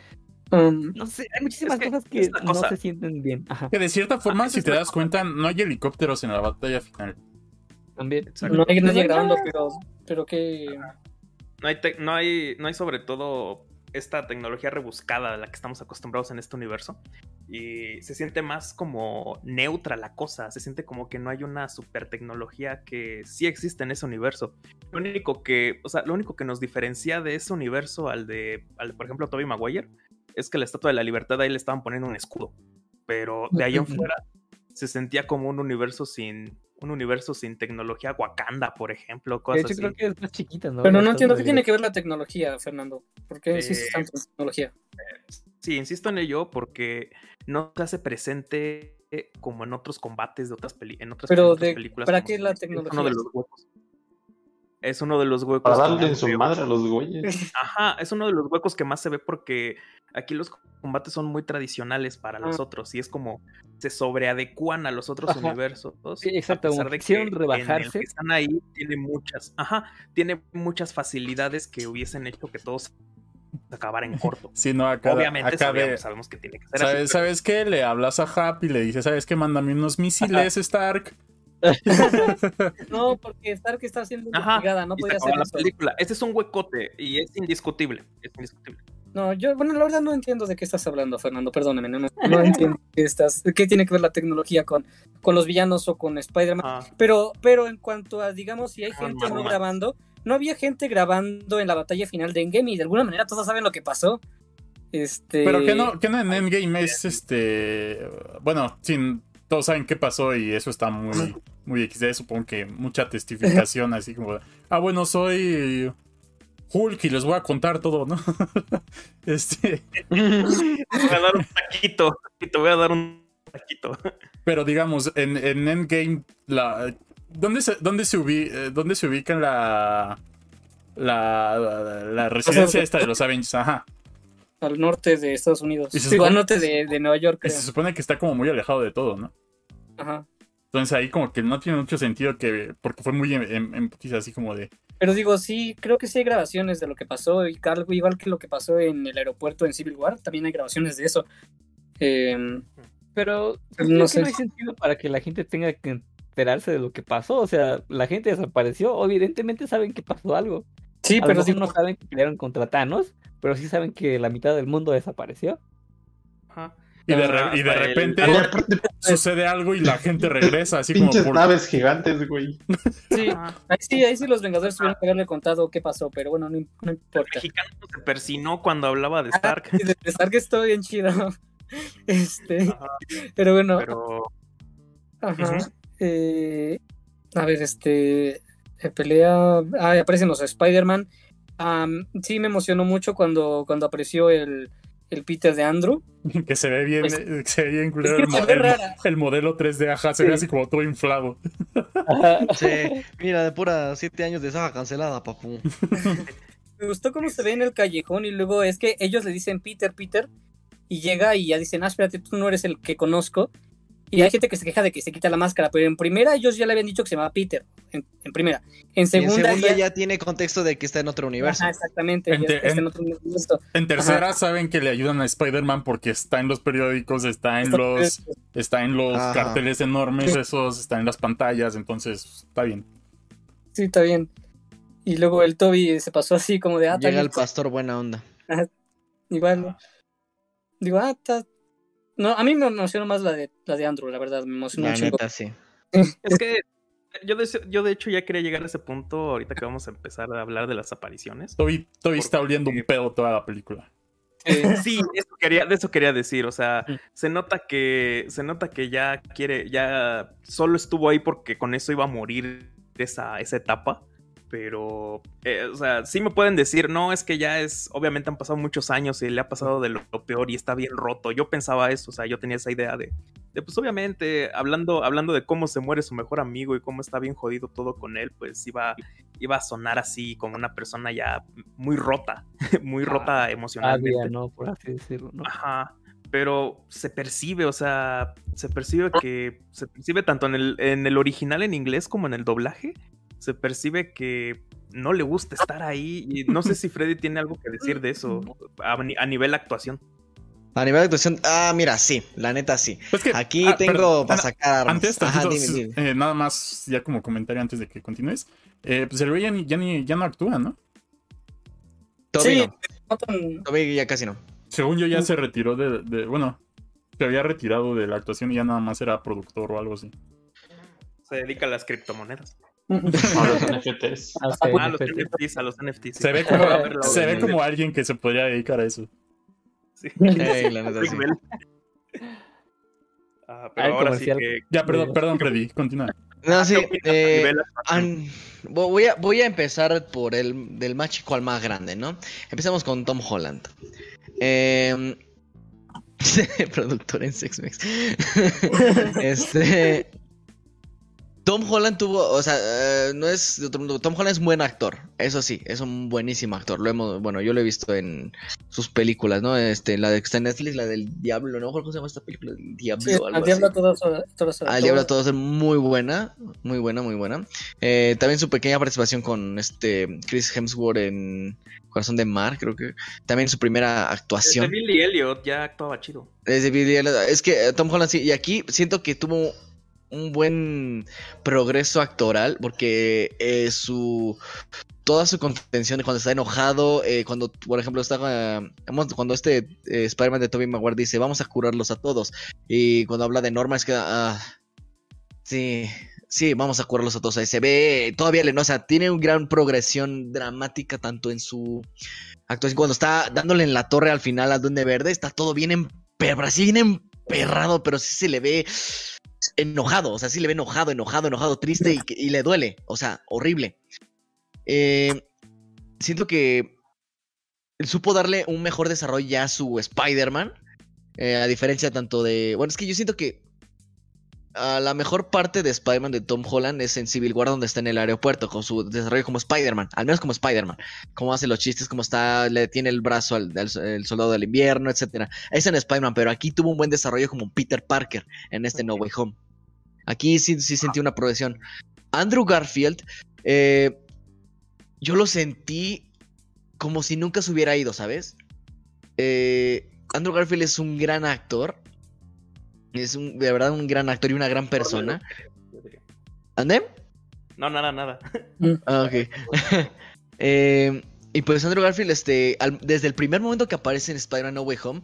um, no sé, hay muchísimas cosas que no se sienten bien. Que de cierta forma, si te das cuenta, no hay helicópteros en la batalla final. También. No hay nadie grabando, pero, pero que... No hay, no, hay, no hay sobre todo esta tecnología rebuscada a la que estamos acostumbrados en este universo. Y se siente más como neutra la cosa, se siente como que no hay una super tecnología que sí existe en ese universo. Lo único que, o sea, lo único que nos diferencia de ese universo al de, al por ejemplo, Toby Maguire, es que la Estatua de la Libertad ahí le estaban poniendo un escudo. Pero de ahí en fuera se sentía como un universo sin, un universo sin tecnología Wakanda, por ejemplo, cosas de hecho, creo que es más chiquita, ¿no? Pero no entiendo qué tiene que ver la tecnología, Fernando. ¿Por qué insistes tanto en tecnología? Sí, insisto en ello porque no se hace presente como en otros combates de otras, en otras, Pero de, películas. ¿Para qué la tecnología? Es uno de los huecos. Es uno de los huecos. Para darle en su madre a los güeyes. Ajá, es uno de los huecos que más se ve porque aquí los combates son muy tradicionales para los ah. otros y es como se sobreadecuan a los otros universos. Sí, exacto, a pesar de que rebajarse. están ahí tiene muchas, ajá, tiene muchas facilidades que hubiesen hecho que todos acabar en corto. Sí, no, Obviamente sabemos, que tiene que ser ¿sabes, ¿Sabes qué? Le hablas a Hap y le dices, ¿sabes qué? Mándame unos misiles, Stark. no, porque Stark está haciendo investigada, no podía hacer la película. Este es un huecote y es indiscutible. Es indiscutible. No, yo, bueno, la verdad no entiendo de qué estás hablando, Fernando, perdóname, no, no entiendo qué, estás, qué tiene que ver la tecnología con, con los villanos o con Spider-Man. Pero, pero en cuanto a, digamos, si hay gente no grabando, no había gente grabando en la batalla final de Endgame y de alguna manera todos saben lo que pasó. Este... Pero que no, que no en Endgame es este. Bueno, sin, todos saben qué pasó y eso está muy, muy XD. Supongo que mucha testificación, así como. Ah, bueno, soy Hulk y les voy a contar todo, ¿no? este. Te voy a dar un taquito. Y te voy a dar un taquito. Pero digamos, en, en Endgame, la, ¿dónde, se, dónde, se ubica, eh, ¿dónde se ubica la, la, la, residencia esta de los Avengers? Ajá. Al norte de Estados Unidos. Sí, al norte de, de Nueva York. se supone que está como muy alejado de todo, ¿no? Ajá. Entonces ahí como que no tiene mucho sentido que, porque fue muy en, en, así como de... Pero digo, sí, creo que sí hay grabaciones de lo que pasó, y igual que lo que pasó en el aeropuerto en Civil War, también hay grabaciones de eso. Em, pero no, sé. no hay sentido para que la gente tenga que enterarse de lo que pasó, o sea, la gente desapareció, evidentemente saben que pasó algo. Sí, pero sí no saben que pelearon contra Thanos, pero sí saben que la mitad del mundo desapareció. Ajá. Y de, y de repente sucede algo y la gente regresa, así Pinches como. naves gigantes, güey. Sí, ahí sí, ahí sí los Vengadores tuvieron que haberle contado qué pasó, pero bueno, no, importa. El mexicano se persinó cuando hablaba de Stark. de Stark estoy bien chido. Este. Pero bueno. Pero... Ajá. eh, a ver, este. Pelea. Ah, aparecen los Spider-Man. Sí, me emocionó mucho cuando, cuando apareció el el Peter de Andrew. Que se ve bien, pues, se ve bien culero el, el, modelo 3D, ajá, se ve así como todo inflado. Sí, mira, de pura 7 años de saga cancelada, papu. Me gustó cómo se ve en el callejón y luego es que ellos le dicen Peter, Peter, y llega y ya dicen, ah, espérate, tú no eres el que conozco. Y hay gente que se queja de que se quita la máscara, pero en primera ellos ya le habían dicho que se llamaba Peter. En, primera. En segunda, ya... tiene contexto de que está en otro universo. exactamente. En, tercera saben que le ayudan a Spider-Man porque está en los periódicos, está en los, está en los carteles enormes esos, está en las pantallas, entonces está bien. Sí, está bien. Y luego el Toby se pasó así como de... Ah, Llega el pastor buena onda. igual. Digo, ah, está no, a mí me emocionó más la de, la de Andrew, la verdad, me emocionó La neta, sí. es que yo de, yo de hecho ya quería llegar a ese punto ahorita que vamos a empezar a hablar de las apariciones. Toby, está oliendo un pedo toda la película. sí, eso quería, de eso quería decir. O sea, se nota que. Se nota que ya quiere. Ya solo estuvo ahí porque con eso iba a morir esa, esa etapa pero, eh, o sea, sí me pueden decir, no, es que ya es, obviamente han pasado muchos años y le ha pasado de lo, peor y está bien roto. Yo pensaba eso, o sea, yo tenía esa idea de, de, pues obviamente, hablando, hablando de cómo se muere su mejor amigo y cómo está bien jodido todo con él, pues iba, iba a sonar así como una persona ya muy rota, muy rota emocionalmente. ¿no? Por así decirlo, ¿no? Ajá. pero se percibe, o sea, se percibe que se percibe tanto en el, en el original en inglés como en el doblaje, se percibe que no le gusta estar ahí y no sé si Freddy tiene algo que decir de eso a, nivel actuación. A nivel de actuación, ah, mira, sí, la neta sí. Aquí ah, tengo para sacar. Antes, eh, nada más, ya como comentario antes de que continúes. Eh, pues el rey ya, ya, no actúa, ¿no? sí, no. ya casi no. Según yo ya se retiró de, bueno, se había retirado de la actuación y ya nada más era productor o algo así. Se dedica a las criptomonedas. a los NFTs. A los NFTs, a los NFTs. Se ve como, se ve como alguien que se podría dedicar a eso. Sí. la neta, sí. Ah, pero ahora sí que... Ya, perdón, perdón, Freddy, continúa. No, sí. Eh, voy, a, voy a empezar por el del más chico al más grande, ¿no? Empezamos con Tom Holland. Eh, productor en Sexmex. este. Tom Holland tuvo, o sea, eh, no es Tom Holland es un buen actor, eso sí, es un buenísimo actor. Lo hemos, bueno, yo lo he visto en sus películas, ¿no? Este, la de está en Netflix, la del Diablo, ¿no? ¿Cómo se llama esta película? El Diablo. Sí, al Diablo todos, todos, Al Diablo todos es muy buena, muy buena, muy buena. Eh, también su pequeña participación con este Chris Hemsworth en Corazón de Mar, creo que. También su primera actuación. Desde Billy Elliot ya actuaba chido. Desde Billy Elliot, es que Tom Holland sí, y aquí siento que tuvo un buen progreso actoral porque eh, su toda su contención cuando está enojado, eh, cuando por ejemplo está cuando este eh, Spider-Man de Tobey Maguire dice vamos a curarlos a todos y cuando habla de Norma es que ah, sí sí vamos a curarlos a todos ahí se ve todavía le no o sea tiene una gran progresión dramática tanto en su actuación cuando está dándole en la torre al final a Duende Verde está todo bien emperrado así bien emperrado pero sí se le ve enojado, o sea, sí le ve enojado, enojado, enojado, triste y, le duele, o sea, horrible. Eh, siento que supo darle un mejor desarrollo ya a su Spider-Man, eh, a diferencia tanto de... Bueno, es que yo siento que la mejor parte de Spider-Man de Tom Holland es en Civil War, donde está en el aeropuerto, con su desarrollo como Spider-Man, al menos como Spider-Man, cómo hace los chistes, cómo está, le tiene el brazo al, soldado del invierno, etc. Es en Spider-Man, pero aquí tuvo un buen desarrollo como Peter Parker en este No Way Home. Aquí sí, sí sentí una progresión. Andrew Garfield, eh, yo lo sentí como si nunca se hubiera ido, ¿sabes? Eh, Andrew Garfield es un gran actor es un, de verdad un gran actor y una gran persona. ¿Ande? No, nada, nada. Ah, ok. Eh, y pues Andrew Garfield, este, desde el primer momento que aparece en Spider-Man No Way Home,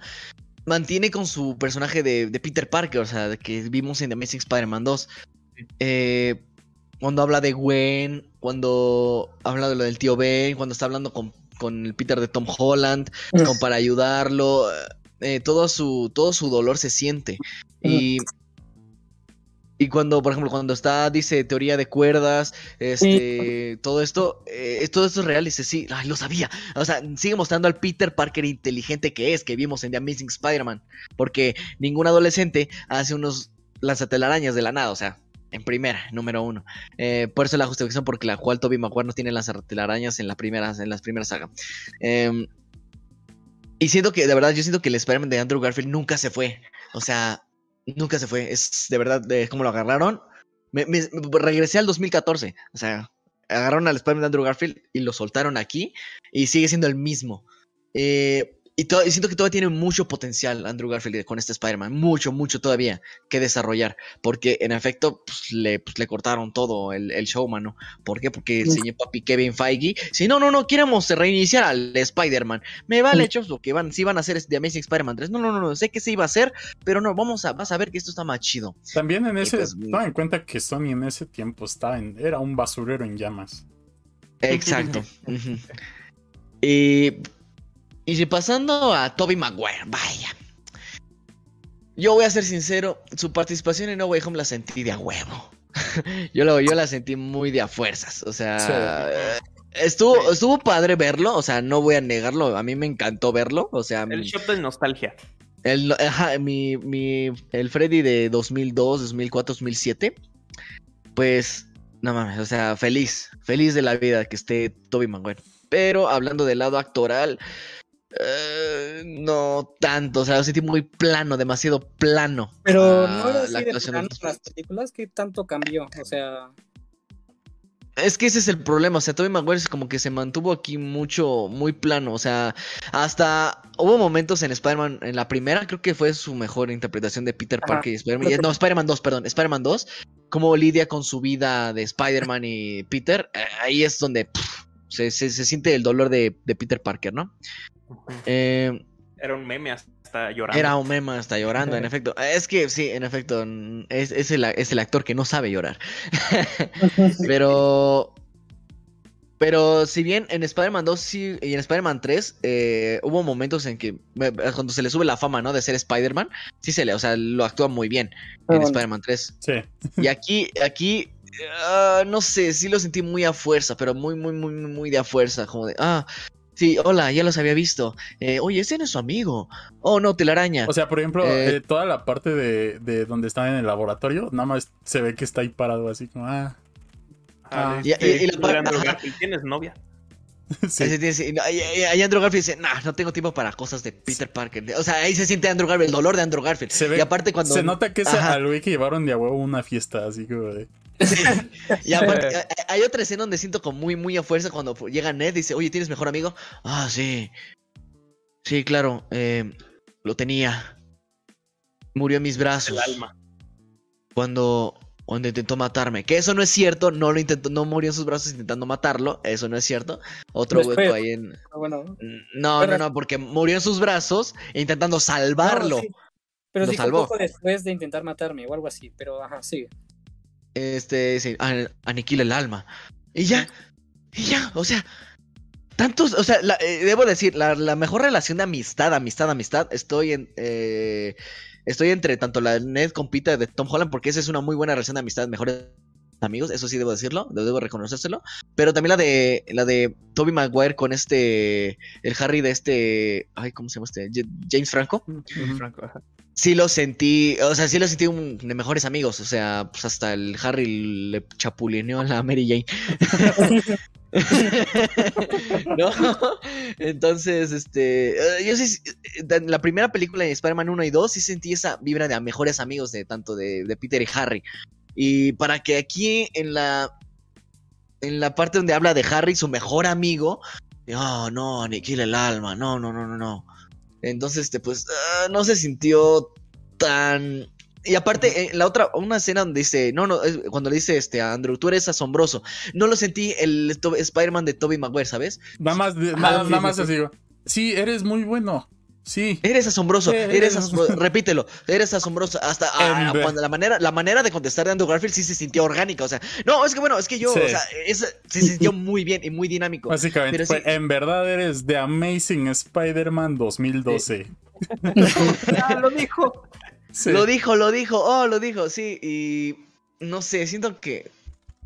mantiene con su personaje de, Peter Parker, o sea, que vimos en The Amazing Spider-Man 2. Eh, cuando habla de Gwen, cuando habla de lo del tío Ben, cuando está hablando con, con el Peter de Tom Holland, como para ayudarlo. Eh, todo, su, todo su dolor se siente. Y, y cuando, por ejemplo, cuando está, dice teoría de cuerdas, este, todo esto, eh, todo esto es real, dice, sí, lo sabía. O sea, sigue mostrando al Peter Parker inteligente que es, que vimos en The Amazing Spider-Man. Porque ningún adolescente hace unos lanzatelarañas de la nada, o sea, en primera, número uno. Eh, por eso la justificación, porque la cual Toby Maguire no tiene lanzatelarañas en, la primera, en las primeras sagas. Eh, y siento que, de verdad, yo siento que el Spider-Man de Andrew Garfield nunca se fue. O sea, nunca se fue. Es de verdad, de cómo lo agarraron. Me, regresé al 2014. O sea, agarraron al Spider-Man de Andrew Garfield y lo soltaron aquí. Y sigue siendo el mismo. Eh, y, siento que todavía tiene mucho potencial Andrew Garfield con este Spider-Man. Mucho, mucho todavía que desarrollar. Porque en efecto, pues, le, pues, le cortaron todo el, el show, mano. ¿Por qué? Porque el señor papi Kevin Feige. Si no, no, no, queremos reiniciar al Spider-Man. Me vale, hecho lo que van, si van a hacer The Amazing Spider-Man 3. No, no, no, no, sé que se iba a hacer, pero no, vamos a, vas a ver que esto está más chido. También en ese, pues, toma en cuenta que Sony en ese tiempo estaba en, era un basurero en llamas. Exacto. Y y si pasando a Toby Maguire, vaya. Yo voy a ser sincero, su participación en No Way Home la sentí de a huevo. yo, lo, yo la sentí muy de a fuerzas. O sea, estuvo, estuvo padre verlo. O sea, no voy a negarlo. A mí me encantó verlo. O sea, el shot de nostalgia. El, mi, mi, el Freddy de 2002, 2004, 2007. Pues, no mames, o sea, feliz. Feliz de la vida que esté Toby Maguire. Pero hablando del lado actoral, eh, no tanto, o sea, lo sentí muy plano, demasiado plano. Pero no era así la de actuación plano de- las películas que tanto cambió, o sea, Es que ese es el problema, o sea, Tobey Maguire es como que se mantuvo aquí mucho, muy plano, o sea, hasta hubo momentos en Spider-Man, en la primera creo que fue su mejor interpretación de Peter. Parker y Spider-Man, no, Spider-Man 2, perdón, Spider-Man 2, cómo lidia con su vida de Spider-Man y Peter, eh, ahí es donde pff, se, se- se siente el dolor de, de Peter Parker, ¿no? Eh, Era un meme hasta llorando. era un meme hasta llorando, en efecto. Es que sí, en efecto, es, es el, es el actor que no sabe llorar. Pero. Pero si bien en Spider-Man 2 sí, y en Spider-Man 3 eh, hubo momentos en que eh, cuando se le sube la fama, ¿no? De ser Spider-Man, sí se le, o sea, lo actúa muy bien en bueno. Spider-Man 3. Sí. Y aquí, aquí, ah, no sé, sí lo sentí muy a fuerza, pero muy, muy, muy, muy muy de a fuerza, como de, ah, sí, hola, ya los había visto. Eh, Oye, ese no es su amigo. Oh, no, telaraña. O sea, por ejemplo, Eh, eh, toda la parte de, de donde están en el laboratorio, nada más se ve que está ahí parado así como, ah, Ah, Ah, y- la. Garfield, ¿Tienes novia? sí. Ahí Andrew Garfield dice, nah, no tengo tiempo para cosas de Peter Parker. O sea, ahí se siente Andrew Garfield, el dolor de Andrew Garfield. Se ve- y aparte cuando... Se nota que es al güey que llevaron de a huevo una fiesta, así como de... Y aparte, hay- hay otra escena donde siento como muy, muy a fuerza cuando llega Ned y dice, oye, ¿tienes mejor amigo? Ah, sí. Sí, claro. eh, lo tenía. Murió en mis brazos. El alma. Cuando, cuando intentó matarme. Que eso no es cierto. No lo intentó, no murió en sus brazos intentando matarlo. Eso no es cierto. Otro Después. hueco ahí en... Ah, bueno, No, Pero- no, no, porque murió en sus brazos intentando salvarlo. No, sí. Pero Lo sí salvó. poco después de intentar matarme o algo así, pero ajá, sí. Este, an- aniquila el alma. Y ya, y ya, o sea, tantos, o sea, la- eh, debo decir, la, la mejor relación de amistad, amistad, amistad, estoy en, eh, estoy entre tanto la Ned con Peter de Tom Holland, porque esa es una muy buena relación de amistad, mejores amigos, eso sí debo decirlo, debo reconocérselo, pero también la de, la de Toby Maguire con este, el Harry de este, ay, ¿cómo se llama este? James Franco. Franco, ajá. Sí lo sentí, o sea, sí lo sentí de mejores amigos, o sea, pues hasta el Harry le chapulineó a la Mary Jane. ¿No? Entonces, este, eh, yo sí, eh, en la primera película de Spider-Man 1 y 2 sí sentí esa vibra de mejores amigos de tanto de, de Peter y Harry. Y para que aquí en la en la parte donde habla de Harry, su mejor amigo, no, no, aniquila el alma, no, no, no, no, no. Entonces, este, pues, ah, no se sintió tan. Y aparte, eh, la otra, una escena donde dice, no, no, cuando le dice este a Andrew, tú eres asombroso. No lo sentí el Spider-Man de Tobey Maguire, ¿sabes? Nada más, Ah, nada, sí, nada sí, más sí. así digo, sí, eres muy bueno, sí. Eres asombroso, eres eres asombroso, repítelo, eres asombroso. Hasta ah, cuando la manera, la manera de contestar de Andrew Garfield sí se sintió orgánica. O sea, no, es que bueno, es que yo, Sí. o sea, es- se sintió muy bien y muy dinámico. Básicamente, Pero fue, sí. en verdad eres The Amazing Spider-Man 2012. Ah, lo dijo. Sí. Lo dijo, lo dijo, oh, lo dijo, sí. Y no sé, siento que.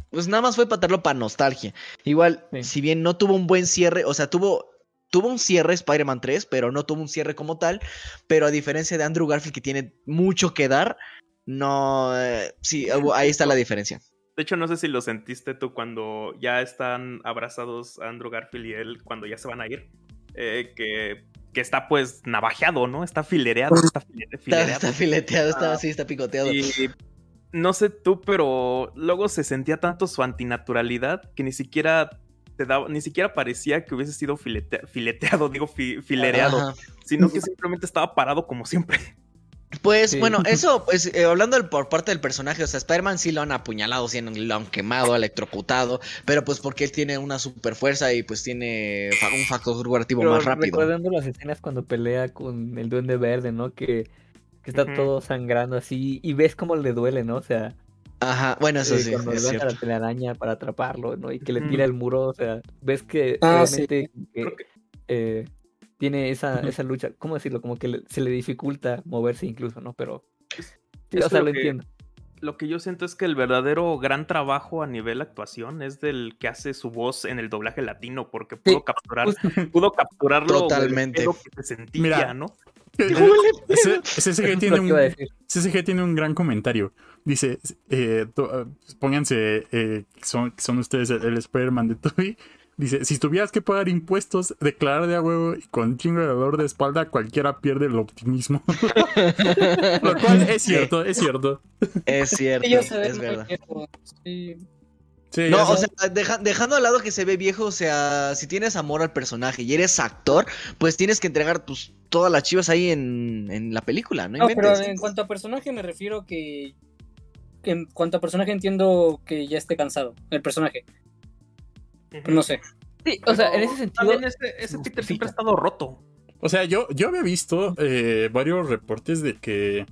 Pues nada más fue patarlo para nostalgia. Igual, Sí. si bien no tuvo un buen cierre, o sea, tuvo. Tuvo un cierre Spider-Man 3, pero no tuvo un cierre como tal. Pero a diferencia de Andrew Garfield, que tiene mucho que dar, no. eh, sí, ahí está la diferencia. De hecho, no sé si lo sentiste tú cuando ya están abrazados Andrew Garfield y él, cuando ya se van a ir. eh, que, que está pues navajeado, ¿no? Está filereado. Está file- Está, filereado. está fileteado, está así, está picoteado. Y no sé tú, pero luego se sentía tanto su antinaturalidad que ni siquiera te daba, ni siquiera parecía que hubiese sido filete- fileteado, digo, fi- filereado, Ajá. sino que simplemente estaba parado como siempre. Pues Sí. bueno, eso, pues eh, hablando del- por parte del personaje, o sea, Spider-Man sí lo han apuñalado, sí lo han quemado, electrocutado, pero pues porque él tiene una super fuerza y pues tiene un factor curativo más rápido. recordando las escenas cuando pelea con el duende verde, ¿no? Que, que está todo sangrando así y ves cómo le duele, ¿no? O sea, Ajá, bueno, eso eh, sí, cuando es levanta cierto. la telaraña para atraparlo, ¿no? Y que le tira el muro, o sea, ves que Ah, realmente que- eh, tiene esa, esa lucha, ¿cómo decirlo? Como que le- se le dificulta moverse incluso, ¿no? Pero, sí, es o sea, lo lo que- entiendo. Lo que yo siento es que el verdadero gran trabajo a nivel actuación es del que hace su voz en el doblaje latino, porque pudo Sí, capturar, pudo capturarlo Totalmente. lo que se sentía, Mira, ¿no? Ese, CSG Eso tiene un. CSG tiene un gran comentario. Dice, eh, to- eh, pónganse, eh, son, son ustedes el, el Spider-Man de Toby. Dice, si tuvieras que pagar impuestos, declarar de a huevo y con chingo de dolor de espalda, cualquiera pierde el optimismo. Lo cual es cierto, es cierto. Es cierto, es verdad. sí. Sí, No, o sea, deja- dejando al lado que se ve viejo, o sea, si tienes amor al personaje y eres actor, pues tienes que entregar pues, todas las chivas ahí en, en la película, ¿no? No, pero en cuanto a personaje me refiero que en cuanto a personaje entiendo que ya esté cansado el personaje. No sé. Sí, o sea, en ese sentido. También ese, ese Peter siempre ha estado roto. O sea, yo, yo había visto eh, varios reportes de que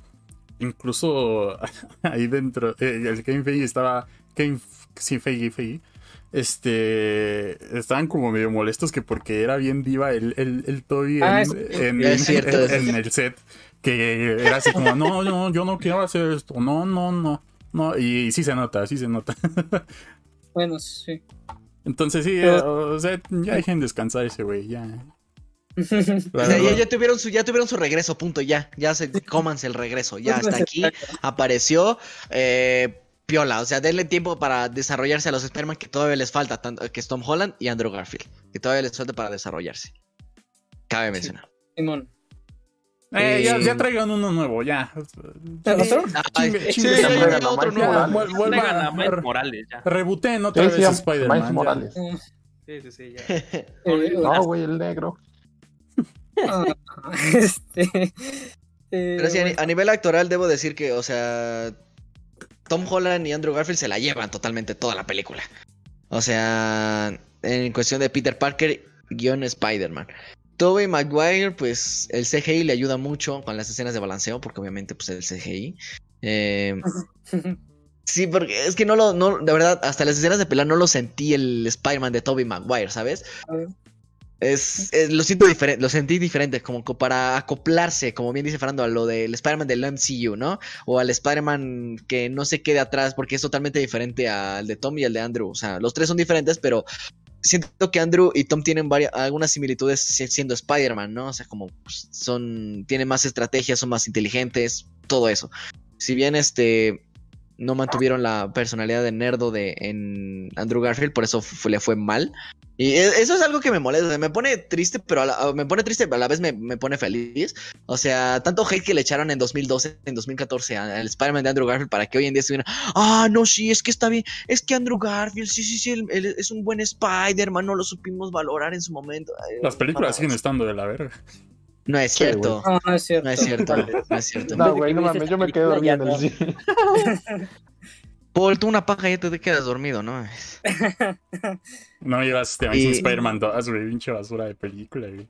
incluso ahí dentro, eh, el Kevin Feige estaba. Kevin, sí, Feige, Feige. Este. Estaban como medio molestos que porque era bien diva el, el, el Toby Ah, en, es- en- es cierto, en- es en el set. Que era así como, no, no, yo no quiero hacer esto. No, no, no. No, y, sí se nota, sí se nota. Bueno, sí. Entonces sí, Pero- o sea, ya dejen descansar ese güey, ya. O sea, ya, ya tuvieron su, ya tuvieron su regreso, punto, ya. Ya se cómanse el regreso. Ya hasta aquí apareció. Eh, piola. O sea, denle tiempo para desarrollarse a los Spider-Man que todavía les falta, tanto, que es Tom Holland y Andrew Garfield. Que todavía les falta para desarrollarse. Cabe mencionar. Simón. Eh, ya, Eh, ya traigan uno nuevo, ya. ¿Otro? Ay, Chingue- sí, chingue ya su llega madre. otro Miles nuevo. Ya, Morales. vuel- vuelva Traigan a Miles Morales ya. Rebooten otra Sí, vez Spider-Man. Miles ya. Morales. Sí, sí, sí, ya. Eh, No, güey, el negro. ah, este, eh, Pero sí, a, ni- a nivel actoral debo decir que, o sea, Tom Holland y Andrew Garfield se la llevan totalmente toda la película. O sea, en cuestión de Peter Parker, guion Spider-Man. Tobey Maguire, pues el CGI le ayuda mucho con las escenas de balanceo, porque obviamente pues el CGI. Eh, sí, porque es que no lo, no, de verdad, hasta las escenas de pelea no lo sentí el Spider-Man de Tobey Maguire, ¿sabes? Es, es- lo siento diferente, lo sentí diferente, como co- para acoplarse, como bien dice Fernando, a lo del Spider-Man del MCU, ¿no? O al Spider-Man que no se quede atrás, porque es totalmente diferente al de Tom y al de Andrew. O sea, los tres son diferentes, pero siento que Andrew y Tom tienen varias, algunas similitudes si- siendo Spider-Man, ¿no? O sea, como pues, son, tienen más estrategias, son más inteligentes, todo eso. Si bien este no mantuvieron la personalidad de nerdo de en Andrew Garfield, por eso le fue mal. Y e- eso es algo que me molesta, me pone triste, pero a la, me pone triste, pero a la vez me, me pone feliz. O sea, tanto hate que le echaron en 2012, en 2014 a- al Spider-Man de Andrew Garfield para que hoy en día estuvieran, ah, no, sí, es que está bien, es que Andrew Garfield, sí, sí, sí, él- él es un buen Spider-Man, no lo supimos valorar en su momento. Las películas siguen estando de la verga. No es Sí, cierto, No, no es cierto. no es cierto, no es cierto. No, güey, no mames, yo me quedé dormido en el cine. Paul, tú una paja y ya te quedas dormido, ¿no? No llevas este Amazing Y- Spider-Man 2, güey, pinche basura de película, güey.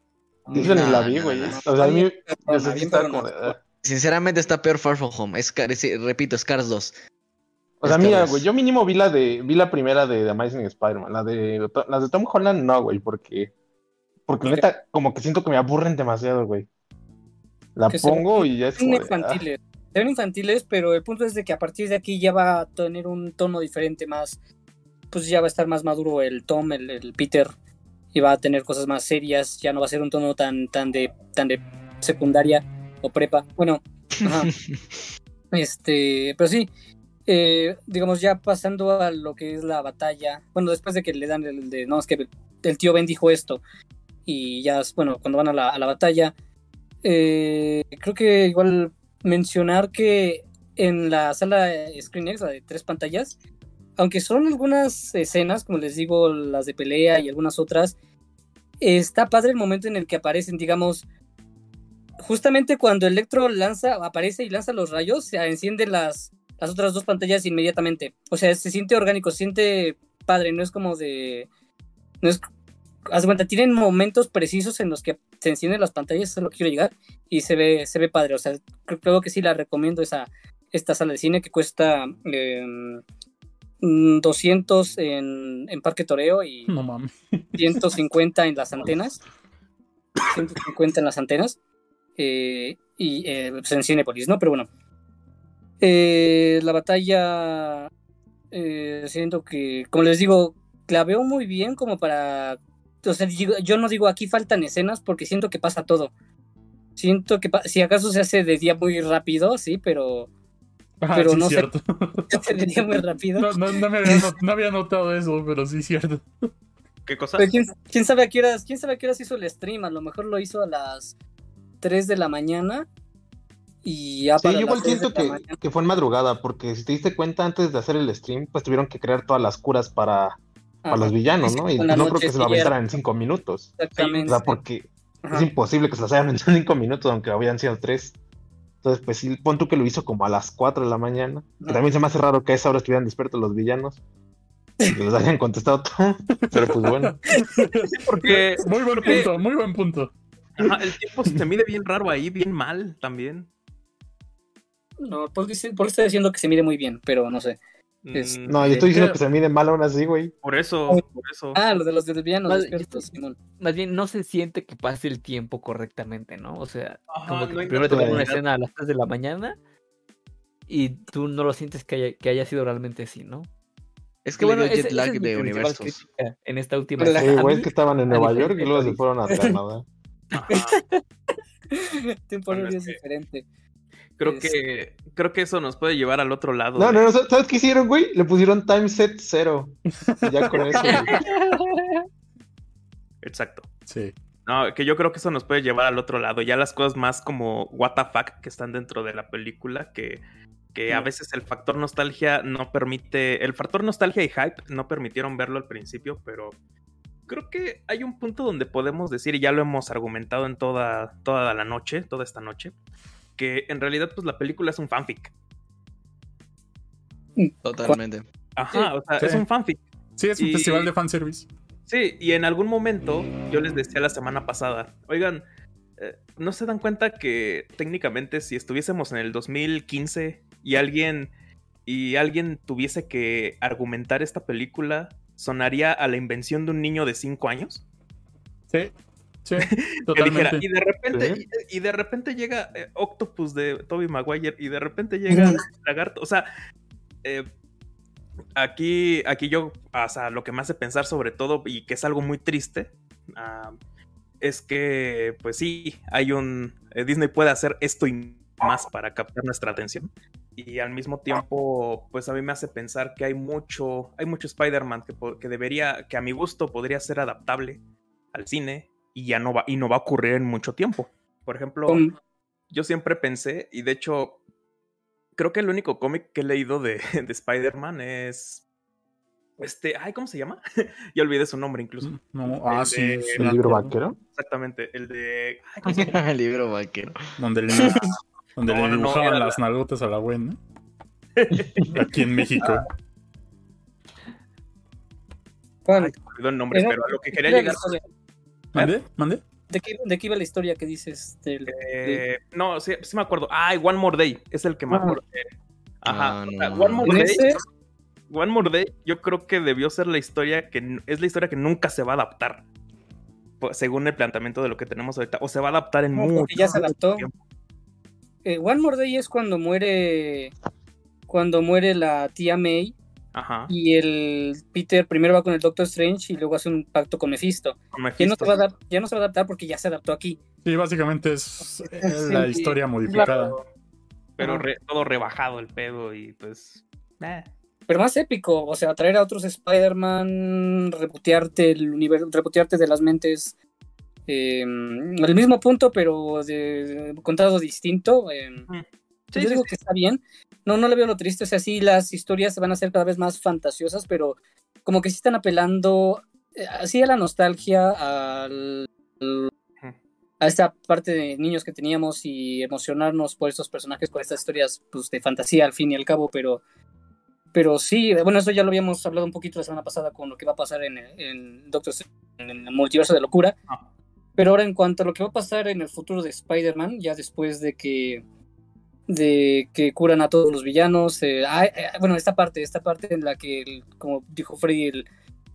Yo ni la vi, güey. no, no. O sea, a mí, estaba perrona. como de, ah. Sinceramente está peor Far From Home, es, repito, Scars 2. O sea, Esta mira, güey, yo mínimo vi la de, vi la primera de, The Amazing Spider-Man, la de, las de Tom Holland no, güey, porque, porque ¿Por qué? neta, como que siento que me aburren demasiado, güey. La Que pongo y ya es Son ah. infantiles. Se ven infantiles, pero el punto es de que a partir de aquí ya va a tener un tono diferente, más. Pues ya va a estar más maduro el Tom, el, el Peter, y va a tener cosas más serias. Ya no va a ser un tono tan, tan de, tan de secundaria o prepa. Bueno, ajá. este, pero sí, eh, digamos ya pasando a lo que es la batalla. Bueno, después de que le dan el de, no, es que el tío Ben dijo esto. Y ya, bueno, cuando van a la, a la batalla, eh, creo que igual mencionar que en la sala ScreenX, la de tres pantallas, aunque son algunas escenas, como les digo, las de pelea y algunas otras, está padre el momento en el que aparecen, digamos, justamente cuando Electro lanza, aparece y lanza los rayos, se encienden las, las otras dos pantallas inmediatamente. O sea, se siente orgánico, se siente padre, no es como de... No es, haz cuenta, tienen momentos precisos en los que se encienden las pantallas, eso es lo que quiero llegar, y se ve, se ve padre. O sea, creo, que sí la recomiendo esa, esta sala de cine que cuesta eh, mm, 200 en, en Parque Toreo y No mames. 150 en las antenas. 150 en las antenas. eh, y eh, pues en Cinepolis, ¿no? Pero bueno. Eh, la batalla. eh, siento que, como les digo, la veo muy bien como para. O sea, digo- yo no digo aquí faltan escenas porque siento que pasa todo. Siento que si acaso se hace de día muy rápido, sí, pero Ah, Pero sí, no cierto. se hace de día muy rápido. No, no, no me había, not- no había notado eso, pero sí, cierto. ¿Qué cosa? Pero ¿quién, quién sabe a qué horas, quién sabe a qué horas hizo el stream, a lo mejor lo hizo a las 3 de la mañana y ya Sí, yo igual siento que, que fue en madrugada, porque si te diste cuenta antes de hacer el stream, pues tuvieron que crear todas las curas para, para los villanos, ¿no? Y no creo que se lo aventaran en cinco minutos. O Exactamente. sea, porque Ajá. es imposible que se las hayan aventado en cinco minutos, aunque habían sido tres. Entonces, pues sí, pon tú que lo hizo como a las 4 de la mañana. Que también se me hace raro que a esa hora estuvieran despiertos los villanos. Y que les hayan contestado todo. Pero pues bueno. Porque Muy buen punto, muy buen punto. ajá, el tiempo se mide bien raro ahí, bien mal también. No, porque, porque estoy diciendo que se mide muy bien, pero no sé. Es- No, yo estoy diciendo que se mide mal aún así, güey. Por eso, por eso. Ah, lo de los desvianos Más- despiertos, Simón. Más bien, no se siente que pase el tiempo correctamente, ¿no? O sea, Ajá, como que no primero te ponen una escena a las 3 de la mañana y tú no lo sientes que haya, que haya sido realmente así, ¿no? Es que bueno, ese- jet lag es de universos. En esta última Sí, güey, es que estaban en Nueva York y luego se fueron a Canadá. Ajá. Tiempo Bueno, horario es diferente. Creo Es- que creo que eso nos puede llevar al otro lado. No, de- no, no, ¿sabes qué hicieron, güey? Le pusieron time set cero. Ya con eso. güey. Exacto. Sí. No, que yo creo que eso nos puede llevar al otro lado. Ya las cosas más como what the fuck que están dentro de la película, que, que a veces el factor nostalgia no permite. El factor nostalgia y hype no permitieron verlo al principio, pero creo que hay un punto donde podemos decir, y ya lo hemos argumentado en toda, toda la noche, toda esta noche, que en realidad, pues la película es un fanfic. Totalmente. Ajá, Sí, o sea, sí. es un fanfic. Sí, es un Y- festival de fanservice. Sí, y en algún momento yo les decía la semana pasada, oigan, eh, ¿no se dan cuenta que técnicamente si estuviésemos en el 2015 y alguien y alguien tuviese que argumentar esta película, sonaría a la invención de un niño de 5 años? Sí, sí, totalmente. y de repente, Sí. y, y de repente llega eh, Octopus de Toby Maguire y de repente llega Lagarto. O sea, eh, aquí, aquí yo, o sea, lo que me hace pensar sobre todo, y que es algo muy triste, ah, es que, pues sí, hay un. eh, Disney puede hacer esto y más para captar nuestra atención. Y al mismo tiempo, pues a mí me hace pensar que hay mucho, hay mucho Spider-Man que, que debería, que a mi gusto podría ser adaptable al cine y ya no va, y no va a ocurrir en mucho tiempo. Por ejemplo, yo siempre pensé, y de hecho, creo que el único cómic que he leído de, de Spider-Man es. Este, ay, ¿cómo se llama? ya olvidé su nombre incluso. No, ah, El sí, de- sí, El libro vaquero. Exactamente, el de. ay, ¿cómo se llama? El libro vaquero. Donde le, donde No, le no, dibujaban era la- las nalgotas a la buena. Aquí en México. ¿Cuál? Ay, el nombre, pero a lo que quería llegar. ¿Mande? ¿Mande? ¿De qué, ¿De qué iba la historia que dices? Del, eh, no, sí, sí me acuerdo. Ay, One More Day, es el que me Ah. acuerdo. Ajá. Ah, o sea, no. One More Day. ese- One More Day, yo creo que debió ser la historia que es la historia que nunca se va a adaptar. po- Según el planteamiento de lo que tenemos ahorita. O se va a adaptar en No, mucho porque ya se adaptó. eh, One More Day es cuando muere. Cuando muere la tía May Ajá. y el Peter primero va con el Doctor Strange y luego hace un pacto con Mephisto. con Ya no, se va a dar- ya no se va a adaptar porque ya se adaptó aquí. Sí, básicamente es la Sí, historia modificada. Pero re- todo rebajado el pedo y pues. eh. Pero más épico, o sea, traer a otros Spider-Man, reputearte el universo, reputearte de las mentes. eh, el mismo punto, pero de, contado distinto. eh, Sí, yo sí, digo sí. que está bien. No, no le veo lo triste. O sea, sí, las historias se van a hacer cada vez más fantasiosas, pero como que sí están apelando eh, así a la nostalgia, al, a esta parte de niños que teníamos y emocionarnos por estos personajes, por estas historias pues, de fantasía al fin y al cabo, pero, pero sí, bueno, eso ya lo habíamos hablado un poquito la semana pasada con lo que va a pasar en, en Doctor Strange, en el multiverso de locura. Ah. Pero ahora en cuanto a lo que va a pasar en el futuro de Spider-Man, ya después de que de que curan a todos los villanos, eh, ah, eh, bueno, esta parte, esta parte en la que, como dijo Freddy,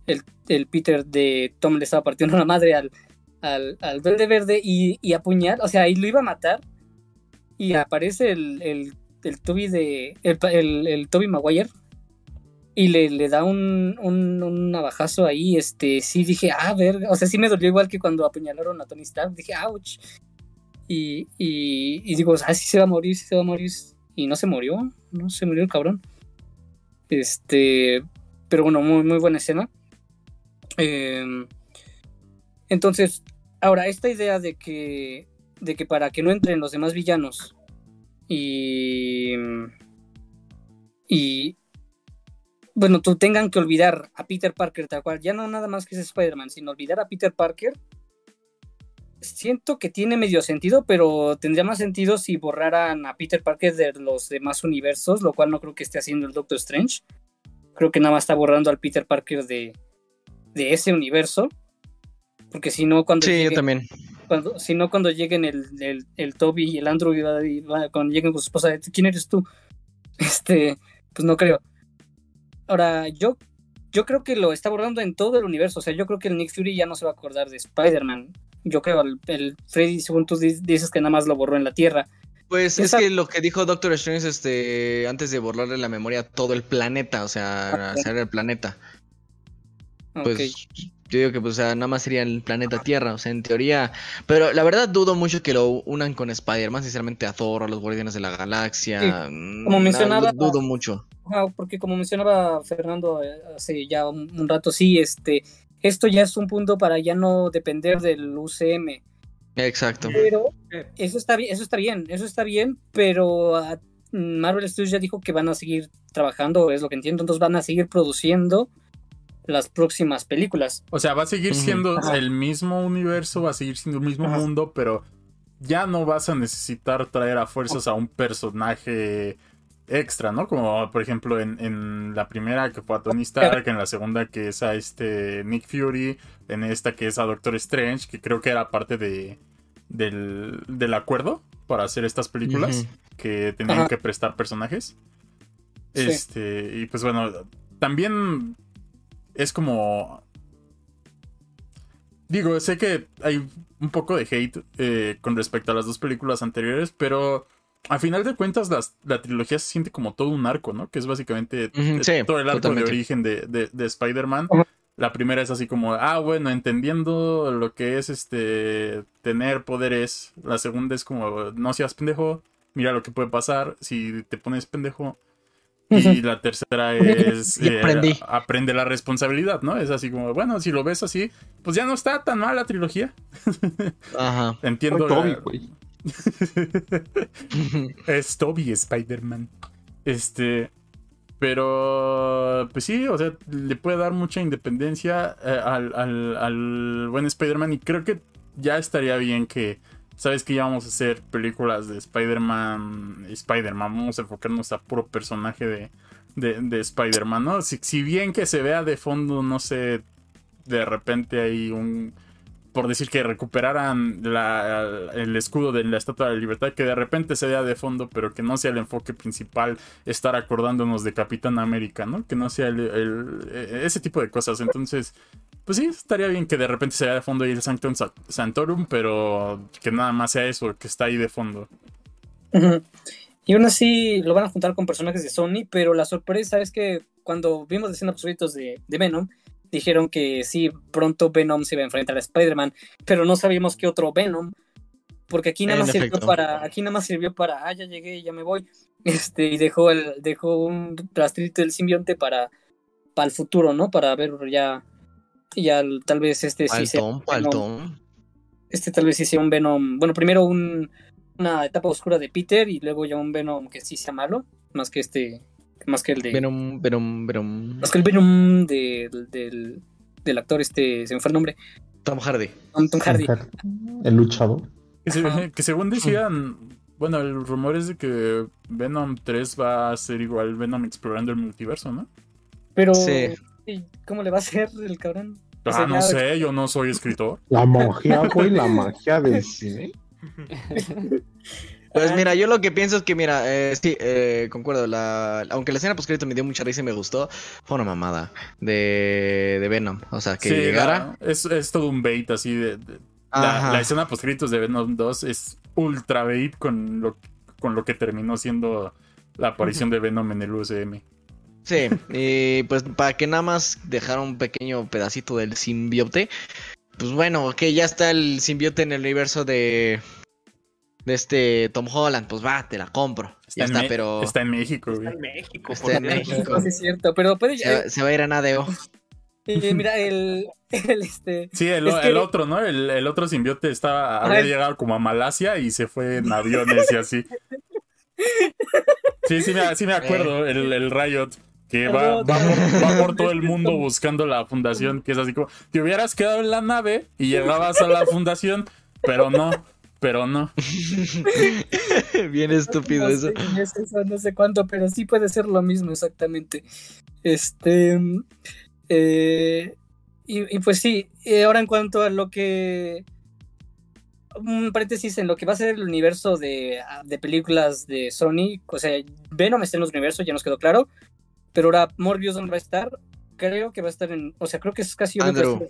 el, el, Peter de Tom le estaba partiendo la madre al, al, al Verde Verde y, y apuñal, o sea, ahí lo iba a matar y aparece el, el, el Toby de, el, Toby Maguire y le, le da un, un, un navajazo ahí, este, sí dije, ah, ver, o sea, sí me dolió igual que cuando apuñalaron a Tony Stark, dije, ouch, y, digo, ah, se va a morir, sí se va a morir, y no se murió, no se murió el cabrón, este, pero bueno, muy, muy buena escena. Em, entonces, ahora, esta idea de que, de que para que no entren los demás villanos y, y, bueno, tú tengan que olvidar a Peter Parker tal cual, ya no nada más que es Spider-Man, sino olvidar a Peter Parker, siento que tiene medio sentido, pero tendría más sentido si borraran a Peter Parker de los demás universos, lo cual no creo que esté haciendo el Doctor Strange. Creo que nada más está borrando al Peter Parker de, de ese universo. Porque si no, cuando. Sí, yo también. Cuando, si no, cuando lleguen el, el, el Toby y el Andrew, cuando lleguen con su esposa, ¿quién eres tú? Este, pues no creo. Ahora, yo, yo creo que lo está borrando en todo el universo. O sea, yo creo que el Nick Fury ya no se va a acordar de Spider-Man. Yo creo, el, el Freddy, según tú dices que nada más lo borró en la Tierra. Pues es que lo que dijo Doctor Strange este, antes de borrarle la memoria a todo el planeta, o sea, hacer el planeta. Pues yo digo que pues, o sea, nada más sería el planeta Tierra, o sea, en teoría. Pero la verdad dudo mucho que lo unan con Spider-Man, sinceramente a Thor, a los Guardianes de la Galaxia. Mm, como mencionaba. dudo mucho. porque como mencionaba Fernando eh, hace ya un, rato, sí, este, esto ya es un punto para ya no depender del UCM. Exacto. Pero eso está bien, eso está bien, eso está bien, pero ah, Marvel Studios ya dijo que van a seguir trabajando, es lo que entiendo, entonces van a seguir produciendo las próximas películas. O sea, va a seguir siendo el mismo universo, va a seguir siendo el mismo mundo, pero ya no vas a necesitar traer a fuerzas a un personaje extra, ¿no? Como por ejemplo en, la primera que fue a Tony Stark, en la segunda que es a este Nick Fury, en esta que es a Doctor Strange, que creo que era parte de, del, acuerdo para hacer estas películas, que tenían que prestar personajes. Este, y pues bueno, también es como... Digo, sé que hay un poco de hate eh, con respecto a las dos películas anteriores, pero a final de cuentas la trilogía se siente como todo un arco, ¿no? Que es básicamente todo el arco de origen de, Spider-Man. La primera es así como, ah, bueno, entendiendo lo que es este tener poderes. La segunda es como, no seas pendejo, mira lo que puede pasar si te pones pendejo. Y la tercera es eh, aprende la responsabilidad, ¿no? Es así como, bueno, si lo ves así, pues ya no está tan mal la trilogía. Ajá. Entiendo. Toby. es Toby Spider-Man. Este. Pero, pues sí, o sea, le puede dar mucha independencia eh, al, al, al buen Spider-Man y creo que ya estaría bien que sabes que ya vamos a hacer películas de Spider-Man, Spider-Man, vamos a enfocarnos a puro personaje de, de, Spider-Man, ¿no? Si, si, bien que se vea de fondo, no sé, de repente hay un, por decir que recuperaran el escudo de la Estatua de la Libertad, que de repente se vea de fondo, pero que no sea el enfoque principal estar acordándonos de Capitán América, ¿no? Que no sea el, ese tipo de cosas. Entonces, pues sí, estaría bien que de repente se vea de fondo ahí el Sanctum Santorum, pero que nada más sea eso, que está ahí de fondo. Y aún así lo van a juntar con personajes de Sony, pero la sorpresa es que cuando vimos la escena de, de Venom, dijeron que sí, pronto Venom se iba a enfrentar a Spider-Man, pero no sabíamos qué otro Venom, porque aquí nada más sirvió para, aquí nada más sirvió para, ah, ya llegué, ya me voy, este, y dejó el, dejó un rastrito del simbionte para, para el futuro, ¿no? Para ver ya ya tal vez este sí sea. Este tal vez sí sea un Venom. Bueno, primero un, una etapa oscura de Peter y luego ya un Venom que sí sea malo. Más que este. Más que el de. Venom, Venom, Venom. Más que el Venom del, del, actor, este. Se me fue el nombre. Tom Hardy. Tom, Hardy. El luchador. Que, según decían. Bueno, el rumor es de que Venom 3 va a ser igual Venom explorando el multiverso, ¿no? Pero. Sí. ¿Cómo le va a hacer el cabrón? Ah, no sé, yo no soy escritor. La magia, güey, la magia del cine. Pues mira, yo lo que pienso es que, mira, eh, sí, eh, concuerdo, la, aunque la escena post me dio mucha risa y me gustó, fue una mamada de, de Venom. O sea, que llegara. es, es, todo un bait así de. la, escena post de Venom 2 es ultra bait con lo, con lo que terminó siendo la aparición de Venom en el UCM. Sí, y pues para que nada más dejara un pequeño pedacito del simbiote. Pues bueno, que ya está el simbiote en el universo de. De este Tom Holland, pues va, te la compro. ya está, pero. Está en México, Está en México, Está en México. es cierto, pero puede se, se va a ir a Nadeo. Eh, mira, el, el, este. Sí, el, es que- el otro, ¿no? El, el otro simbiote estaba, había Ay. llegado como a Malasia y se fue en aviones y así. Sí, sí me, sí me acuerdo, el, el Riot. Que va, va, por, va por todo el mundo buscando la fundación, que es así como, te hubieras quedado en la nave y llegabas a la fundación, pero no, pero no. Bien estúpido no eso. sé es eso, no sé cuánto, pero sí puede ser lo mismo exactamente. Este. eh, y, y pues sí, ahora en cuanto a lo que. Un paréntesis en lo que va a ser el universo de, de películas de Sony. O sea, Venom está en los universos, ya nos quedó claro. Pero ahora Morbius, ¿dónde va a estar? Creo que va a estar en. O sea, creo que es casi Andrew.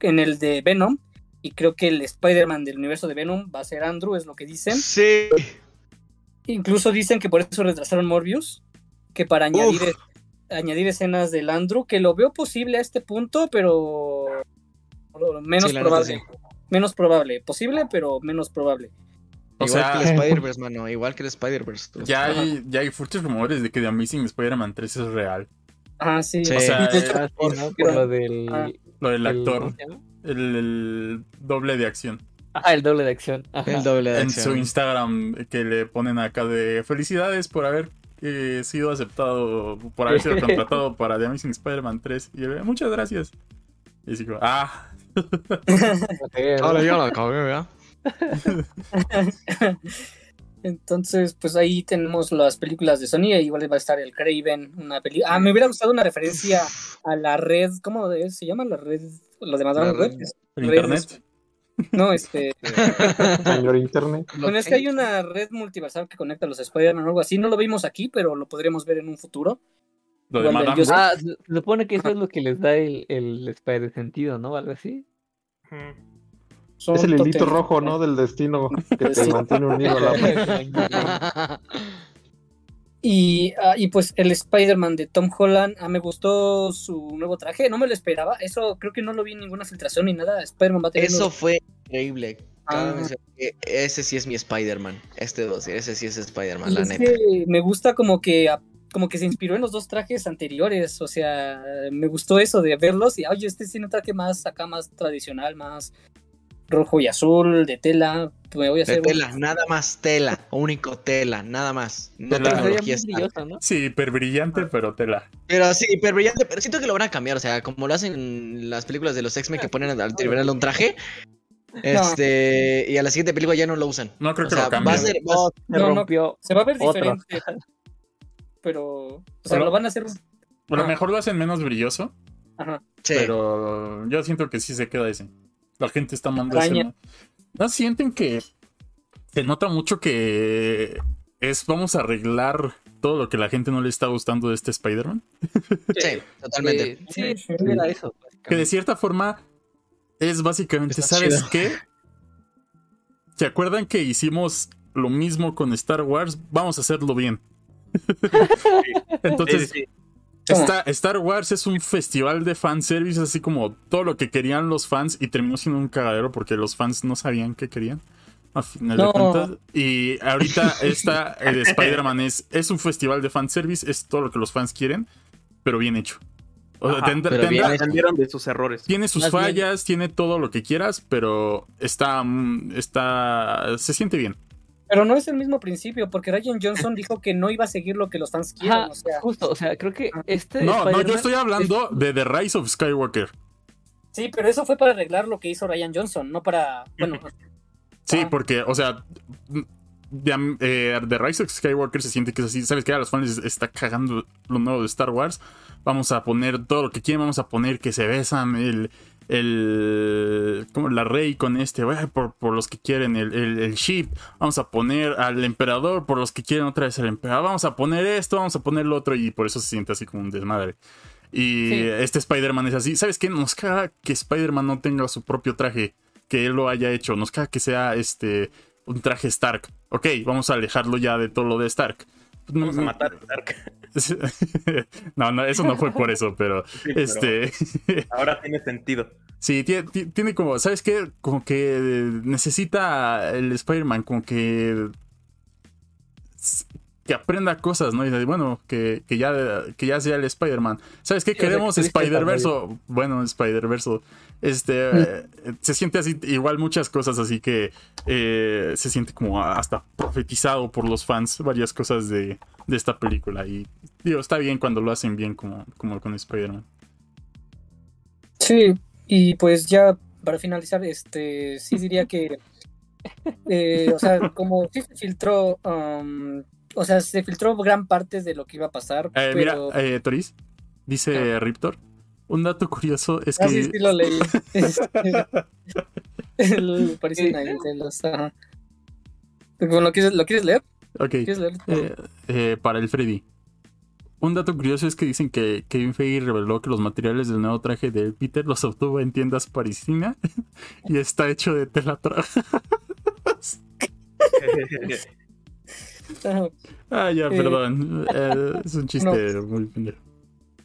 en el de Venom. Y creo que el Spider-Man del universo de Venom va a ser Andrew, es lo que dicen. Sí. Incluso dicen que por eso retrasaron Morbius, que para añadir, Uf. añadir escenas del Andrew, que lo veo posible a este punto, pero menos Sí, la neta, probable. Menos probable. Posible, pero menos probable. O Igual sea, que el Spider-Verse, mano. Igual que el Spider-Verse. ya hay, ya hay fuertes rumores de que The Amazing Spider-Man 3 es real. Ah, sí. Sí. O sea, Ah, sí, ¿no? Por lo del. Ah. Lo del el- actor. El, el doble de acción. Ah, el doble de acción. Ajá. El doble de En su. Instagram que le ponen acá de felicidades por haber eh, sido aceptado, por haber sido contratado para The Amazing Spider-Man 3. Y él, muchas gracias. Y así como, ah, Ahora yo la cagué, ¿verdad? Entonces, pues ahí tenemos las películas de Sony. Igual va a estar el Craven, una película. Ah, me hubiera gustado una referencia a la red. ¿Cómo es? se llama? La red. Lo de Madame La Web. red- el internet. No, este. Señor Internet. Bueno, es que hay una red multiversal que conecta a los Spider-Man o algo así. No lo vimos aquí, pero lo podríamos ver en un futuro. Lo de Madame. Ah, supone que eso es lo que les da el, el Spider sentido, ¿no? Algo así. Ujú. Son Es el hilito rojo, ¿no? Del destino que te Sí. mantiene unido a la Y, ah, y pues el Spider-Man de Tom Holland, ah, me gustó su nuevo traje, no me lo esperaba, eso creo que no lo vi en ninguna filtración ni nada, Spider-Man va a tener... Eso fue increíble. Ah. ese sí es mi Spider-Man. Este dos, ese sí es Spider-Man, la neta. me gusta como que, ah, como que se inspiró en los dos trajes anteriores, o sea, me gustó eso de verlos y, oye, este tiene un traje más acá, más tradicional, más rojo y azul, de tela, me voy a De hacer... un- tela, nada más tela. Único tela, nada más. No Tela. Tecnología ¿no? Sí, hiper brillante, pero tela. Pero sí, pero brillante, pero siento que lo van a cambiar, o sea, como lo hacen en las películas de los X-Men que ponen al terminal un traje. Este, y a la siguiente película ya no lo usan. No creo O que sea, lo va a cambien. ser, va a- Se No, no. rompió. Se va a ver Otro. diferente, pero... O sea, Pero- lo van a hacer... A lo mejor lo hacen menos brilloso, Ajá. sí. pero yo siento que sí se queda ese. La gente está mandando. ¿no? ¿No sienten que se nota mucho que es vamos a arreglar todo lo que la gente no le está gustando de este Spider-Man? sí, totalmente. Sí, sí, era eso. Que de cierta forma es básicamente, Está ¿sabes chido. qué? ¿Se acuerdan que hicimos lo mismo con Star Wars? Vamos a hacerlo bien. Entonces, sí, sí. Esta- Star Wars es un festival de fanservice, así como todo lo que querían los fans, y terminó siendo un cagadero porque los fans no sabían qué querían. A final de cuentas. Y ahorita esta de Spider-Man es, es un festival de fanservice, es todo lo que los fans quieren, pero bien hecho. O sea, Ajá, tendrá- pero bien tendrá- hecho. Aprendieron de sus errores. tiene sus Más bien- fallas, tiene todo lo que quieras, pero está, mm, está, se siente bien. Pero no es el mismo principio, porque Ryan Johnson dijo que no iba a seguir lo que los fans quieren, Ajá, o sea, justo, o sea, creo que este. No, no, yo estoy hablando de The Rise of Skywalker. sí, pero eso fue para arreglar lo que hizo Ryan Johnson, no para, bueno, Sí, Ah. porque, o sea, de, eh, The Rise of Skywalker se siente que es así. ¿Sabes qué? A los fans les está cagando lo nuevo de Star Wars. Vamos a poner todo lo que quieren. Vamos a poner que se besan el. El como la rey con este, por, por los que quieren el, el, el ship. Vamos a poner al emperador por los que quieren otra vez al emperador. Vamos a poner esto, vamos a poner lo otro. Y por eso se siente así como un desmadre. Y Sí. este Spider-Man es así. ¿Sabes qué? Nos caga que Spider-Man no tenga su propio traje que él lo haya hecho. Nos caga que sea este un traje Stark. Ok, vamos a alejarlo ya de todo lo de Stark. Vamos a matar a Stark. no, no, eso no fue por eso, pero Sí, pero este Ahora tiene sentido. sí, tiene, ti- tiene como, ¿sabes qué? Como que necesita el Spider-Man, como que que aprenda cosas, ¿no? Y bueno, que, que, ya, que ya sea el Spider-Man. ¿Sabes qué? Queremos Spider-Verse. Bueno, Spider-Verse. Este, eh, se siente así, igual muchas cosas así que eh, se siente como hasta profetizado por los fans, varias cosas de, de esta película. Y digo, está bien cuando lo hacen bien como, como con Spider-Man. Sí, y pues ya para finalizar, este, sí diría que, eh, o sea, como sí se filtró, um, o sea, se filtró gran parte de lo que iba a pasar. Eh, Mira, eh, Toris, dice Riptor. Un dato curioso es ah, que. Sí, sí, lo leí. Parece una ¿Lo quieres, ¿Lo quieres leer? Ok. ¿Quieres leer? Eh, eh, para el Freddy. Un dato curioso es que dicen que Kevin Feige reveló que los materiales del nuevo traje de Peter los obtuvo en tiendas parisinas y está hecho de tela ah, ya, perdón. Eh, es un chiste muy pendejo.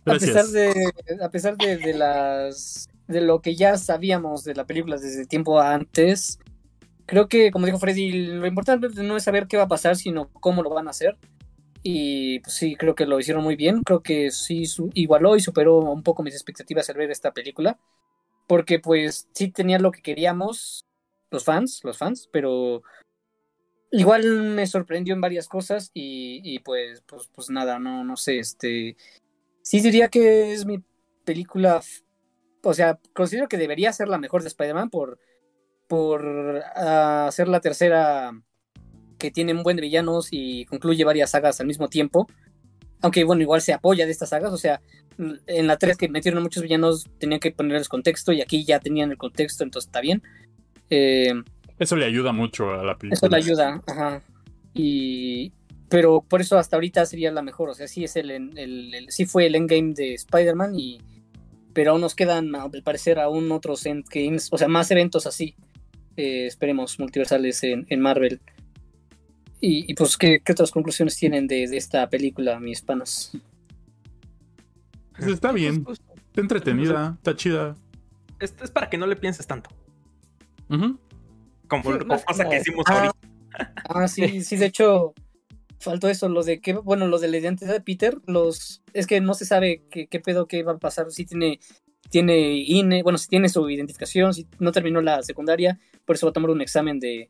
A pesar de, a pesar de, las de lo que ya sabíamos de la película desde tiempo antes, creo que, como dijo Freddy, lo importante no es saber qué va a pasar, sino cómo lo van a hacer. Y pues sí, creo que lo hicieron muy bien. Creo que sí igualó y superó un poco mis expectativas al ver esta película. Porque pues sí tenía lo que queríamos los fans, los fans, pero igual me sorprendió en varias cosas y, pues, pues, pues nada, no, no sé, este, sí diría que es mi película, o sea, considero que debería ser la mejor de Spider-Man por, por uh, ser la tercera que tiene un buen de villanos y concluye varias sagas al mismo tiempo. Aunque bueno, igual se apoya de estas sagas, o sea, en la 3 que metieron muchos villanos tenían que ponerles contexto y aquí ya tenían el contexto, entonces está bien. Eh, eso le ayuda mucho a la película. Eso le ayuda, ajá. Y, pero por eso hasta ahorita sería la mejor, o sea, sí es el, el, sí fue el endgame de Spider-Man y pero aún nos quedan al parecer aún otros endgames, o sea, más eventos así. Eh, esperemos multiversales en, en Marvel. Y, pues, ¿qué, otras conclusiones tienen de, esta película, mis panas? Pues está bien, está entretenida, está chida. Es, es para que no le pienses tanto. Como, pasa que hicimos ah, ahorita. Ah, sí, sí, de hecho, faltó eso, lo de que, bueno, lo de la identidad de Peter, los, es que no se sabe qué, pedo que va a pasar, si tiene, tiene INE, bueno, si tiene su identificación, si no terminó la secundaria, por eso va a tomar un examen de,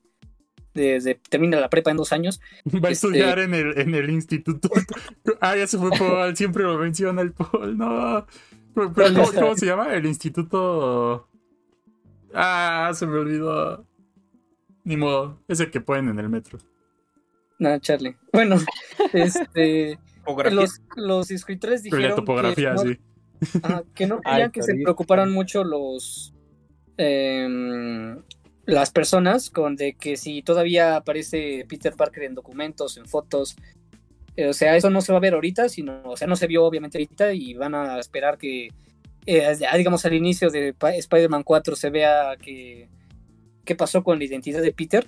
de, termina la prepa en dos años. Va a este, estudiar en, el, en el instituto. ah, ya se fue Paul, siempre lo menciona el Paul, no. ¿cómo, se llama? El instituto. Ah, se me olvidó. Ni modo, ese que ponen en el metro. Nada, Charlie. Bueno, este. los, los escritores dijeron. topografía, que no, sí. que no querían que se preocuparan mucho los. Eh, las personas con de que si todavía aparece Peter Parker en documentos, en fotos, eh, o sea, eso no se va a ver ahorita, sino, o sea, no se vio obviamente ahorita y van a esperar que, eh, digamos, al inicio de Spider-Man 4 se vea que, qué pasó con la identidad de Peter.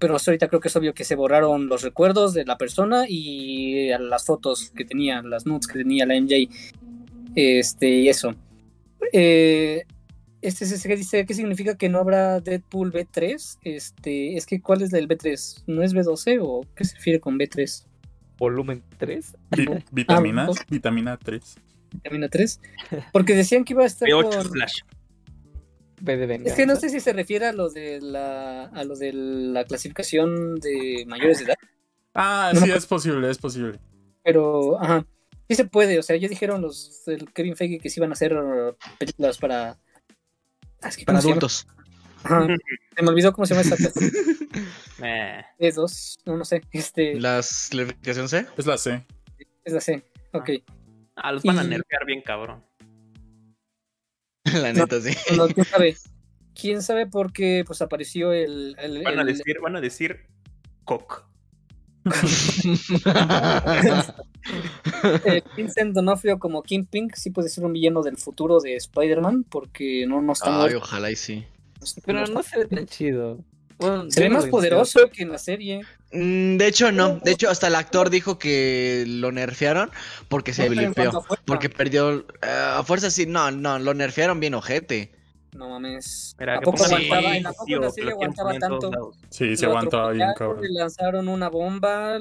Pero hasta ahorita creo que es obvio que se borraron los recuerdos de la persona y las fotos que tenía, las nudes que tenía la MJ. Este, y eso. Eh, este es que dice, ¿qué significa que no habrá Deadpool B3? Este, es que ¿cuál es el B3? ¿No es B12 o qué se refiere con B3? Volumen 3. vitamina, ah, vitamina 3. Vitamina 3. Porque decían que iba a estar B8 con... Flash. Es que no sé si se refiere a lo de la a lo de la clasificación de mayores de edad. Ah, sí, es posible, es posible. Pero, ajá, sí se puede, o sea, ya dijeron los del Kevin Feige que sí iban a hacer películas para Ah, para adultos. Se me olvidó cómo se llama esa clase. Es dos, no, no sé. Este... ¿Las clasificación C? Es la C. Es la C, ok. Ah, los van a nerfear bien cabrón. la neta, sí. ¿Quién sabe? ¿Quién sabe por qué pues apareció el... el van, a decir, van a decir Cock. eh, Vincent Donofrio como Kingpin sí puede ser un villano del futuro de Spider-Man porque no, no está Ay, ojalá y sí. Pero no, se ve tan chido. se ve más poderoso que en la serie. Mm, de hecho, no. De hecho, hasta el actor dijo que lo nerfearon porque se blipeó. Porque perdió. Eh, a fuerza sí. No, no, lo nerfearon bien ojete. No mames. ¿A poco aguantaba? ¿En la serie aguantaba tanto? Sí, se aguantaba bien, cabrón. Le lanzaron una bomba,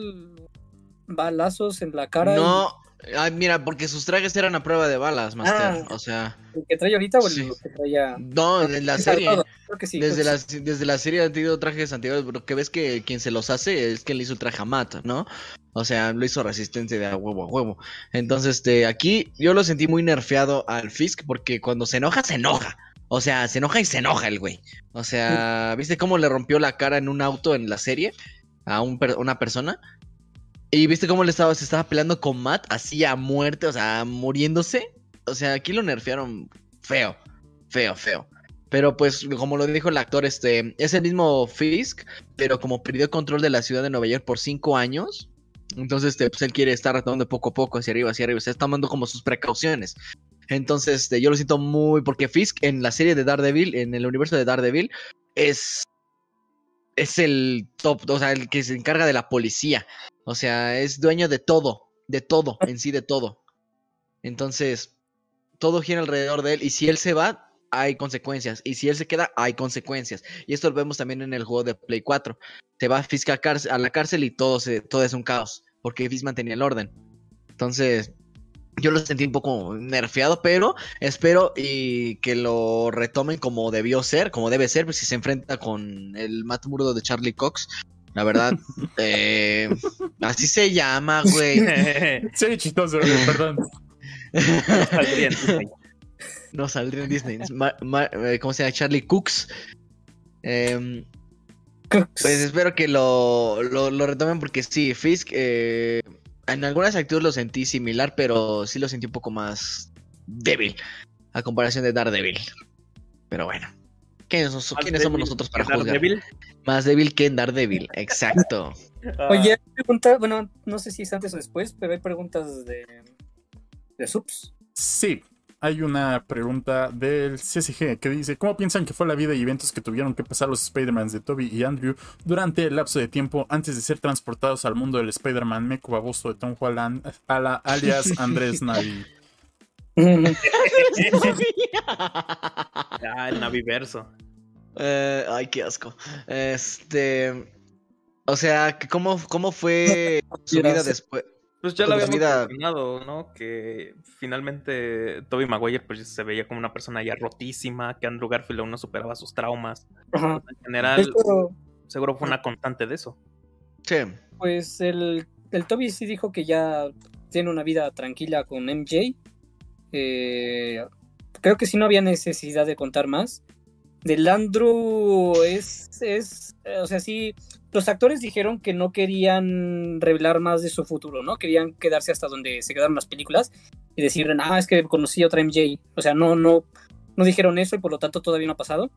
balazos en la cara. No, ay, mira, porque sus trajes eran a prueba de balas, Master. Ah. o sea, ¿El que trae ahorita o el Sí. que traía? no, en la serie. Creo que sí. Desde creo la, desde la serie han tenido trajes anteriores, lo que ves que quien se los hace es quien le hizo el traje a Matt, ¿no? O sea, lo hizo resistente de a huevo a huevo. Entonces, este, aquí yo lo sentí muy nerfeado al Fisk porque cuando se enoja, se enoja. O sea, se enoja y se enoja el güey. O sea, ¿viste cómo le rompió la cara en un auto en la serie a un per- una persona? Y viste cómo le estaba, se estaba peleando con Matt así a muerte, o sea, muriéndose. O sea, aquí lo nerfearon feo, feo, feo. Pero pues, como lo dijo el actor, este, es el mismo Fisk, pero como perdió control de la ciudad de Nueva York por cinco años, entonces este, pues, él quiere estar retomando poco a poco hacia arriba, hacia arriba, está tomando como sus precauciones. Entonces, este, yo lo siento muy, porque Fisk en la serie de Daredevil, en el universo de Daredevil, es, es el top, o sea, el que se encarga de la policía. O sea, es dueño de todo, de todo, en sí de todo. Entonces, todo gira alrededor de él. Y si él se va, hay consecuencias. Y si él se queda, hay consecuencias. Y esto lo vemos también en el juego de Play 4. Se va Fisk a, la cárcel y todo, se, todo es un caos. Porque Fisk mantenía el orden. Entonces, yo lo sentí un poco nerfeado, pero espero y que lo retomen como debió ser, como debe ser, pues si se enfrenta con el Matt Murdo de Charlie Cox. La verdad, eh, así se llama, güey. Sí, chistoso, perdón. Saldría en Disney. No saldría en Disney. Es Ma- Ma- eh, ¿Cómo se llama? Charlie Cooks. Em, que- pues espero que lo, lo, lo retomen porque sí, Fisk, eh, en algunas actitudes lo sentí similar, pero sí lo sentí un poco más débil a comparación de Daredevil. Pero bueno, ¿quiénes, somos nosotros para juzgar? Daredevil. Más débil que en Daredevil, exacto. Oye, hay pregunta, bueno, no sé si es antes o después, pero hay preguntas de, de subs. Sí, hay una pregunta del CSG que dice: ¿Cómo piensan que fue la vida y eventos que tuvieron que pasar los Spider-Mans de Toby y Andrew durante el lapso de tiempo antes de ser transportados al mundo del Spider-Man meco baboso de Tom Holland, a la- alias Andrés Navi? Ya, el Naviverso. Eh, ay, qué asco. Este. O sea, que ¿cómo, cómo fue su vida después? Pues ya lo la habíamos vida- mencionado, ¿no? Que finalmente Toby Maguire pues se veía como una persona ya rotísima, que Andrew Garfield aún no superaba sus traumas. Ajá. En general, hecho, seguro fue una constante de eso. Sí. pues el, el Toby sí dijo que ya tiene una vida tranquila con MJ. Eh, creo que sí no había necesidad de contar más. Del Andrew es, es, eh, o sea, sí, los actores dijeron que no querían revelar más de su futuro, ¿no? Querían quedarse hasta donde se quedaron las películas y decir, ah, es que conocí a otra MJ. O sea, no, no, no dijeron eso y por lo tanto todavía no ha pasado.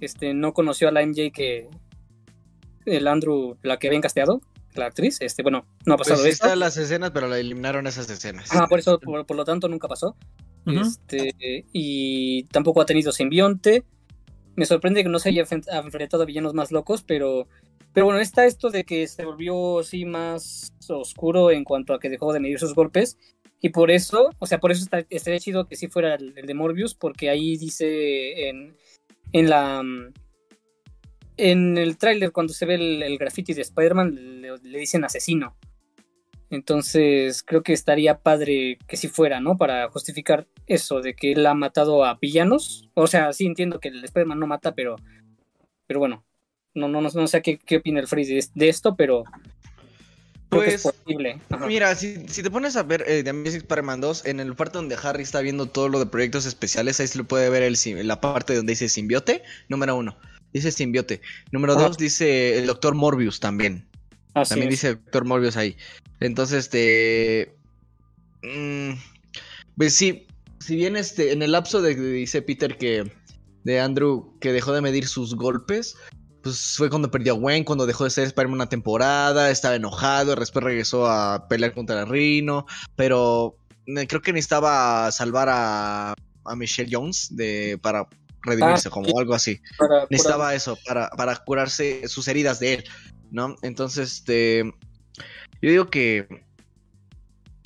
Este, no conoció a la MJ que el Andrew, la que habían casteado, la actriz, este, bueno, no ha Pues pasado sí eso. están las escenas, pero la eliminaron esas escenas. Ajá, por eso, por, por lo tanto, nunca pasó. Ujú. Este, y tampoco ha tenido simbionte. Me sorprende que no se haya enfrent- enfrentado a villanos más locos, pero, pero bueno, está esto de que se volvió así más oscuro en cuanto a que dejó de medir sus golpes. Y por eso, o sea, por eso está, estaría chido que sí fuera el, el de Morbius, porque ahí dice en, en la. En el tráiler, cuando se ve el, el graffiti de Spider-Man, le, le dicen asesino. Entonces, creo que estaría padre que si fuera, ¿no? Para justificar eso de que él ha matado a villanos. O sea, sí entiendo que el Spider-Man no mata, pero. Pero bueno. No, no, no, no sé qué, qué opina el Free de, de esto, pero. Pues, posible. Mira, si, si te pones a ver eh, The Amazing Spider-Man 2, en el parte donde Harry está viendo todo lo de proyectos especiales, ahí se le puede ver el, la parte donde dice simbiote, número uno. Dice simbiote. Número dos dice el doctor Morbius también. Así También es. dice el doctor Morbius ahí. Entonces, este... mm, pues sí, si bien este, en el lapso de que dice Peter que de Andrew que dejó de medir sus golpes, pues fue cuando perdió a Gwen, cuando dejó de ser Spider-Man una temporada, estaba enojado, después regresó a pelear contra el Rino, pero eh, creo que necesitaba salvar a, a Michelle Jones de, para redimirse, Ah, como algo así Para- necesitaba eso para, para curarse sus heridas de él, ¿no? Entonces, este, yo digo que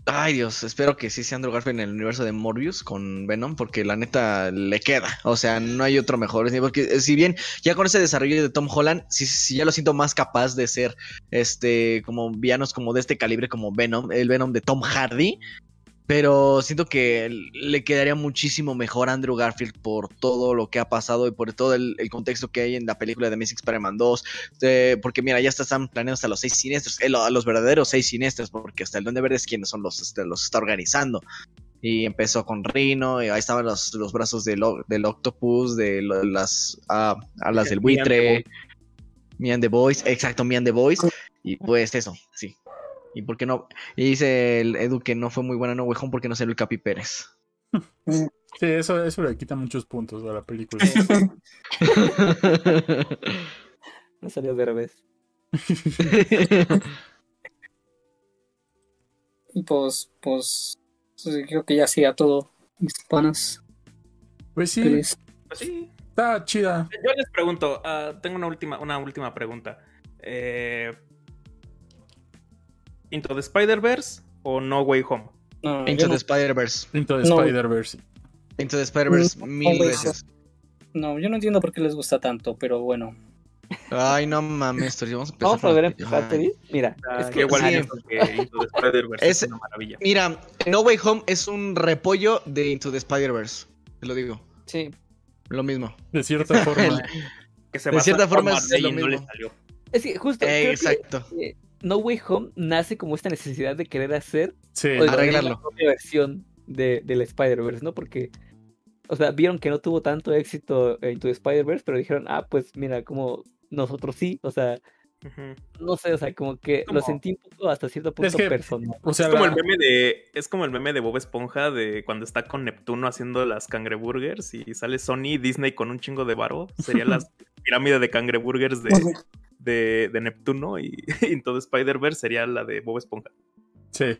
Ay Dios, espero que sí sea Andrew Garfield en el universo de Morbius con Venom, porque la neta le queda. O sea, no hay otro mejor. Porque eh, si bien ya con ese desarrollo de Tom Holland, sí, sí ya lo siento más capaz de ser este como villanos como de este calibre como Venom, el Venom de Tom Hardy. Pero siento que le quedaría muchísimo mejor a Andrew Garfield por todo lo que ha pasado y por todo el, contexto que hay en la película de Amazing Spider-Man 2. porque mira, ya están planeando hasta los seis siniestros, eh, a los verdaderos seis siniestros, porque hasta el Duende Verde es quienes son los, este, los está organizando. Y empezó con Rino, y ahí estaban los, los brazos del, del Octopus, de las ah, alas del buitre, Me and the Boys, exacto, Me and the Boys. Y pues eso, sí, ¿Y por qué no? Y dice el Edu que no fue muy buena No Way Home porque no salió el Capi Pérez. Sí, eso, eso le quita muchos puntos a la película. no salió de revés. pues, pues, creo que ya sea todo, mis panas. Pues sí, pues sí. Está chida. Yo les pregunto, uh, tengo una última, una última pregunta. Eh, Into the Spider-Verse o No Way Home? Into the Spider-Verse. Into the Spider-Verse. Into the Spider-Verse mil veces. No, yo no entiendo por qué les gusta tanto, pero bueno. Ay, no mames, vamos a empezar. Vamos a ver en Mira, ah, es que igual que Into the Spider-Verse es, una maravilla. Mira, No Way Home es un repollo de Into the Spider-Verse. Te lo digo. Sí. Lo mismo. De cierta forma. que se de cierta forma es lo mismo. Es que justo. exacto. No Way Home nace como esta necesidad de querer hacer sí, arreglarlo. La propia versión de, del Spider-Verse, ¿no? Porque, o sea, vieron que no tuvo tanto éxito en tu Spider-Verse, pero dijeron, ah, pues mira, como nosotros sí, o sea, no sé, o sea, como que lo sentí un poco hasta cierto punto personal. O sea, es como el meme de, es como el meme de Bob Esponja de cuando está con Neptuno haciendo las cangreburgers y sale Sony y Disney con un chingo de varo. Sería la pirámide de cangreburgers de, de, de Neptuno y, en todo Spider-Verse sería la de Bob Esponja. Sí.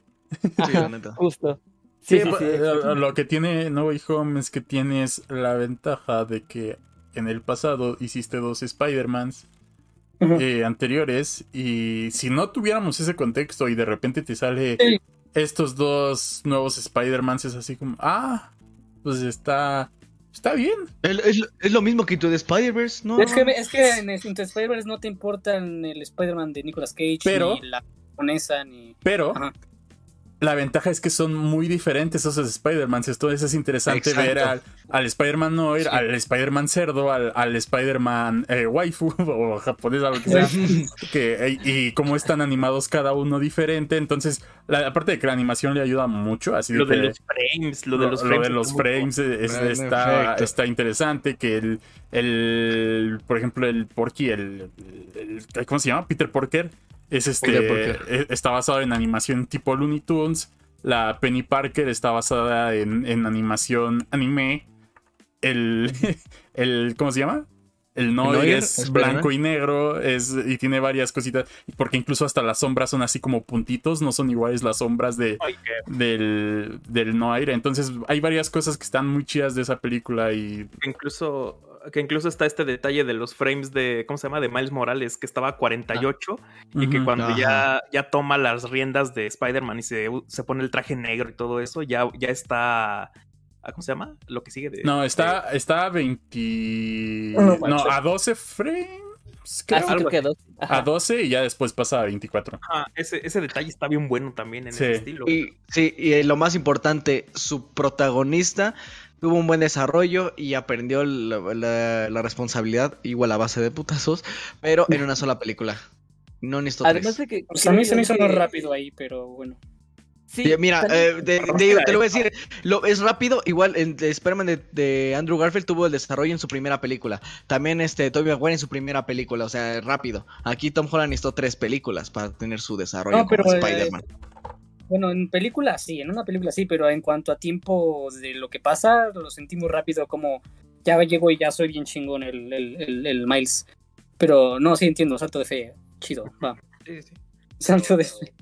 Justo. Sí, sí, eh, lo que tiene No Way Home es que tienes la ventaja de que en el pasado hiciste dos Spider-Mans eh, anteriores y si no tuviéramos ese contexto y de repente te sale estos dos nuevos Spider-Mans es así como, ah, pues está Está bien. Es, lo mismo que Into the Spider-Verse, ¿no? Es que, es que en Into the Spider-Verse no te importa el Spider-Man de Nicolas Cage, ni la japonesa, ni. Pero, la ventaja es que son muy diferentes esos Spider-Man. Entonces es interesante ver al, al Spider-Man Noir, al Spider-Man cerdo, al, al Spider-Man eh, waifu o japonés, o lo que sea. que, y, cómo están animados cada uno diferente. Entonces, la, aparte de que la animación le ayuda mucho. Así lo de, los frames, lo de los frames. de los frames está, está interesante. Que el, el, por ejemplo, el Porky, el, el ¿cómo se llama? Peter Porker es este, e, está basado en animación tipo Looney Tunes. La Penny Parker está basada en, animación anime. El, el, ¿cómo se llama? El Noir es blanco y negro es, y tiene varias cositas. Porque incluso hasta las sombras son así como puntitos, no son iguales las sombras de, del, del Noir. Entonces hay varias cosas que están muy chidas de esa película y... Incluso que incluso está este detalle de los frames de, ¿cómo se llama? De Miles Morales, que estaba a 48 y que cuando ya, ya toma las riendas de Spider-Man y se, se, pone el traje negro y todo eso, ya, ya está... ¿Cómo se llama? Lo que sigue de... No, está, está a 20... no, a 12 frames. a 12. y ya después pasa a 24. Ah, ese, ese detalle está bien bueno también en ese estilo. Y, sí, y lo más importante, su protagonista tuvo un buen desarrollo y aprendió la, responsabilidad, igual a base de putazos, pero en una sola película. No necesito Además de que. Pues a mí se me hizo más rápido ahí, pero bueno. Sí, mira, eh, te lo voy a decir, lo, es rápido, igual en Spider-Man de, Andrew Garfield tuvo el desarrollo en su primera película, también este Tobey Maguire en su primera película, o sea, rápido. Aquí Tom Holland necesitó tres películas para tener su desarrollo como eh, Spider-Man. Bueno, en película sí, en una película sí, pero en cuanto a tiempo de lo que pasa, lo sentimos rápido como ya llego y ya soy bien chingón el, el, el, Miles. Pero no, sí entiendo, salto de fe, chido, va. Sí, sí. Salto de fe.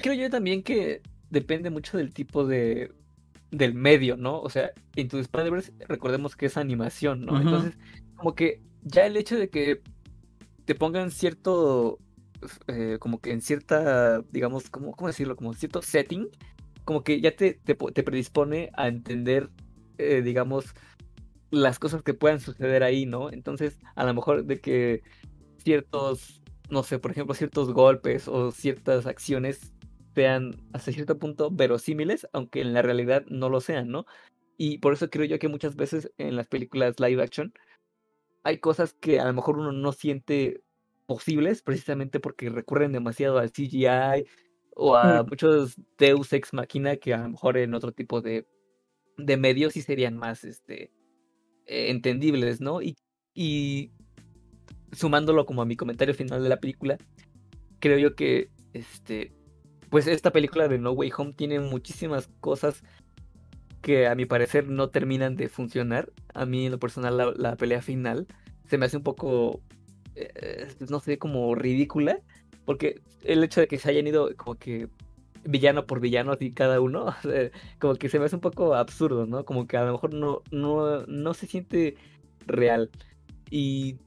creo yo también que depende mucho del tipo de del medio, ¿no? O sea, en tu Spider-Verse recordemos que es animación, ¿no? Entonces, como que ya el hecho de que te pongan cierto eh, como que en cierta, digamos, ¿cómo, ¿cómo decirlo? Como cierto setting, como que ya te, te, predispone a entender, eh, digamos, las cosas que puedan suceder ahí, ¿no? Entonces, a lo mejor de que ciertos, no sé, por ejemplo, ciertos golpes o ciertas acciones sean hasta cierto punto verosímiles, aunque en la realidad no lo sean, ¿no? Y por eso creo yo que muchas veces en las películas live action hay cosas que a lo mejor uno no siente posibles precisamente porque recurren demasiado al CGI o a muchos Deus ex machina que a lo mejor en otro tipo de, de medios sí serían más este eh, entendibles, ¿no? Y, y sumándolo como a mi comentario final de la película, creo yo que este pues esta película de No Way Home tiene muchísimas cosas que a mi parecer no terminan de funcionar. A mí en lo personal la, pelea final se me hace un poco, eh, no sé, como ridícula. Porque el hecho de que se hayan ido como que villano por villano así cada uno, como que se me hace un poco absurdo, ¿no? Como que a lo mejor no, no, no se siente real. Y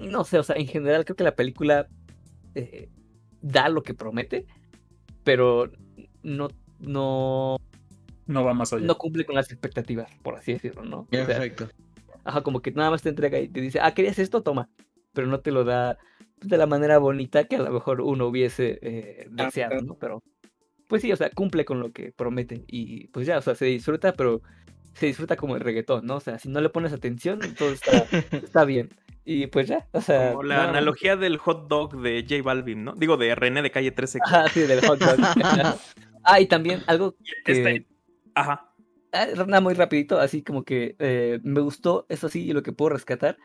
no sé, o sea, en general creo que la película eh, da lo que promete, pero no, no, no va más allá. No cumple con las expectativas, por así decirlo, ¿no? Perfecto. ajá, como que nada más te entrega y te dice, ah, ¿querías esto? Toma. Pero no te lo da de la manera bonita que a lo mejor uno hubiese eh, deseado, ¿no? Pero, pues sí, o sea, cumple con lo que promete. Y pues ya, o sea, se disfruta, pero se disfruta como el reggaetón, ¿no? O sea, si no le pones atención, todo está, está bien. Y pues ya, o sea. Como la analogía del hot dog de J Balvin, ¿no? Digo, de René de calle 13. Ah, sí, del hot dog. ah, y también algo que. Este, ajá. Ah, nada, muy rapidito, así como que eh, me gustó, eso sí, y lo que puedo rescatar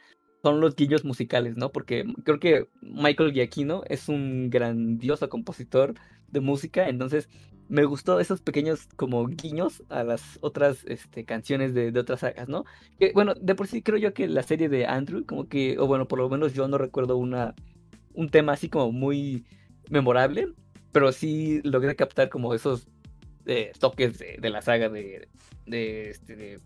son los guiños musicales, ¿no? Porque creo que Michael Giacchino es un grandioso compositor de música, entonces me gustó esos pequeños como guiños a las otras este, canciones de, otras sagas, ¿no? Bueno, de por sí creo yo que la serie de Andrew, como que, o bueno, por lo menos yo no recuerdo una, un tema así como muy memorable, pero sí logré captar como esos eh, toques de, de, la saga de, de, este, de,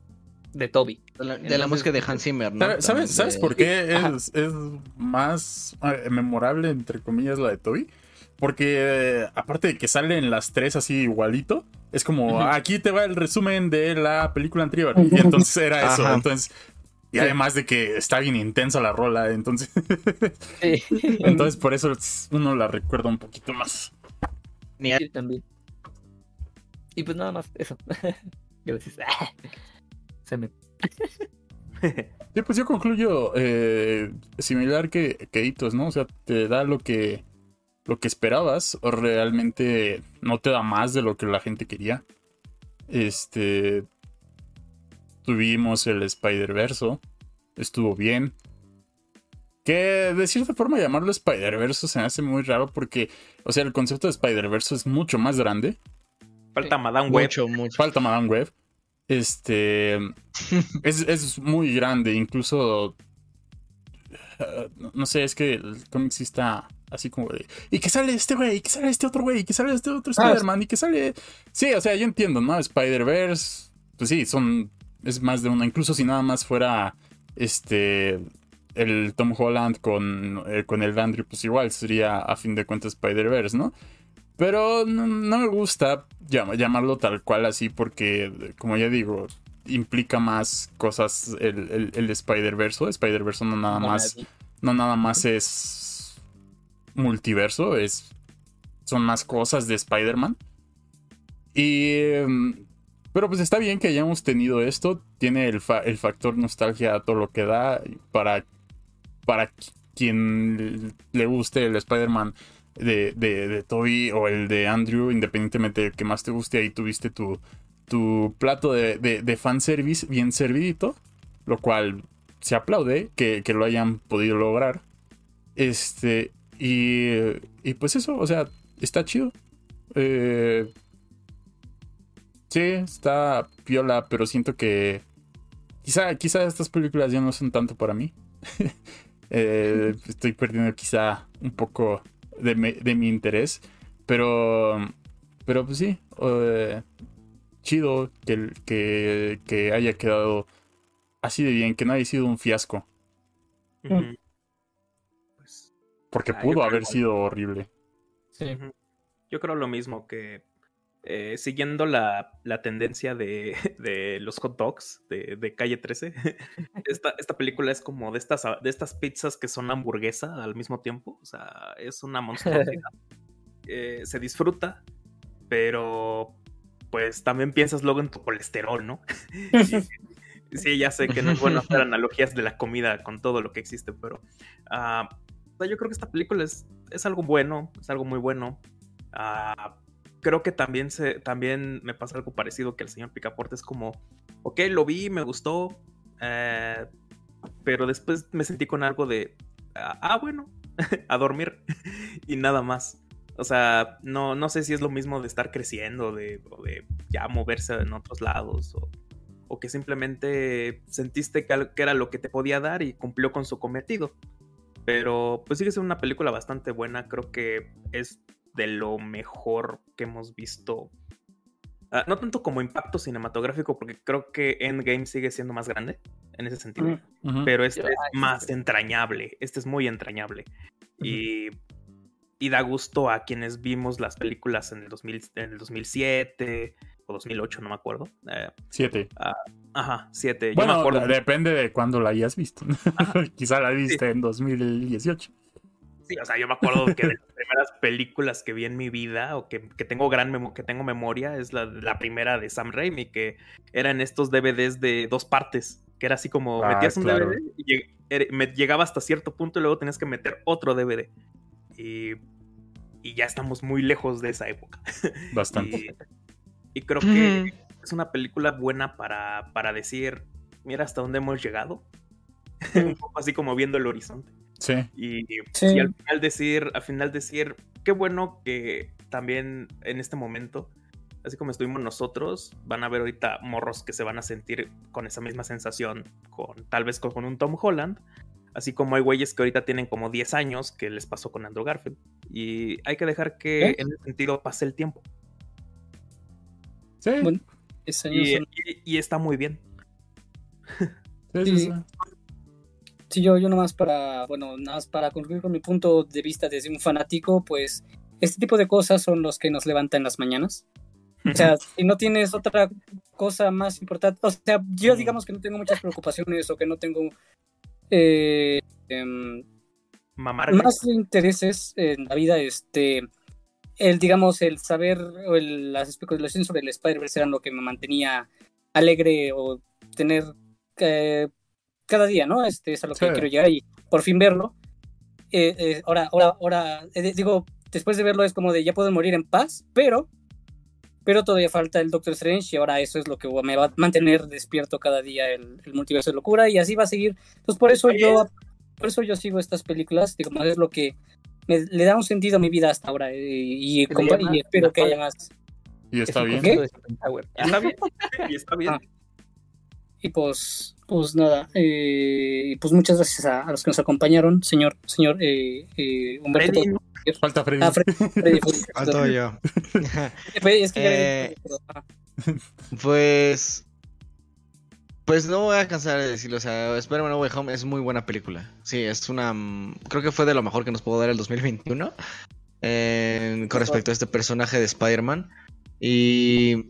Toby. De la, música de Hans Zimmer, ¿no? ¿Sabes, ¿sabes por qué es, es, más eh, memorable, entre comillas, la de Toby? Porque aparte de que salen las tres así igualito, es como, aquí te va el resumen de la película anterior. Y entonces era eso. Entonces, y además de que está bien intensa la rola, entonces. entonces por eso uno la recuerda un poquito más. También. Y pues nada más, eso. Gracias. Se me. sí, pues yo concluyo eh, similar que, que Hitos, ¿no? O sea, te da lo que lo que esperabas o realmente no te da más de lo que la gente quería. Este tuvimos el Spider-Verse, estuvo bien. Que de cierta forma llamarlo Spider-Verse se me hace muy raro porque, o sea, el concepto de Spider-Verse es mucho más grande. Falta Madame Web. Falta Madame Web. Este es, es muy grande, incluso no sé, es que el cómic sí está así como de. Y que sale este güey, y que sale este otro güey, y que sale este otro ah, Spider-Man, y que sale. Sí, o sea, yo entiendo, ¿no? Spider-Verse. Pues sí, son. Es más de una. Incluso si nada más fuera. Este. El Tom Holland con, eh, con el Andrew, pues igual sería a fin de cuentas Spider-Verse, ¿no? Pero no, me gusta llamarlo tal cual así porque, como ya digo, implica más cosas el, el, Spider-Verse. Spider-Verse no nada más. No nada más es multiverso. Es. Son más cosas de Spider-Man. Y. Em, pero pues está bien que hayamos tenido esto. Tiene el, factor nostalgia a todo lo que da. Para. Para quien le guste el Spider-Man de, de, de Toby o el de Andrew, independientemente de que más te guste, ahí tuviste tu, tu plato de, de, fanservice bien servidito, lo cual se aplaude que, lo hayan podido lograr. Este, y, y pues eso, o sea, está chido. Eh, sí, está piola, pero siento que quizá, quizá estas películas ya no son tanto para mí. Eh, estoy perdiendo quizá un poco de, de, mi interés, pero, pero pues sí, chido que, que, que, haya quedado así de bien, que no haya sido un fiasco. Pues, Porque ah, pudo haber sido horrible. Sí. Yo creo lo mismo que eh, siguiendo la, la tendencia de, de, los hot dogs de, de Calle 13, esta, esta, película es como de estas, de estas pizzas que son hamburguesa al mismo tiempo. O sea, es una monstruosidad. eh, se disfruta, pero pues también piensas luego en tu colesterol, ¿no? sí, ya sé que no es bueno hacer analogías de la comida con todo lo que existe, pero uh, yo creo que esta película es, es algo bueno, es algo muy bueno. Uh, creo que también, se, también me pasa algo parecido que el señor Picaporte es como, ok, lo vi, me gustó, eh, pero después me sentí con algo de, ah, ah bueno, a dormir y nada más. O sea, no, no sé si es lo mismo de estar creciendo, de, o de ya moverse en otros lados, o, o que simplemente sentiste que, que, era lo que te podía dar y cumplió con su cometido. Pero pues sigue siendo una película bastante buena, creo que es de lo mejor que hemos visto. Uh, no tanto como impacto cinematográfico, porque creo que Endgame sigue siendo más grande en ese sentido, uh -huh. pero este es más entrañable, este es muy entrañable. Uh -huh. Y y da gusto a quienes vimos las películas en el, 2000, en el 2007 o 2008, no me acuerdo. Eh, siete. Uh, ajá, siete. Bueno, Yo me acuerdo depende de cuándo la hayas visto. Quizá la viste sí. en 2018. Sí, o sea, yo me acuerdo que de las primeras películas que vi en mi vida o que, que tengo gran que tengo memoria es la, la, primera de Sam Raimi, que eran estos DVDs de dos partes, que era así como ah, metías un claro. DVD y lleg me llegaba hasta cierto punto y luego tenías que meter otro DVD. Y, y, ya estamos muy lejos de esa época. Bastante. y, y, creo que mm. es una película buena para, para decir, mira hasta dónde hemos llegado. Un poco así como viendo el horizonte. Sí. Y, sí. y, al final decir, al final decir, qué bueno que también en este momento, así como estuvimos nosotros, van a haber ahorita morros que se van a sentir con esa misma sensación, con tal vez con, con un Tom Holland, Así como hay güeyes que ahorita tienen como 10 años que les pasó con Andrew Garfield. Y hay que dejar que ¿Eh? en ese sentido pase el tiempo. Sí. Bueno, y, y, y, está muy bien. Sí, sí, sí. yo, yo nomás para, bueno, nada más para concluir con mi punto de vista desde un fanático, pues este tipo de cosas son los que nos levantan las mañanas. O sea, si no tienes otra cosa más importante, o sea, yo digamos que no tengo muchas preocupaciones o que no tengo eh, eh, más intereses en la vida, este, el, digamos, el saber o el, las especulaciones sobre el Spider-Verse eran lo que me mantenía alegre o tener eh, cada día, ¿no? Este es a lo que sí. quiero llegar y por fin verlo. Eh, eh, ahora, ahora, ahora, digo, después de verlo es como de ya puedo morir en paz, pero pero todavía falta el Doctor Strange y ahora eso es lo que me va a mantener despierto cada día el, el multiverso de locura y así va a seguir. Entonces por eso yo por eso yo sigo estas películas, digamos, es lo que me, le da un sentido a mi vida hasta ahora y, y, y, y espero que haya más. Y está bien. ¿Qué? Está bien. y está bien. Ah. Y pues, pues nada, eh, pues muchas gracias a, a, los que nos acompañaron, señor, señor eh, eh, Humberto. Freddy, ¿no? Falta Freddy. Ah, Freddy, Freddy, Falto yo. es que eh, pues. Pues no voy a cansar de decirlo. O sea, Spider-Man No Way Home es muy buena película. Sí, es una. Creo que fue de lo mejor que nos pudo dar el 2021. Eh, con respecto a este personaje de Spider-Man. Y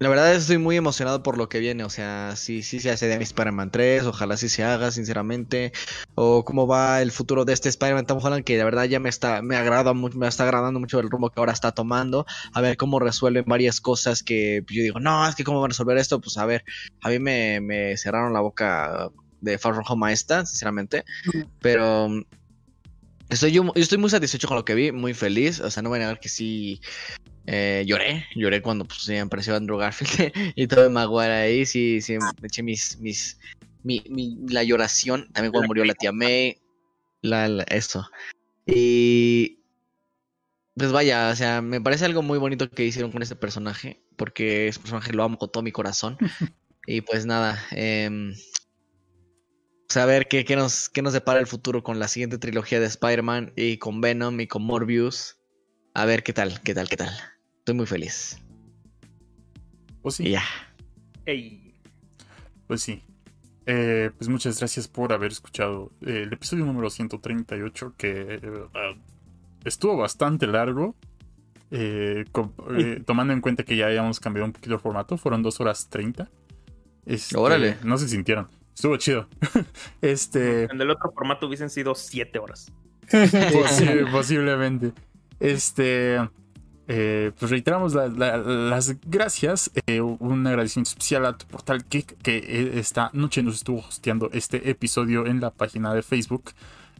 la verdad estoy muy emocionado por lo que viene, o sea, si sí, sí se hace de Spider-Man 3, ojalá sí se haga, sinceramente, o cómo va el futuro de este Spider-Man Tom Holland, que la verdad ya me está, me agrada mucho, me está agradando mucho el rumbo que ahora está tomando, a ver cómo resuelven varias cosas que yo digo, no, es que cómo van a resolver esto, pues a ver, a mí me, me cerraron la boca de Far From Home a esta, sinceramente, pero estoy yo, yo estoy muy satisfecho con lo que vi, muy feliz, o sea, no voy a negar que sí eh, lloré, lloré cuando pues, apareció Andrew Garfield y todo Maguire ahí, sí, sí, me eché mis, mis, mi, mi, la lloración, también cuando murió la tía May, la, la, esto. Y pues vaya, o sea, me parece algo muy bonito que hicieron con este personaje, porque ese personaje lo amo con todo mi corazón. y pues nada, eh, saber qué, qué, nos, qué nos depara el futuro con la siguiente trilogía de Spider-Man y con Venom y con Morbius. A ver qué tal, qué tal, qué tal. Estoy muy feliz. Pues sí. Ya. Ey. Pues sí. Eh, pues muchas gracias por haber escuchado eh, el episodio número 138 que uh, estuvo bastante largo. Eh, eh, tomando en cuenta que ya habíamos cambiado un poquito el formato, fueron dos horas 30. Este, Órale. No se sintieron. Estuvo chido. este. En el otro formato hubiesen sido siete horas. posiblemente. Este. Eh, pues reiteramos las gracias. Eh, un agradecimiento especial a tu portal Geek que eh, esta noche nos estuvo hosteando este episodio en la página de Facebook.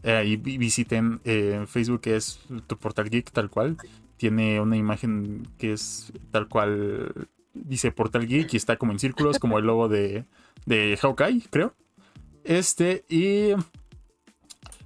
y visiten Facebook, que es tu portal Geek, tal cual. Tiene una imagen que es tal cual. Dice Portal Geek y está como en círculos, como el logo de, de Hawkeye, creo. Este, y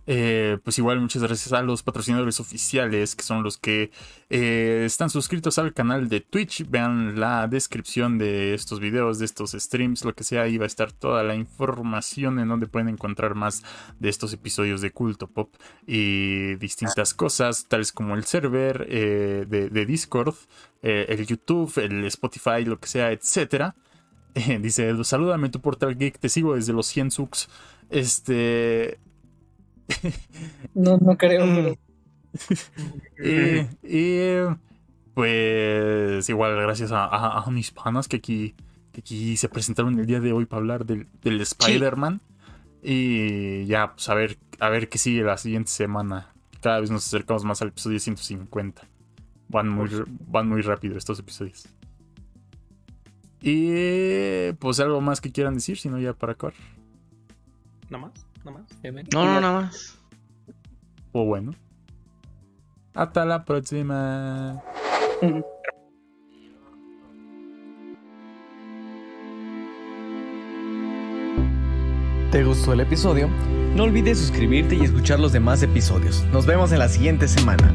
eh, pues igual muchas gracias a los patrocinadores oficiales que son los que eh, están suscritos al canal de Twitch. Vean la descripción de estos videos, de estos streams, lo que sea. Ahí va a estar toda la información en donde pueden encontrar más de estos episodios de Culto Pop y distintas cosas, tales como el server eh, de, Discord, el YouTube, el Spotify, lo que sea, etcétera. dice, salúdame tu portal geek, te sigo desde los 100 subs. Este, no, no creo. Mm. y, pues igual gracias a, mis panas que aquí, aquí se presentaron el día de hoy para hablar del, Spider-Man. Y ya, pues a ver, a ver qué sigue la siguiente semana. Cada vez nos acercamos más al episodio 150. Van muy, van muy rápido estos episodios. Y pues algo más que quieran decir, si no ya para acabar. ¿Nada más? No, no, nada más. O bueno. Hasta la próxima. ¿Te gustó el episodio? No olvides suscribirte y escuchar los demás episodios. Nos vemos en la siguiente semana.